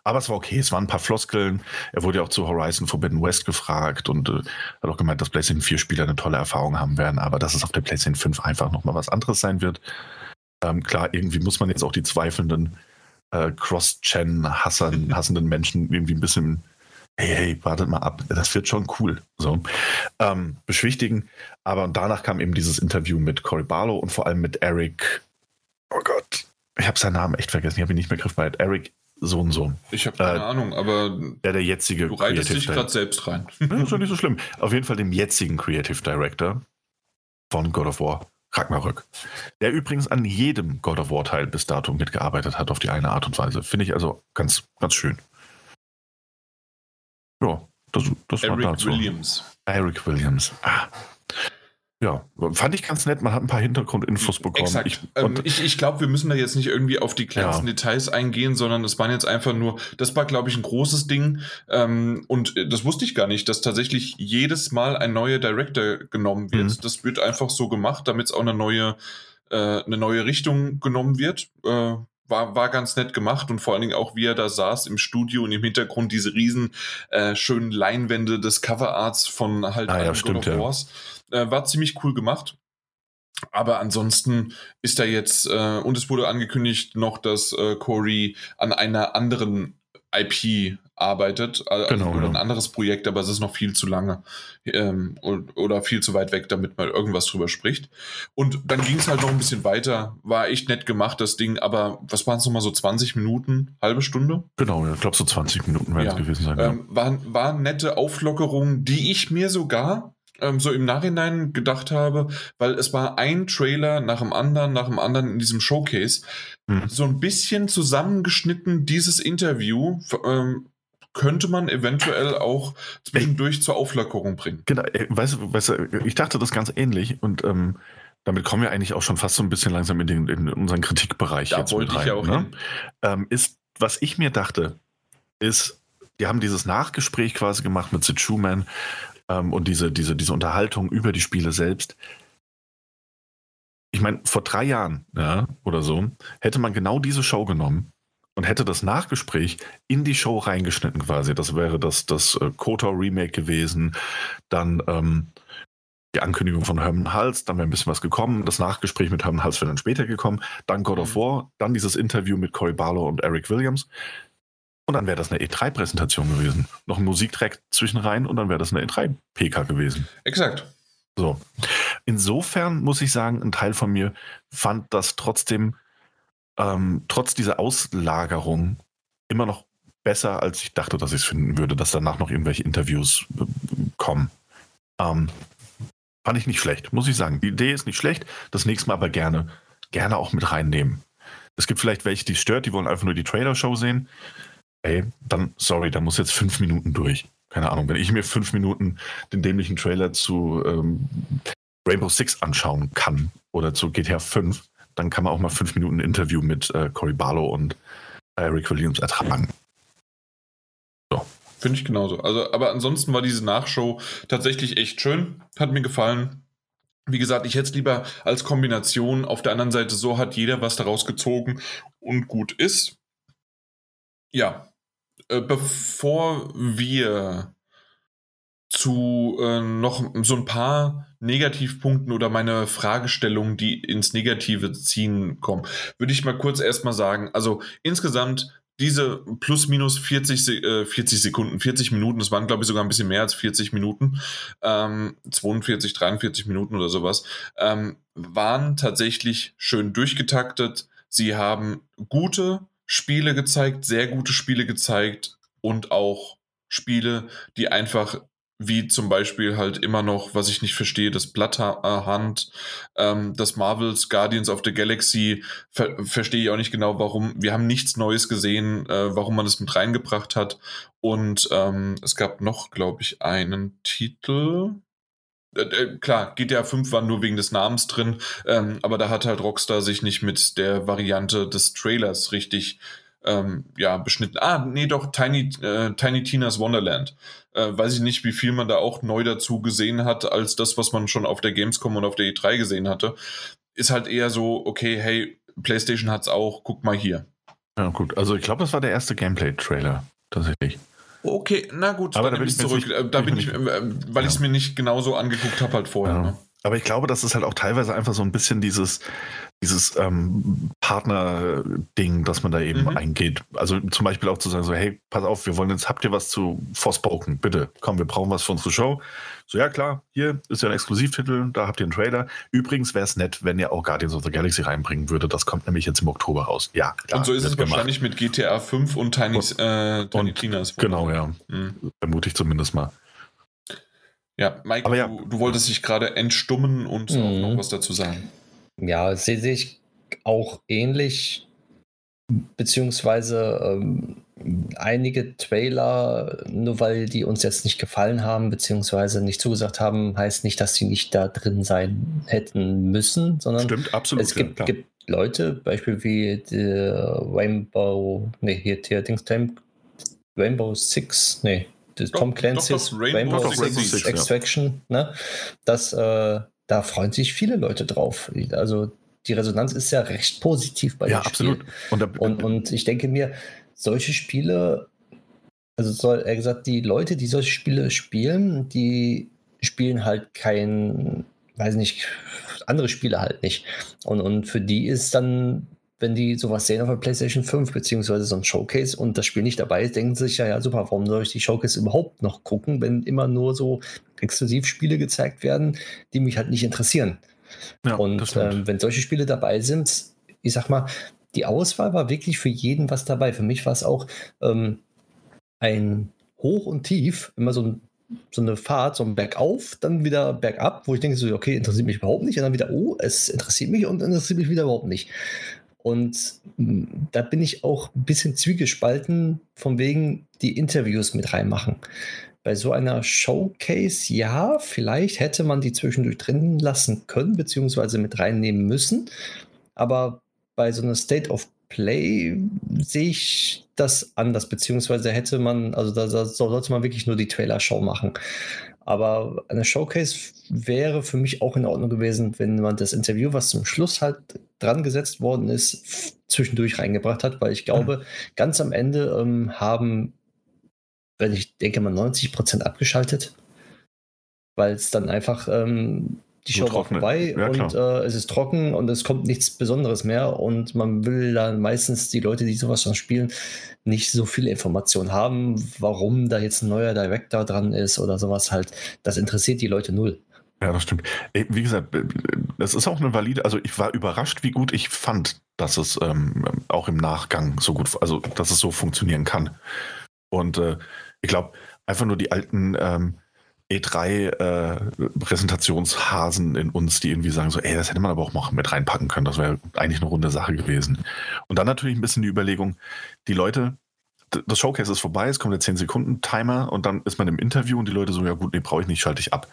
aber es war okay, es waren ein paar Floskeln. Er wurde ja auch zu Horizon Forbidden West gefragt und äh, hat auch gemeint, dass PlayStation 4 Spieler eine tolle Erfahrung haben werden, aber dass es auf der PlayStation 5 einfach nochmal was anderes sein wird. Ähm, klar, irgendwie muss man jetzt auch die zweifelnden äh, Cross-Gen hassenden Menschen irgendwie ein bisschen, hey, hey, wartet mal ab, das wird schon cool. So, ähm, beschwichtigen. Aber danach kam eben dieses Interview mit Cory Barlow und vor allem mit Eric, oh Gott, ich habe seinen Namen echt vergessen, ich habe ihn nicht mehr griffbereit. Eric so und so. Ich habe keine Äh, Ahnung, aber Der der jetzige du reitest dich Director. gerade selbst rein. Ja, ist doch nicht so schlimm. Auf jeden Fall dem jetzigen Creative Director von God of War, Ragnarök. Der übrigens an jedem God of War Teil bis dato mitgearbeitet hat auf die eine Art und Weise. Finde ich also ganz, ganz schön. Ja, das, das war Eric dazu. Williams. Eric Williams. Ah. Ja, fand ich ganz nett. Man hat ein paar Hintergrundinfos bekommen. Exakt. Ich, ähm, ich ich glaube, wir müssen da jetzt nicht irgendwie auf die kleinsten Ja. Details eingehen, sondern das waren jetzt einfach nur, das war, glaube ich, ein großes Ding. Ähm, und äh, das wusste ich gar nicht, dass tatsächlich jedes Mal ein neuer Director genommen wird. Mhm. Das wird einfach so gemacht, damit es auch eine neue, äh, eine neue Richtung genommen wird. Äh, war, war ganz nett gemacht und vor allen Dingen auch, wie er da saß im Studio und im Hintergrund diese riesen äh, schönen Leinwände des Coverarts von halt Ah ja, stimmt, ja. Wars. Äh, war ziemlich cool gemacht. Aber ansonsten ist da jetzt, äh, und es wurde angekündigt noch, dass äh, Corey an einer anderen IP arbeitet, also Genau, oder ja. ein anderes Projekt, aber es ist noch viel zu lange ähm, oder viel zu weit weg, damit man irgendwas drüber spricht. Und dann ging es halt noch ein bisschen weiter, war echt nett gemacht, das Ding, aber was waren es nochmal so 20 Minuten, halbe Stunde? genau, ja, ich glaube, so 20 Minuten werden es Ja. gewesen sein. ja. Ähm, waren, waren nette Auflockerungen, die ich mir sogar ähm, so im Nachhinein gedacht habe, weil es war ein Trailer nach dem anderen, nach dem anderen in diesem Showcase. Mhm. So ein bisschen zusammengeschnitten, dieses Interview ähm, könnte man eventuell auch zwischendurch zur Auflockerung bringen. Genau, äh, weißt, du- weißt du, ich dachte das ganz ähnlich und ähm, damit kommen wir eigentlich auch schon fast so ein bisschen langsam in, den, in unseren Kritikbereich Da jetzt wollte mit ich rein. ja auch ne? ähm, ist, was ich mir dachte, ist, die haben dieses Nachgespräch quasi gemacht mit Sid Schumann ähm, und diese, diese, diese Unterhaltung über die Spiele selbst. Ich meine, vor drei Jahren ja, oder so hätte man genau diese Show genommen und hätte das Nachgespräch in die Show reingeschnitten quasi. Das wäre das, das äh, KOTOR Remake gewesen. Dann ähm, die Ankündigung von Herman Hals, dann wäre ein bisschen was gekommen. Das Nachgespräch mit Herman Hals wäre dann später gekommen. Dann God of mhm. War, dann dieses Interview mit Cory Barlow und Eric Williams. Und dann wäre das eine E3-Präsentation gewesen. Noch ein Musiktrack zwischen rein und dann wäre das eine E3-PK gewesen. Exakt. So. Insofern muss ich sagen, ein Teil von mir fand das trotzdem, ähm, trotz dieser Auslagerung, immer noch besser, als ich dachte, dass ich es finden würde, dass danach noch irgendwelche Interviews äh, kommen. Ähm, fand ich nicht schlecht, muss ich sagen. Die Idee ist nicht schlecht, das nächste Mal aber gerne, gerne auch mit reinnehmen. Es gibt vielleicht welche, die stört, die wollen einfach nur die Trailer-Show sehen ey, dann, sorry, da muss jetzt fünf Minuten durch. Keine Ahnung, wenn ich mir fünf Minuten den dämlichen Trailer zu ähm, Rainbow Six anschauen kann oder zu GTA 5, dann kann man auch mal fünf Minuten Interview mit äh, Cory Barlow und Eric Williams ertragen. So. Finde ich genauso. Also, aber ansonsten war diese Nachshow tatsächlich echt schön. Hat mir gefallen. Wie gesagt, ich hätte es lieber als Kombination. Auf der anderen Seite, so hat jeder was daraus gezogen und gut ist. Ja, äh, bevor wir zu äh, noch so ein paar Negativpunkten oder meine Fragestellungen, die ins Negative ziehen, kommen, würde ich mal kurz erstmal sagen, also insgesamt diese plus minus 40, äh, 40 Sekunden, 40 Minuten, das waren glaube ich sogar ein bisschen mehr als 40 Minuten, ähm, 42, 43 Minuten oder sowas, ähm, waren tatsächlich schön durchgetaktet. Sie haben gute Spiele gezeigt, sehr gute Spiele gezeigt und auch Spiele, die einfach wie zum Beispiel halt immer noch, was ich nicht verstehe, das Blatthand, ähm, das Marvels Guardians of the Galaxy, ver verstehe ich auch nicht genau, warum. Wir haben nichts Neues gesehen, äh, warum man das mit reingebracht hat. Und ähm, es gab noch, glaube ich, einen Titel. Äh, äh, klar, GTA 5 war nur wegen des Namens drin, ähm, aber da hat halt Rockstar sich nicht mit der Variante des Trailers richtig ähm, ja, beschnitten. Ah, nee, doch, Tiny, äh, Tiny Tina's Wonderland. Äh, weiß ich nicht, wie viel man da auch neu dazu gesehen hat, als das, was man schon auf der Gamescom und auf der E3 gesehen hatte. Ist halt eher so, okay, hey, PlayStation hat's auch, guck mal hier. Ja, gut. Also ich glaube, das war der erste Gameplay-Trailer, tatsächlich. Okay, na gut, aber da bin ich zurück. Nicht, äh, da bin ich, äh, weil ja. ich es mir nicht genauso angeguckt habe halt vorher. Ja. Ne? Aber ich glaube, das ist halt auch teilweise einfach so ein bisschen dieses, dieses ähm, Partner-Ding, dass man da eben mhm. eingeht. Also zum Beispiel auch zu sagen, so, hey, pass auf, wir wollen jetzt, habt ihr was zu Forspoken? Bitte, komm, wir brauchen was für unsere Show. So, ja klar, hier ist ja ein Exklusivtitel, da habt ihr einen Trailer. Übrigens wäre es nett, wenn ihr auch Guardians of the Galaxy reinbringen würde. Das kommt nämlich jetzt im Oktober raus. Ja, klar, Und so ist es gemacht. wahrscheinlich mit GTA 5 und Tiny, und, äh, Tiny Tinas. Genau, ja. Mhm. Vermute ich zumindest mal. Ja, Mike, ja. Du, du, wolltest dich gerade entstummen und mhm. noch was dazu sagen. Ja, sehe ich auch ähnlich, beziehungsweise ähm, einige Trailer, nur weil die uns jetzt nicht gefallen haben, beziehungsweise nicht zugesagt haben, heißt nicht, dass sie nicht da drin sein hätten müssen, sondern Stimmt, absolut, es gibt, ja, gibt Leute, Beispiel wie Rainbow, nee, hier, hier Dings, Rainbow Six, nee, Tom Clancy's Rainbow, Rainbow Six, Six Extraction, ja. ne? Das, äh, da freuen sich viele Leute drauf. Also die Resonanz ist ja recht positiv bei ja, dem absolut. Spiel. Und, und, und ich denke mir, solche Spiele, also soll er gesagt, die Leute, die solche Spiele spielen, die spielen halt kein, weiß nicht, andere Spiele halt nicht. Und, und für die ist dann, wenn die sowas sehen auf der PlayStation 5, beziehungsweise so ein Showcase und das Spiel nicht dabei ist, denken sie sich ja, ja, super, warum soll ich die Showcase überhaupt noch gucken, wenn immer nur so Exklusivspiele gezeigt werden, die mich halt nicht interessieren. Ja, und ähm, wenn solche Spiele dabei sind, ich sag mal, die Auswahl war wirklich für jeden was dabei. Für mich war es auch ähm, ein Hoch und Tief, immer so, ein, so, eine Fahrt, so ein Bergauf, dann wieder bergab, wo ich denke, so, okay, interessiert mich überhaupt nicht. Und dann wieder, oh, es interessiert mich und interessiert mich wieder überhaupt nicht. Und hm, da bin ich auch ein bisschen zwiegespalten, von wegen die Interviews mit reinmachen bei so einer Showcase, ja, vielleicht hätte man die zwischendurch drin lassen können, beziehungsweise mit reinnehmen müssen. Aber bei so einer State of Play sehe ich das anders, beziehungsweise hätte man, also da, da sollte man wirklich nur die Trailer-Show machen. Aber eine Showcase wäre für mich auch in Ordnung gewesen, wenn man das Interview, was zum Schluss halt dran gesetzt worden ist, zwischendurch reingebracht hat, weil ich glaube, mhm. ganz am Ende ähm, haben, wenn ich denke mal, 90 Prozent abgeschaltet, weil es dann einfach ähm, die Show war vorbei ja, und äh, es ist trocken und es kommt nichts Besonderes mehr und man will dann meistens die Leute, die sowas schon spielen, nicht so viel Information haben, warum da jetzt ein neuer Director dran ist oder sowas halt. Das interessiert die Leute null. Ja, das stimmt. Wie gesagt, das ist auch eine valide, also ich war überrascht, wie gut ich fand, dass es ähm, auch im Nachgang so gut, also dass es so funktionieren kann. Und äh, ich glaube, einfach nur die alten ähm, E3-Präsentationshasen äh, in uns, die irgendwie sagen so, ey, das hätte man aber auch noch mit reinpacken können. Das wäre eigentlich eine runde Sache gewesen. Und dann natürlich ein bisschen die Überlegung, die Leute, das Showcase ist vorbei, es kommt der 10-Sekunden-Timer und dann ist man im Interview und die Leute so, ja gut, nee, brauche ich nicht, schalte ich ab.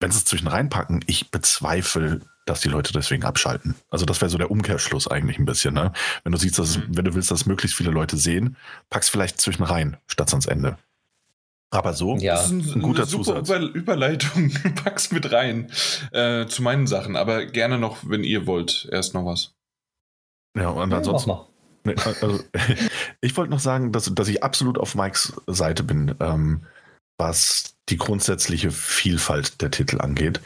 Wenn sie es zwischen reinpacken, ich bezweifle, dass die Leute deswegen abschalten. Also das wäre so der Umkehrschluss eigentlich ein bisschen. Ne? Wenn du siehst, dass, mhm. wenn du willst, dass möglichst viele Leute sehen, pack's vielleicht zwischen rein, statt ans Ende. Aber so ja. das ist ein, ein guter super Zusatz. Über Überleitung. Pack's mit rein äh, zu meinen Sachen. Aber gerne noch, wenn ihr wollt, erst noch was. Ja, und ansonsten. Ja, nee, also, ich wollte noch sagen, dass, dass ich absolut auf Mikes Seite bin, ähm, was die grundsätzliche Vielfalt der Titel angeht.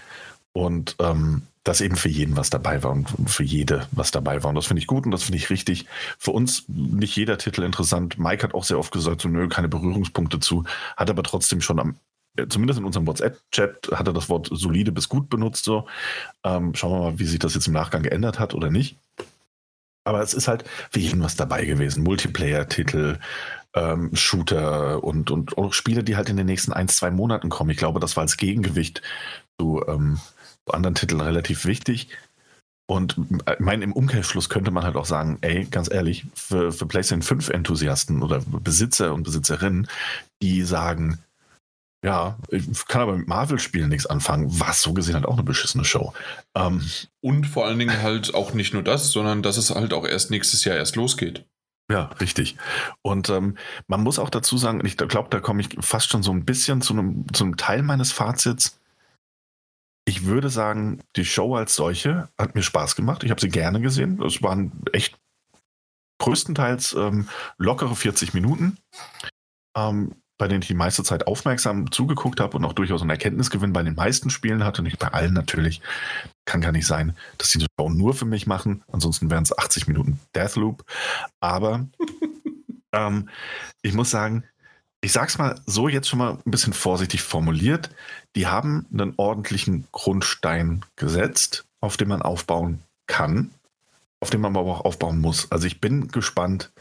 Und ähm, dass eben für jeden was dabei war und für jede was dabei war. Und das finde ich gut und das finde ich richtig. Für uns nicht jeder Titel interessant. Mike hat auch sehr oft gesagt, so nö, keine Berührungspunkte zu, hat aber trotzdem schon am, äh, zumindest in unserem WhatsApp-Chat, hat er das Wort solide bis gut benutzt. So. Ähm, schauen wir mal, wie sich das jetzt im Nachgang geändert hat oder nicht. Aber es ist halt für jeden was dabei gewesen. Multiplayer-Titel, ähm, Shooter und, und auch Spiele, die halt in den nächsten ein, zwei Monaten kommen. Ich glaube, das war als Gegengewicht zu ähm, anderen Titeln relativ wichtig. Und äh, mein, im Umkehrschluss könnte man halt auch sagen, ey, ganz ehrlich, für, für PlayStation 5 Enthusiasten oder Besitzer und Besitzerinnen, die sagen, ja, ich kann aber mit Marvel-Spielen nichts anfangen, was so gesehen halt auch eine beschissene Show. Ähm, und vor allen Dingen halt auch nicht nur das, sondern dass es halt auch erst nächstes Jahr erst losgeht. Ja, richtig. Und ähm, man muss auch dazu sagen, ich glaube, da komme ich fast schon so ein bisschen zu einem, zu einem Teil meines Fazits ich würde sagen, die Show als solche hat mir Spaß gemacht. Ich habe sie gerne gesehen. Es waren echt größtenteils ähm, lockere 40 Minuten, ähm, bei denen ich die meiste Zeit aufmerksam zugeguckt habe und auch durchaus einen Erkenntnisgewinn bei den meisten Spielen hatte. Nicht bei allen natürlich. Kann gar nicht sein, dass sie die Show nur für mich machen. Ansonsten wären es 80 Minuten Deathloop. Aber ähm, ich muss sagen, ich sag's mal so jetzt schon mal ein bisschen vorsichtig formuliert. Die haben einen ordentlichen Grundstein gesetzt, auf dem man aufbauen kann, auf dem man aber auch aufbauen muss. Also ich bin gespannt,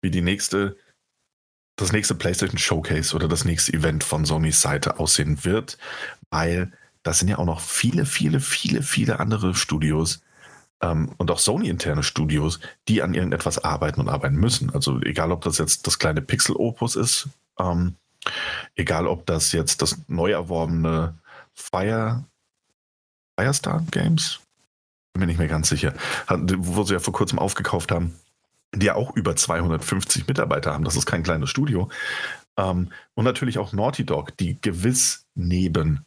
wie die nächste, das nächste PlayStation Showcase oder das nächste Event von Sonys Seite aussehen wird, weil das sind ja auch noch viele, viele, viele, viele andere Studios ähm, und auch Sony-interne Studios, die an irgendetwas arbeiten und arbeiten müssen. Also egal, ob das jetzt das kleine Pixel-Opus ist, ähm, egal, ob das jetzt das neu erworbene Fire, Firestar Games, bin mir nicht mehr ganz sicher, wo sie ja vor kurzem aufgekauft haben, die ja auch über 250 Mitarbeiter haben. Das ist kein kleines Studio. Ähm, und natürlich auch Naughty Dog, die gewiss neben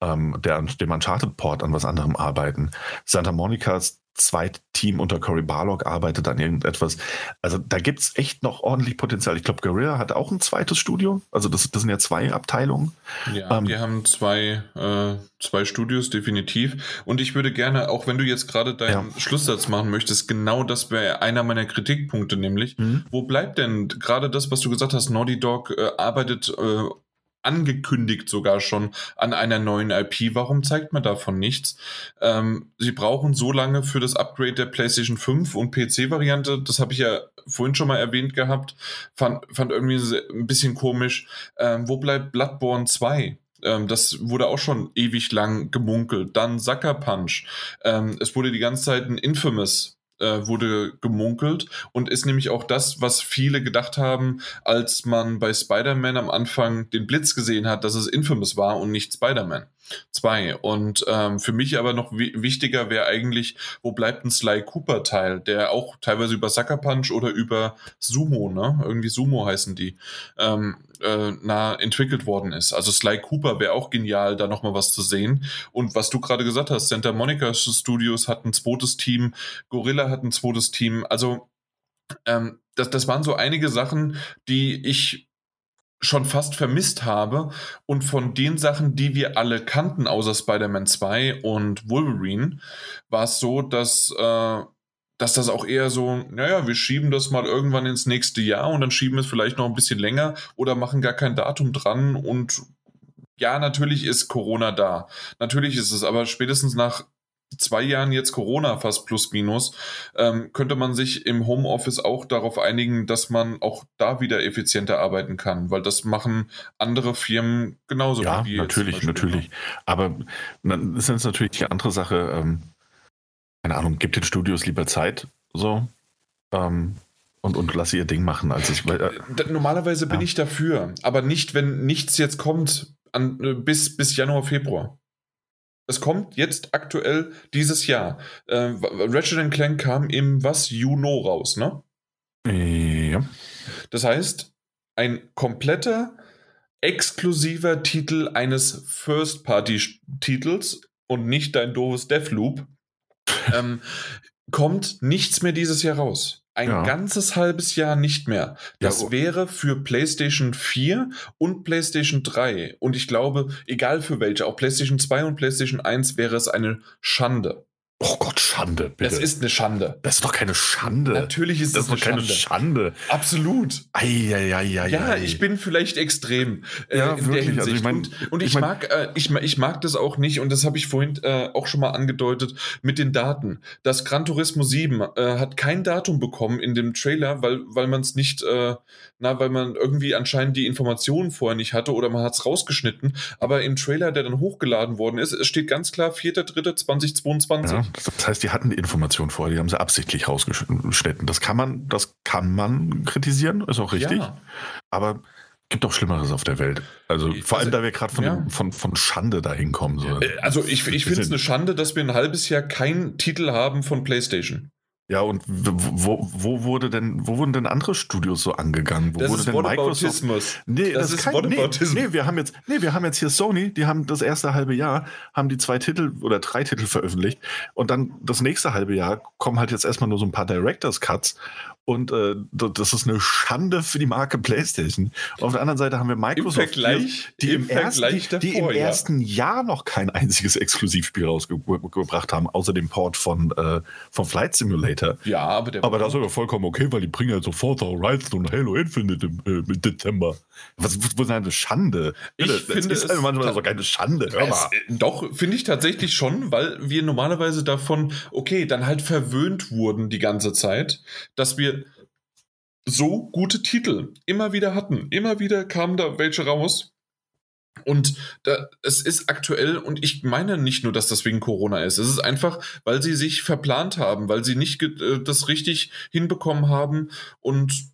ähm, der, dem Uncharted-Port an was anderem arbeiten. Santa Monica's Zweitteam unter Cory Barlog arbeitet an irgendetwas. Also da gibt es echt noch ordentlich Potenzial. Ich glaube, Guerrilla hat auch ein zweites Studio. Also das, das sind ja zwei Abteilungen. Ja, ähm, die haben zwei, äh, zwei Studios, definitiv. Und ich würde gerne, auch wenn du jetzt gerade deinen ja. Schlusssatz machen möchtest, genau das wäre einer meiner Kritikpunkte, nämlich, mhm. wo bleibt denn gerade das, was du gesagt hast, Naughty Dog äh, arbeitet äh, angekündigt sogar schon an einer neuen IP. Warum zeigt man davon nichts? Ähm, sie brauchen so lange für das Upgrade der PlayStation 5 und PC-Variante, das habe ich ja vorhin schon mal erwähnt gehabt, fand, fand irgendwie ein bisschen komisch. Ähm, wo bleibt Bloodborne 2? Ähm, das wurde auch schon ewig lang gemunkelt. Dann Sucker Punch. Ähm, es wurde die ganze Zeit ein Infamous äh, wurde gemunkelt und ist nämlich auch das, was viele gedacht haben, als man bei Spider-Man am Anfang den Blitz gesehen hat, dass es Infamous war und nicht Spider-Man. 2. Und ähm, für mich aber noch wichtiger wäre eigentlich, wo bleibt ein Sly Cooper Teil, der auch teilweise über Sucker Punch oder über Sumo, ne? Irgendwie Sumo heißen die, ähm, äh, nah entwickelt worden ist. Also Sly Cooper wäre auch genial, da nochmal was zu sehen. Und was du gerade gesagt hast, Santa Monica Studios hat ein zweites Team, Gorilla hat ein zweites Team. Also ähm, das, das waren so einige Sachen, die ich schon fast vermisst habe. Und von den Sachen, die wir alle kannten, außer Spider-Man 2 und Wolverine, war es so, dass, äh, dass das auch eher so, naja, wir schieben das mal irgendwann ins nächste Jahr und dann schieben es vielleicht noch ein bisschen länger oder machen gar kein Datum dran und ja, natürlich ist Corona da. Natürlich ist es, aber spätestens nach zwei Jahren jetzt Corona fast plus minus, ähm, könnte man sich im Homeoffice auch darauf einigen, dass man auch da wieder effizienter arbeiten kann, weil das machen andere Firmen genauso. Ja, natürlich, natürlich. Aber dann ist jetzt natürlich die andere Sache, ähm, keine Ahnung, gibt den Studios lieber Zeit, so, ähm, und, und lass ihr Ding machen, als ich. Weil, äh, Normalerweise bin ich dafür, aber nicht, wenn nichts jetzt kommt an, äh, bis, bis Januar, Februar. Es kommt jetzt aktuell dieses Jahr. Äh, Ratchet Clank kam im was Juno raus, ne? Ja. Das heißt, ein kompletter exklusiver Titel eines First-Party-Titels und nicht dein doofes Deathloop, ähm, kommt nichts mehr dieses Jahr raus. Ein ja. ganzes halbes Jahr nicht mehr. Das ja, oh. wäre für PlayStation 4 und PlayStation 3 und ich glaube, egal für welche, auch PlayStation 2 und PlayStation 1 wäre es eine Schande. Oh Gott, Schande, bitte. Das ist eine Schande. Das ist doch keine Schande. Natürlich ist das, das eine keine Schande. Absolut. Eieieiei. Ja, ich bin vielleicht extrem äh, ja, in wirklich. der Hinsicht. Also ich mein, und, und ich, ich mein, mag, äh, ich, ich mag das auch nicht, und das habe ich vorhin äh, auch schon mal angedeutet, mit den Daten. Das Gran Turismo 7 äh, hat kein Datum bekommen in dem Trailer, weil, weil man es nicht, äh, na, weil man irgendwie anscheinend die Informationen vorher nicht hatte oder man hat es rausgeschnitten. Aber im Trailer, der dann hochgeladen worden ist, es steht ganz klar 4.3.2022. Ja. Das heißt, die hatten die Informationen vorher, die haben sie absichtlich rausgeschnitten. Das kann man, das kann man kritisieren, ist auch richtig. Ja. Aber gibt auch Schlimmeres auf der Welt. Also vor allem, also, da wir gerade von, ja. von, von Schande dahin kommen. So. Äh, also ich, ich finde es eine Schande, dass wir ein halbes Jahr keinen Titel haben von PlayStation. Ja, und wo, wo, wurde denn, wo wurden denn andere Studios so angegangen? Wo das wurde ist denn Microsoft? Nee, das, das ist kein, nee, nee, wir haben jetzt, nee, wir haben jetzt hier Sony, die haben das erste halbe Jahr, haben die zwei Titel oder drei Titel veröffentlicht und dann das nächste halbe Jahr kommen halt jetzt erstmal nur so ein paar Directors Cuts und äh, das ist eine Schande für die Marke PlayStation. auf der anderen Seite haben wir Microsoft, Im die, im, im ersten, davor, die im ja. ersten Jahr noch kein einziges Exklusivspiel rausgebracht haben, außer dem Port von, äh, von Flight Simulator. Ja, aber der Aber das ist ja vollkommen okay, weil die bringen ja sofort Horizon und Halo Infinite im, äh, im Dezember. Was, was ist eine Schande? Ich das, finde ist es manchmal so keine Schande. Hör mal. Es, doch, finde ich tatsächlich schon, weil wir normalerweise davon, okay, dann halt verwöhnt wurden die ganze Zeit, dass wir so gute Titel immer wieder hatten. Immer wieder kamen da welche raus. Und da, es ist aktuell, und ich meine nicht nur, dass das wegen Corona ist, es ist einfach, weil sie sich verplant haben, weil sie nicht äh, das richtig hinbekommen haben und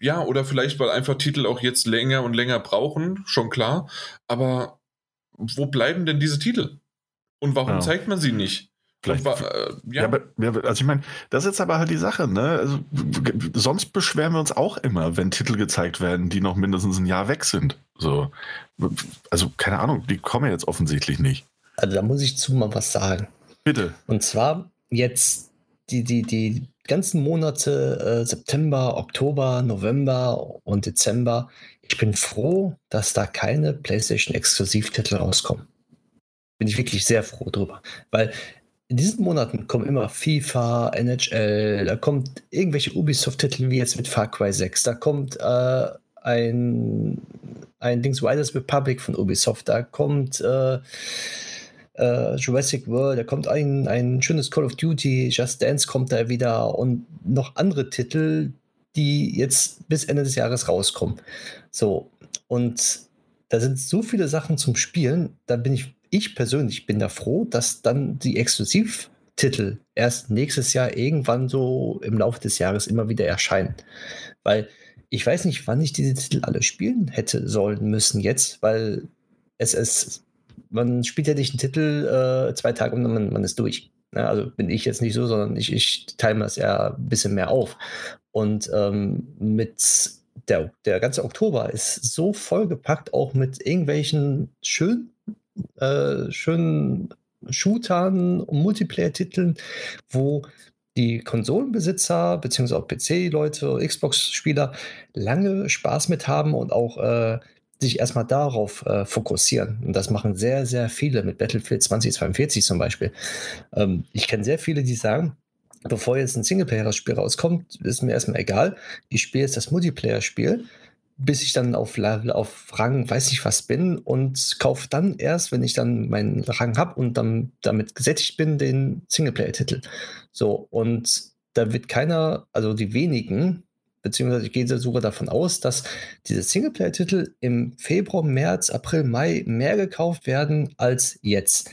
ja, oder vielleicht, weil einfach Titel auch jetzt länger und länger brauchen, schon klar. Aber wo bleiben denn diese Titel? Und warum ja. zeigt man sie nicht? Vielleicht, war, äh, ja. ja. aber, also ich meine, das ist jetzt aber halt die Sache, ne? Also, sonst beschweren wir uns auch immer, wenn Titel gezeigt werden, die noch mindestens ein Jahr weg sind. So. Also, keine Ahnung, die kommen jetzt offensichtlich nicht. Also da muss ich zu mal was sagen. Bitte. Und zwar jetzt die, die, die ganzen Monate äh, September, Oktober, November und Dezember. Ich bin froh, dass da keine PlayStation-Exklusivtitel rauskommen bin ich wirklich sehr froh drüber. Weil in diesen Monaten kommen immer FIFA, NHL, da kommt irgendwelche Ubisoft-Titel wie jetzt mit Far Cry 6, da kommt äh, ein, ein Dings Riders Republic von Ubisoft, da kommt äh, äh, Jurassic World, da kommt ein, ein schönes Call of Duty, Just Dance kommt da wieder und noch andere Titel, die jetzt bis Ende des Jahres rauskommen. So, und da sind so viele Sachen zum Spielen, da bin ich ich persönlich bin da froh, dass dann die Exklusivtitel erst nächstes Jahr irgendwann so im Laufe des Jahres immer wieder erscheinen. Weil ich weiß nicht, wann ich diese Titel alle spielen hätte sollen müssen jetzt, weil es ist man spielt ja nicht einen Titel äh, zwei Tage und man, man ist durch. Ja, ne? also bin ich jetzt nicht so, sondern ich, ich teile das ja ein bisschen mehr auf. Und ähm, mit der, der ganze Oktober ist so vollgepackt, auch mit irgendwelchen schönen, äh, schönen Shootern und Multiplayer-Titeln, wo die Konsolenbesitzer beziehungsweise auch PC-Leute, Xbox-Spieler lange Spaß mit haben und auch äh, sich erstmal darauf äh, fokussieren. Und das machen sehr, sehr viele mit Battlefield 2042 zum Beispiel. Ähm, ich kenne sehr viele, die sagen, bevor jetzt ein Singleplayer-Spiel rauskommt, ist mir erstmal egal. Ich spiele jetzt das Multiplayer-Spiel, bis ich dann auf, auf Rang weiß ich was bin und kaufe dann erst, wenn ich dann meinen Rang habe und dann damit gesättigt bin, den Singleplayer-Titel. So, und da wird keiner, also die wenigen, beziehungsweise ich gehe sogar davon aus, dass diese Singleplayer-Titel im Februar, März, April, Mai mehr gekauft werden als jetzt.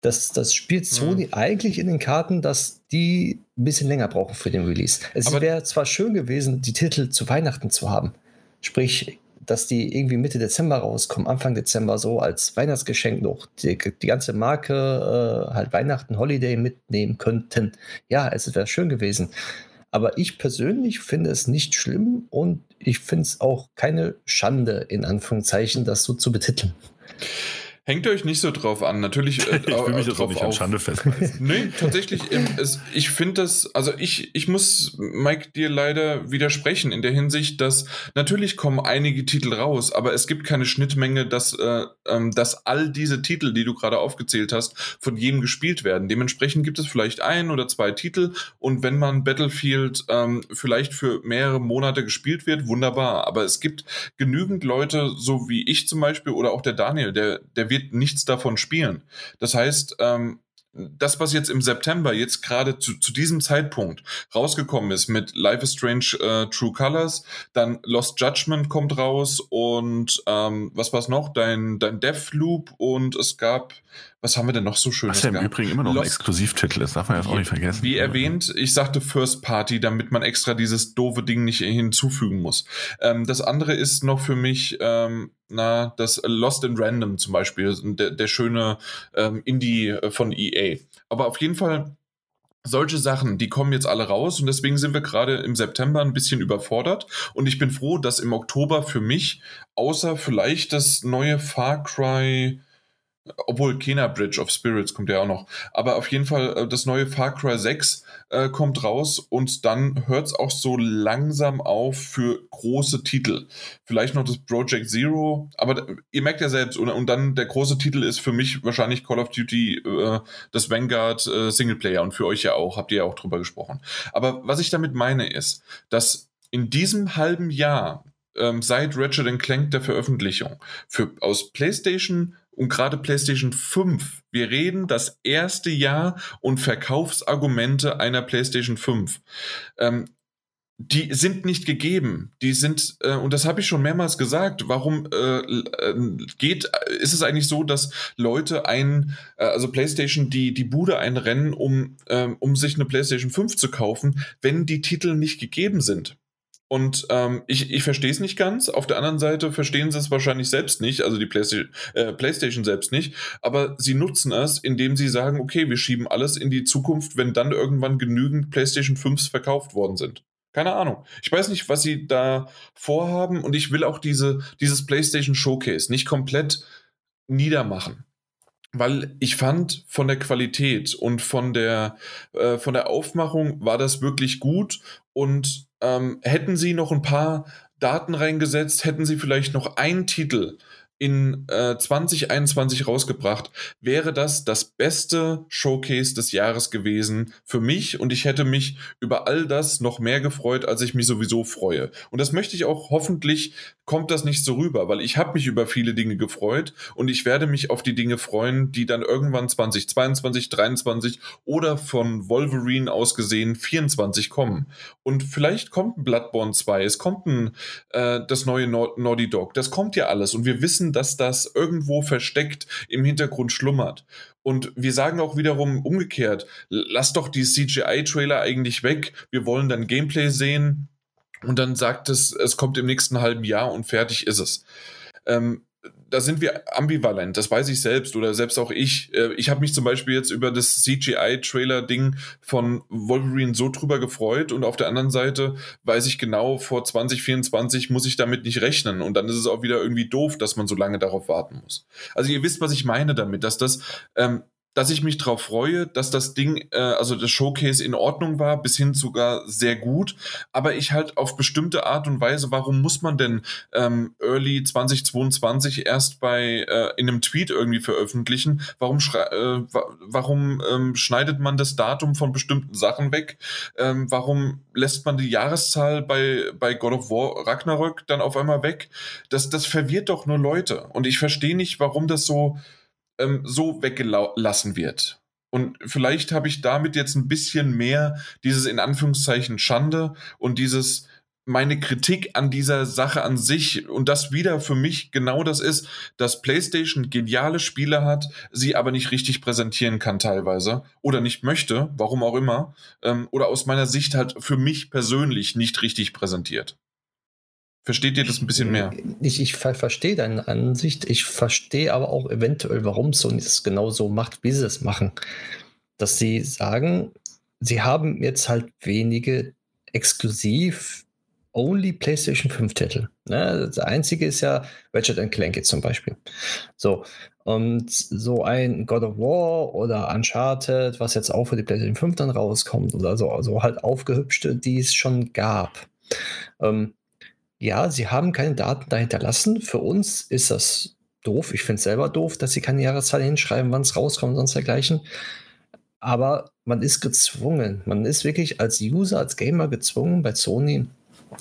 Das, das spielt Sony mhm. eigentlich in den Karten, dass die ein bisschen länger brauchen für den Release. Es wäre zwar schön gewesen, die Titel zu Weihnachten zu haben. Sprich, dass die irgendwie Mitte Dezember rauskommen, Anfang Dezember so als Weihnachtsgeschenk noch die, die ganze Marke äh, halt Weihnachten, Holiday mitnehmen könnten. Ja, es wäre schön gewesen. Aber ich persönlich finde es nicht schlimm und ich finde es auch keine Schande, in Anführungszeichen, das so zu betiteln. Hängt euch nicht so drauf an. Natürlich. Äh, ich will mich jetzt auch nicht an Schande festhalten. nee, tatsächlich. Es, ich finde das, also ich, ich muss Mike dir leider widersprechen in der Hinsicht, dass natürlich kommen einige Titel raus, aber es gibt keine Schnittmenge, dass, äh, ähm, dass all diese Titel, die du gerade aufgezählt hast, von jedem gespielt werden. Dementsprechend gibt es vielleicht ein oder zwei Titel und wenn man Battlefield ähm, vielleicht für mehrere Monate gespielt wird, wunderbar. Aber es gibt genügend Leute, so wie ich zum Beispiel oder auch der Daniel, der, der wird wird nichts davon spielen. Das heißt, ähm, das, was jetzt im September, jetzt gerade zu, zu diesem Zeitpunkt rausgekommen ist mit Life is Strange äh, True Colors, dann Lost Judgment kommt raus und ähm, was es noch? Dein, dein Deathloop und es gab, was haben wir denn noch so schön? Was ja im gab? Übrigen immer noch Lost, ein Exklusivtitel ist, darf man jetzt auch nicht vergessen. Wie erwähnt, ich sagte First Party, damit man extra dieses doofe Ding nicht hinzufügen muss. Ähm, das andere ist noch für mich ähm, na, das Lost in Random zum Beispiel, der, der schöne ähm, Indie äh, von EA. Aber auf jeden Fall solche Sachen, die kommen jetzt alle raus und deswegen sind wir gerade im September ein bisschen überfordert und ich bin froh, dass im Oktober für mich, außer vielleicht das neue Far Cry obwohl Kena Bridge of Spirits kommt ja auch noch. Aber auf jeden Fall, äh, das neue Far Cry 6 äh, kommt raus und dann hört es auch so langsam auf für große Titel. Vielleicht noch das Project Zero, aber ihr merkt ja selbst, und, und dann der große Titel ist für mich wahrscheinlich Call of Duty, äh, das Vanguard äh, Singleplayer und für euch ja auch, habt ihr ja auch drüber gesprochen. Aber was ich damit meine ist, dass in diesem halben Jahr ähm, seit Ratchet Clank der Veröffentlichung für, aus PlayStation und gerade PlayStation 5. Wir reden das erste Jahr und Verkaufsargumente einer PlayStation 5. Ähm, die sind nicht gegeben. Die sind, äh, und das habe ich schon mehrmals gesagt, warum äh, äh, geht, ist es eigentlich so, dass Leute ein, äh, also PlayStation die, die Bude einrennen, um, äh, um sich eine PlayStation 5 zu kaufen, wenn die Titel nicht gegeben sind? Und ähm, ich, ich verstehe es nicht ganz. Auf der anderen Seite verstehen sie es wahrscheinlich selbst nicht, also die PlayStation, äh, PlayStation selbst nicht. Aber sie nutzen es, indem sie sagen, okay, wir schieben alles in die Zukunft, wenn dann irgendwann genügend PlayStation 5s verkauft worden sind. Keine Ahnung. Ich weiß nicht, was sie da vorhaben und ich will auch diese, dieses PlayStation Showcase nicht komplett niedermachen weil ich fand von der Qualität und von der äh, von der Aufmachung war das wirklich gut und ähm, hätten sie noch ein paar Daten reingesetzt, hätten sie vielleicht noch einen Titel in äh, 2021 rausgebracht, wäre das das beste Showcase des Jahres gewesen für mich und ich hätte mich über all das noch mehr gefreut, als ich mich sowieso freue. Und das möchte ich auch hoffentlich kommt das nicht so rüber, weil ich habe mich über viele Dinge gefreut und ich werde mich auf die Dinge freuen, die dann irgendwann 2022, 2023 oder von Wolverine aus gesehen 24 kommen. Und vielleicht kommt ein Bloodborne 2, es kommt ein äh, das neue Naughty Dog, das kommt ja alles und wir wissen, dass das irgendwo versteckt im Hintergrund schlummert. Und wir sagen auch wiederum umgekehrt, lass doch die CGI-Trailer eigentlich weg. Wir wollen dann Gameplay sehen und dann sagt es, es kommt im nächsten halben Jahr und fertig ist es. Ähm, da sind wir ambivalent, das weiß ich selbst oder selbst auch ich. Äh, ich habe mich zum Beispiel jetzt über das CGI-Trailer-Ding von Wolverine so drüber gefreut und auf der anderen Seite weiß ich genau, vor 2024 muss ich damit nicht rechnen und dann ist es auch wieder irgendwie doof, dass man so lange darauf warten muss. Also ihr wisst, was ich meine damit, dass das ähm, dass ich mich darauf freue, dass das Ding, äh, also das Showcase in Ordnung war, bis hin sogar sehr gut. Aber ich halt auf bestimmte Art und Weise, warum muss man denn ähm, Early 2022 erst bei äh, in einem Tweet irgendwie veröffentlichen? Warum, äh, warum ähm, schneidet man das Datum von bestimmten Sachen weg? Ähm, warum lässt man die Jahreszahl bei, bei God of War Ragnarök dann auf einmal weg? Das, das verwirrt doch nur Leute. Und ich verstehe nicht, warum das so ähm, so weggelassen wird. Und vielleicht habe ich damit jetzt ein bisschen mehr dieses in Anführungszeichen Schande und dieses meine Kritik an dieser Sache an sich und das wieder für mich genau das ist, dass PlayStation geniale Spiele hat, sie aber nicht richtig präsentieren kann teilweise oder nicht möchte, warum auch immer, ähm, oder aus meiner Sicht halt für mich persönlich nicht richtig präsentiert. Versteht ihr das ein bisschen mehr? Ich, ich verstehe deine Ansicht. Ich verstehe aber auch eventuell, warum Sony es genau so macht, wie sie es machen. Dass sie sagen, sie haben jetzt halt wenige exklusiv only PlayStation 5 Titel. Ne? Das einzige ist ja Ratchet Clank jetzt zum Beispiel. So. Und so ein God of War oder Uncharted, was jetzt auch für die PlayStation 5 dann rauskommt oder so, also halt aufgehübschte, die es schon gab. Ähm, ja, sie haben keine Daten dahinter lassen. Für uns ist das doof. Ich finde es selber doof, dass sie keine Jahreszahl hinschreiben, wann es rauskommt und sonst dergleichen. Aber man ist gezwungen. Man ist wirklich als User, als Gamer gezwungen, bei Sony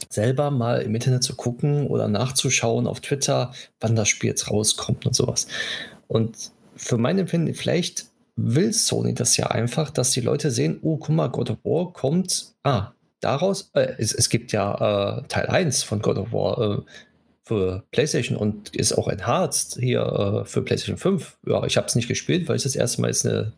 selber mal im Internet zu gucken oder nachzuschauen auf Twitter, wann das Spiel jetzt rauskommt und sowas. Und für mein Empfinden, vielleicht will Sony das ja einfach, dass die Leute sehen, oh, guck mal, God of War kommt, ah, daraus, äh, es, es, gibt ja äh, Teil 1 von God of War äh, für PlayStation und ist auch enhanced hier äh, für PlayStation 5. Ja, ich habe es nicht gespielt, weil ich das erste Mal jetzt eine,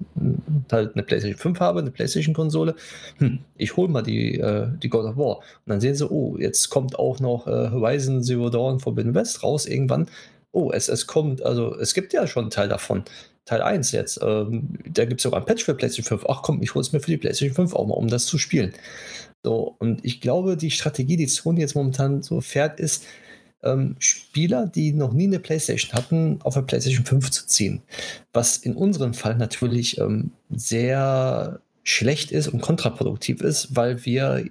halt eine PlayStation 5 habe, eine PlayStation-Konsole. Hm, ich hole mal die, äh, die God of War. Und dann sehen sie, oh, jetzt kommt auch noch äh, Horizon Zero Dawn Forbidden West raus irgendwann. Oh, es, es kommt, also es gibt ja schon einen Teil davon. Teil 1 jetzt. Ähm, da gibt es sogar ein Patch für PlayStation 5. Ach komm, ich hole es mir für die PlayStation 5 auch mal, um das zu spielen. So, und ich glaube, die Strategie, die Sony jetzt momentan so fährt, ist, ähm, Spieler, die noch nie eine PlayStation hatten, auf eine PlayStation 5 zu ziehen. Was in unserem Fall natürlich ähm, sehr schlecht ist und kontraproduktiv ist, weil wir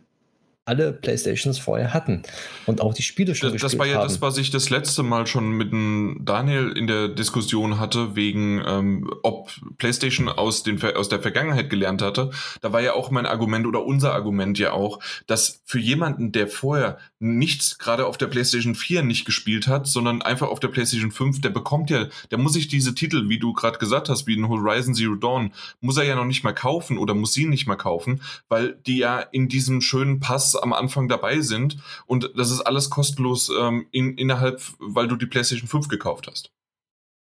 alle Playstations vorher hatten und auch die Spiele schon das, das war ja haben. das, was ich das letzte Mal schon mit dem Daniel in der Diskussion hatte, wegen ähm, ob PlayStation aus, den, aus der Vergangenheit gelernt hatte. Da war ja auch mein Argument oder unser Argument ja auch, dass für jemanden, der vorher nichts gerade auf der PlayStation 4 nicht gespielt hat, sondern einfach auf der PlayStation 5, der bekommt ja, der muss sich diese Titel, wie du gerade gesagt hast, wie in Horizon Zero Dawn, muss er ja noch nicht mal kaufen oder muss sie nicht mal kaufen, weil die ja in diesem schönen Pass am Anfang dabei sind und das ist alles kostenlos ähm, in, innerhalb, weil du die PlayStation 5 gekauft hast.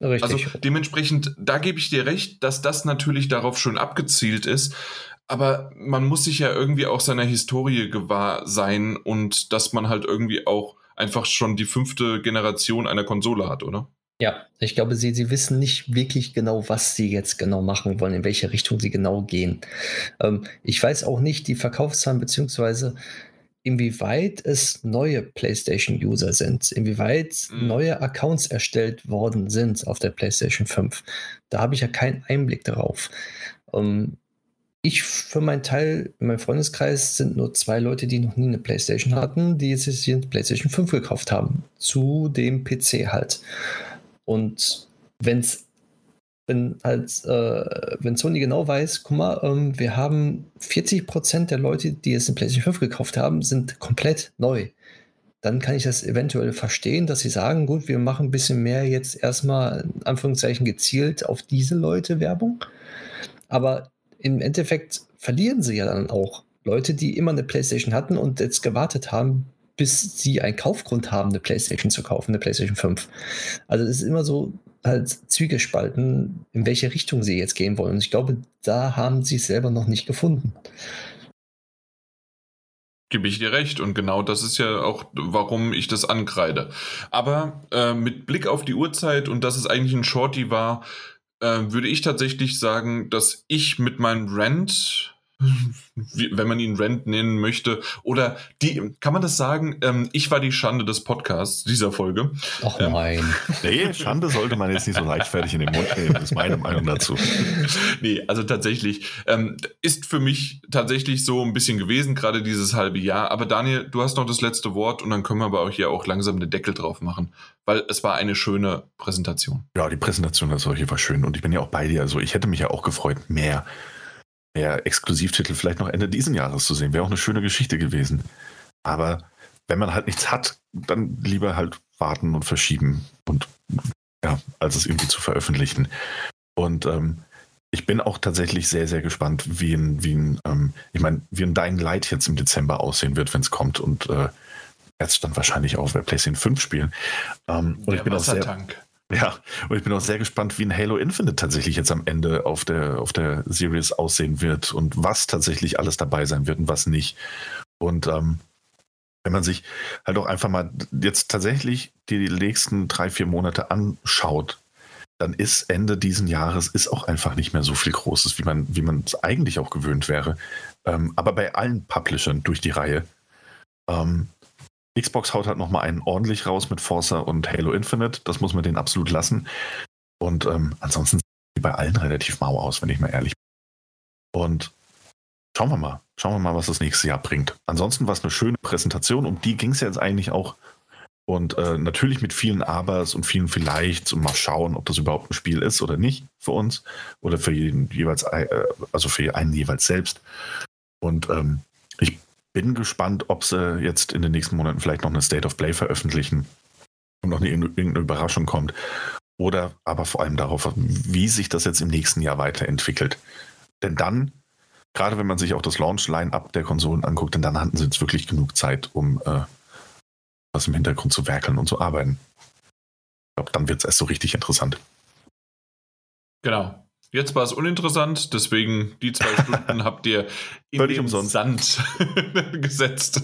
Richtig. Also dementsprechend, da gebe ich dir recht, dass das natürlich darauf schon abgezielt ist. Aber man muss sich ja irgendwie auch seiner Historie gewahr sein und dass man halt irgendwie auch einfach schon die fünfte Generation einer Konsole hat, oder? Ja, ich glaube, sie, sie wissen nicht wirklich genau, was sie jetzt genau machen wollen, in welche Richtung sie genau gehen. Ähm, ich weiß auch nicht die Verkaufszahlen, beziehungsweise inwieweit es neue PlayStation-User sind, inwieweit mhm. neue Accounts erstellt worden sind auf der PlayStation 5. Da habe ich ja keinen Einblick darauf. Ähm, ich für meinen Teil, in meinem Freundeskreis sind nur zwei Leute, die noch nie eine PlayStation hatten, die jetzt hier eine PlayStation 5 gekauft haben. Zu dem PC halt. Und wenn's, wenn halt, äh, wenn Sony genau weiß, guck mal, ähm, wir haben 40% der Leute, die jetzt eine PlayStation 5 gekauft haben, sind komplett neu. Dann kann ich das eventuell verstehen, dass sie sagen, gut, wir machen ein bisschen mehr jetzt erstmal in Anführungszeichen gezielt auf diese Leute Werbung. Aber im Endeffekt verlieren sie ja dann auch Leute, die immer eine PlayStation hatten und jetzt gewartet haben, bis sie einen Kaufgrund haben, eine PlayStation zu kaufen, eine PlayStation 5. Also es ist immer so halt zwiegespalten, in welche Richtung sie jetzt gehen wollen. Und ich glaube, da haben sie es selber noch nicht gefunden. gebe ich dir recht. Und genau das ist ja auch, warum ich das ankreide. Aber äh, mit Blick auf die Uhrzeit und dass es eigentlich ein Shorty war, äh, würde ich tatsächlich sagen, dass ich mit meinem wie, wenn man ihn Rent nennen möchte. Oder die, kann man das sagen? Ähm, ich war die Schande des Podcasts dieser Folge. Ach ähm, nein. nee, Schande sollte man jetzt nicht so leichtfertig in den Mund nehmen, ist meine Meinung dazu. nee, also tatsächlich, ähm, ist für mich tatsächlich so ein bisschen gewesen, gerade dieses halbe Jahr. Aber Daniel, du hast noch das letzte Wort und dann können wir aber auch hier auch langsam eine Deckel drauf machen, weil es war eine schöne Präsentation. Ja, die Präsentation als solche war schön und ich bin ja auch bei dir. Also ich hätte mich ja auch gefreut, mehr mehr Exklusivtitel vielleicht noch Ende diesen Jahres zu sehen. Wäre auch eine schöne Geschichte gewesen. Aber wenn man halt nichts hat, dann lieber halt warten und verschieben und ja, als es irgendwie zu veröffentlichen. Und ähm, ich bin auch tatsächlich sehr, sehr gespannt, wie ein, wie ein, ähm, ich meine, wie ein Dying Light jetzt im Dezember aussehen wird, wenn es kommt und äh, jetzt dann wahrscheinlich auch bei PlayStation 5 spielen. Ähm, und ich bin auch sehr, ja, und ich bin auch sehr gespannt, wie ein Halo Infinite tatsächlich jetzt am Ende auf der, auf der Series aussehen wird und was tatsächlich alles dabei sein wird und was nicht. Und ähm, wenn man sich halt auch einfach mal jetzt tatsächlich die nächsten drei, vier Monate anschaut, dann ist Ende diesen Jahres ist auch einfach nicht mehr so viel Großes, wie man, wie es eigentlich auch gewöhnt wäre. Ähm, aber bei allen Publishern durch die Reihe. Ähm, Xbox haut halt nochmal einen ordentlich raus mit Forza und Halo Infinite. Das muss man denen absolut lassen. Und ähm, ansonsten sieht die bei allen relativ mau aus, wenn ich mal ehrlich bin. Und schauen wir mal. Schauen wir mal, was das nächste Jahr bringt. Ansonsten war es eine schöne Präsentation. Um die ging es jetzt eigentlich auch. Und äh, natürlich mit vielen Abers und vielen Vielleicht und mal schauen, ob das überhaupt ein Spiel ist oder nicht für uns. Oder für jeden jeweils, äh, also für einen jeweils selbst. Und ähm, ich bin gespannt, ob sie jetzt in den nächsten Monaten vielleicht noch eine State of Play veröffentlichen und noch eine, irgendeine Überraschung kommt. Oder aber vor allem darauf, wie sich das jetzt im nächsten Jahr weiterentwickelt. Denn dann, gerade wenn man sich auch das Launch-Line-Up der Konsolen anguckt, denn dann hatten sie jetzt wirklich genug Zeit, um äh, was im Hintergrund zu werkeln und zu arbeiten. Ich glaube, dann wird es erst so richtig interessant. Genau. Jetzt war es uninteressant, deswegen die zwei Stunden habt ihr in Völlig den umsonst. Sand gesetzt.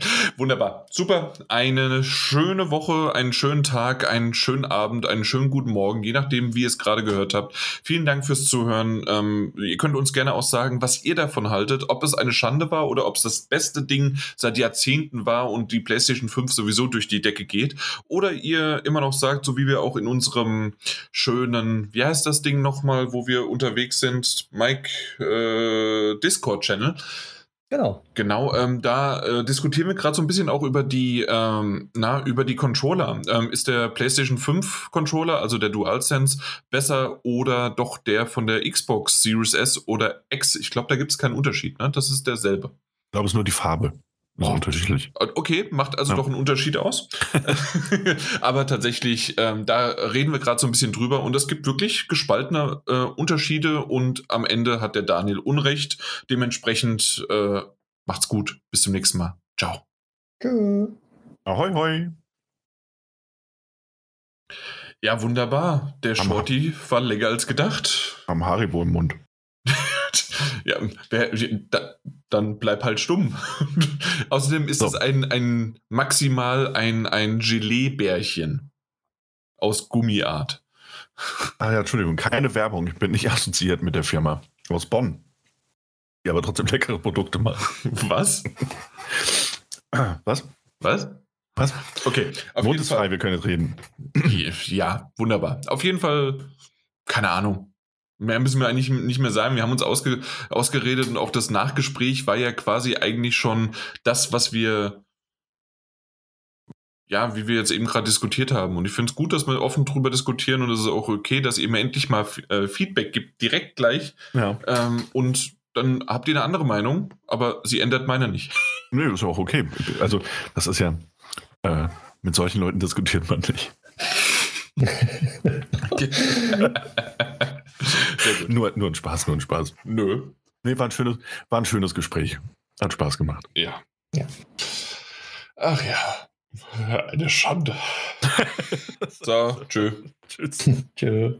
Wunderbar. Super. Eine schöne Woche, einen schönen Tag, einen schönen Abend, einen schönen guten Morgen, je nachdem, wie ihr es gerade gehört habt. Vielen Dank fürs Zuhören. Ähm, ihr könnt uns gerne auch sagen, was ihr davon haltet, ob es eine Schande war oder ob es das beste Ding seit Jahrzehnten war und die PlayStation 5 sowieso durch die Decke geht. Oder ihr immer noch sagt, so wie wir auch in unserem schönen, wie heißt das Ding nochmal, wo wir unterwegs sind, Mike äh, Discord-Channel. Genau. Genau, ähm, da äh, diskutieren wir gerade so ein bisschen auch über die, ähm, na, über die Controller. Ähm, ist der PlayStation 5 Controller, also der DualSense, besser oder doch der von der Xbox Series S oder X? Ich glaube, da gibt es keinen Unterschied, ne? Das ist derselbe. Ich glaube, es ist nur die Farbe. Oh, unterschiedlich. Okay, macht also ja. doch einen Unterschied aus. Aber tatsächlich, ähm, da reden wir gerade so ein bisschen drüber und es gibt wirklich gespaltene äh, Unterschiede und am Ende hat der Daniel Unrecht. Dementsprechend äh, macht's gut. Bis zum nächsten Mal. Ciao. Tschö. Ahoi, hoi. Ja, wunderbar. Der Shorty war länger als gedacht. Am Haribo im Mund. Ja, wer, da, dann bleib halt stumm. Außerdem ist so. es ein, ein maximal ein, ein Gelee-Bärchen aus Gummiart. Ah ja, Entschuldigung, keine Werbung. Ich bin nicht assoziiert mit der Firma aus Bonn. Die aber trotzdem leckere Produkte machen. Was? Was? Was? Was? Okay. Auf Mond ist frei, wir können jetzt reden. Ja, wunderbar. Auf jeden Fall, keine Ahnung. Mehr müssen wir eigentlich nicht mehr sagen. Wir haben uns ausge, ausgeredet und auch das Nachgespräch war ja quasi eigentlich schon das, was wir, ja, wie wir jetzt eben gerade diskutiert haben. Und ich finde es gut, dass wir offen drüber diskutieren und es ist auch okay, dass ihr mir endlich mal äh, Feedback gibt, direkt gleich. Ja. Ähm, und dann habt ihr eine andere Meinung, aber sie ändert meine nicht. Nö, nee, ist auch okay. Also, das ist ja, äh, mit solchen Leuten diskutiert man nicht. nur, nur ein Spaß, nur ein Spaß. Nö. Nee, war ein schönes, war ein schönes Gespräch. Hat Spaß gemacht. Ja. ja. Ach ja. Eine Schande. so, tschö. Tschüss. tschö.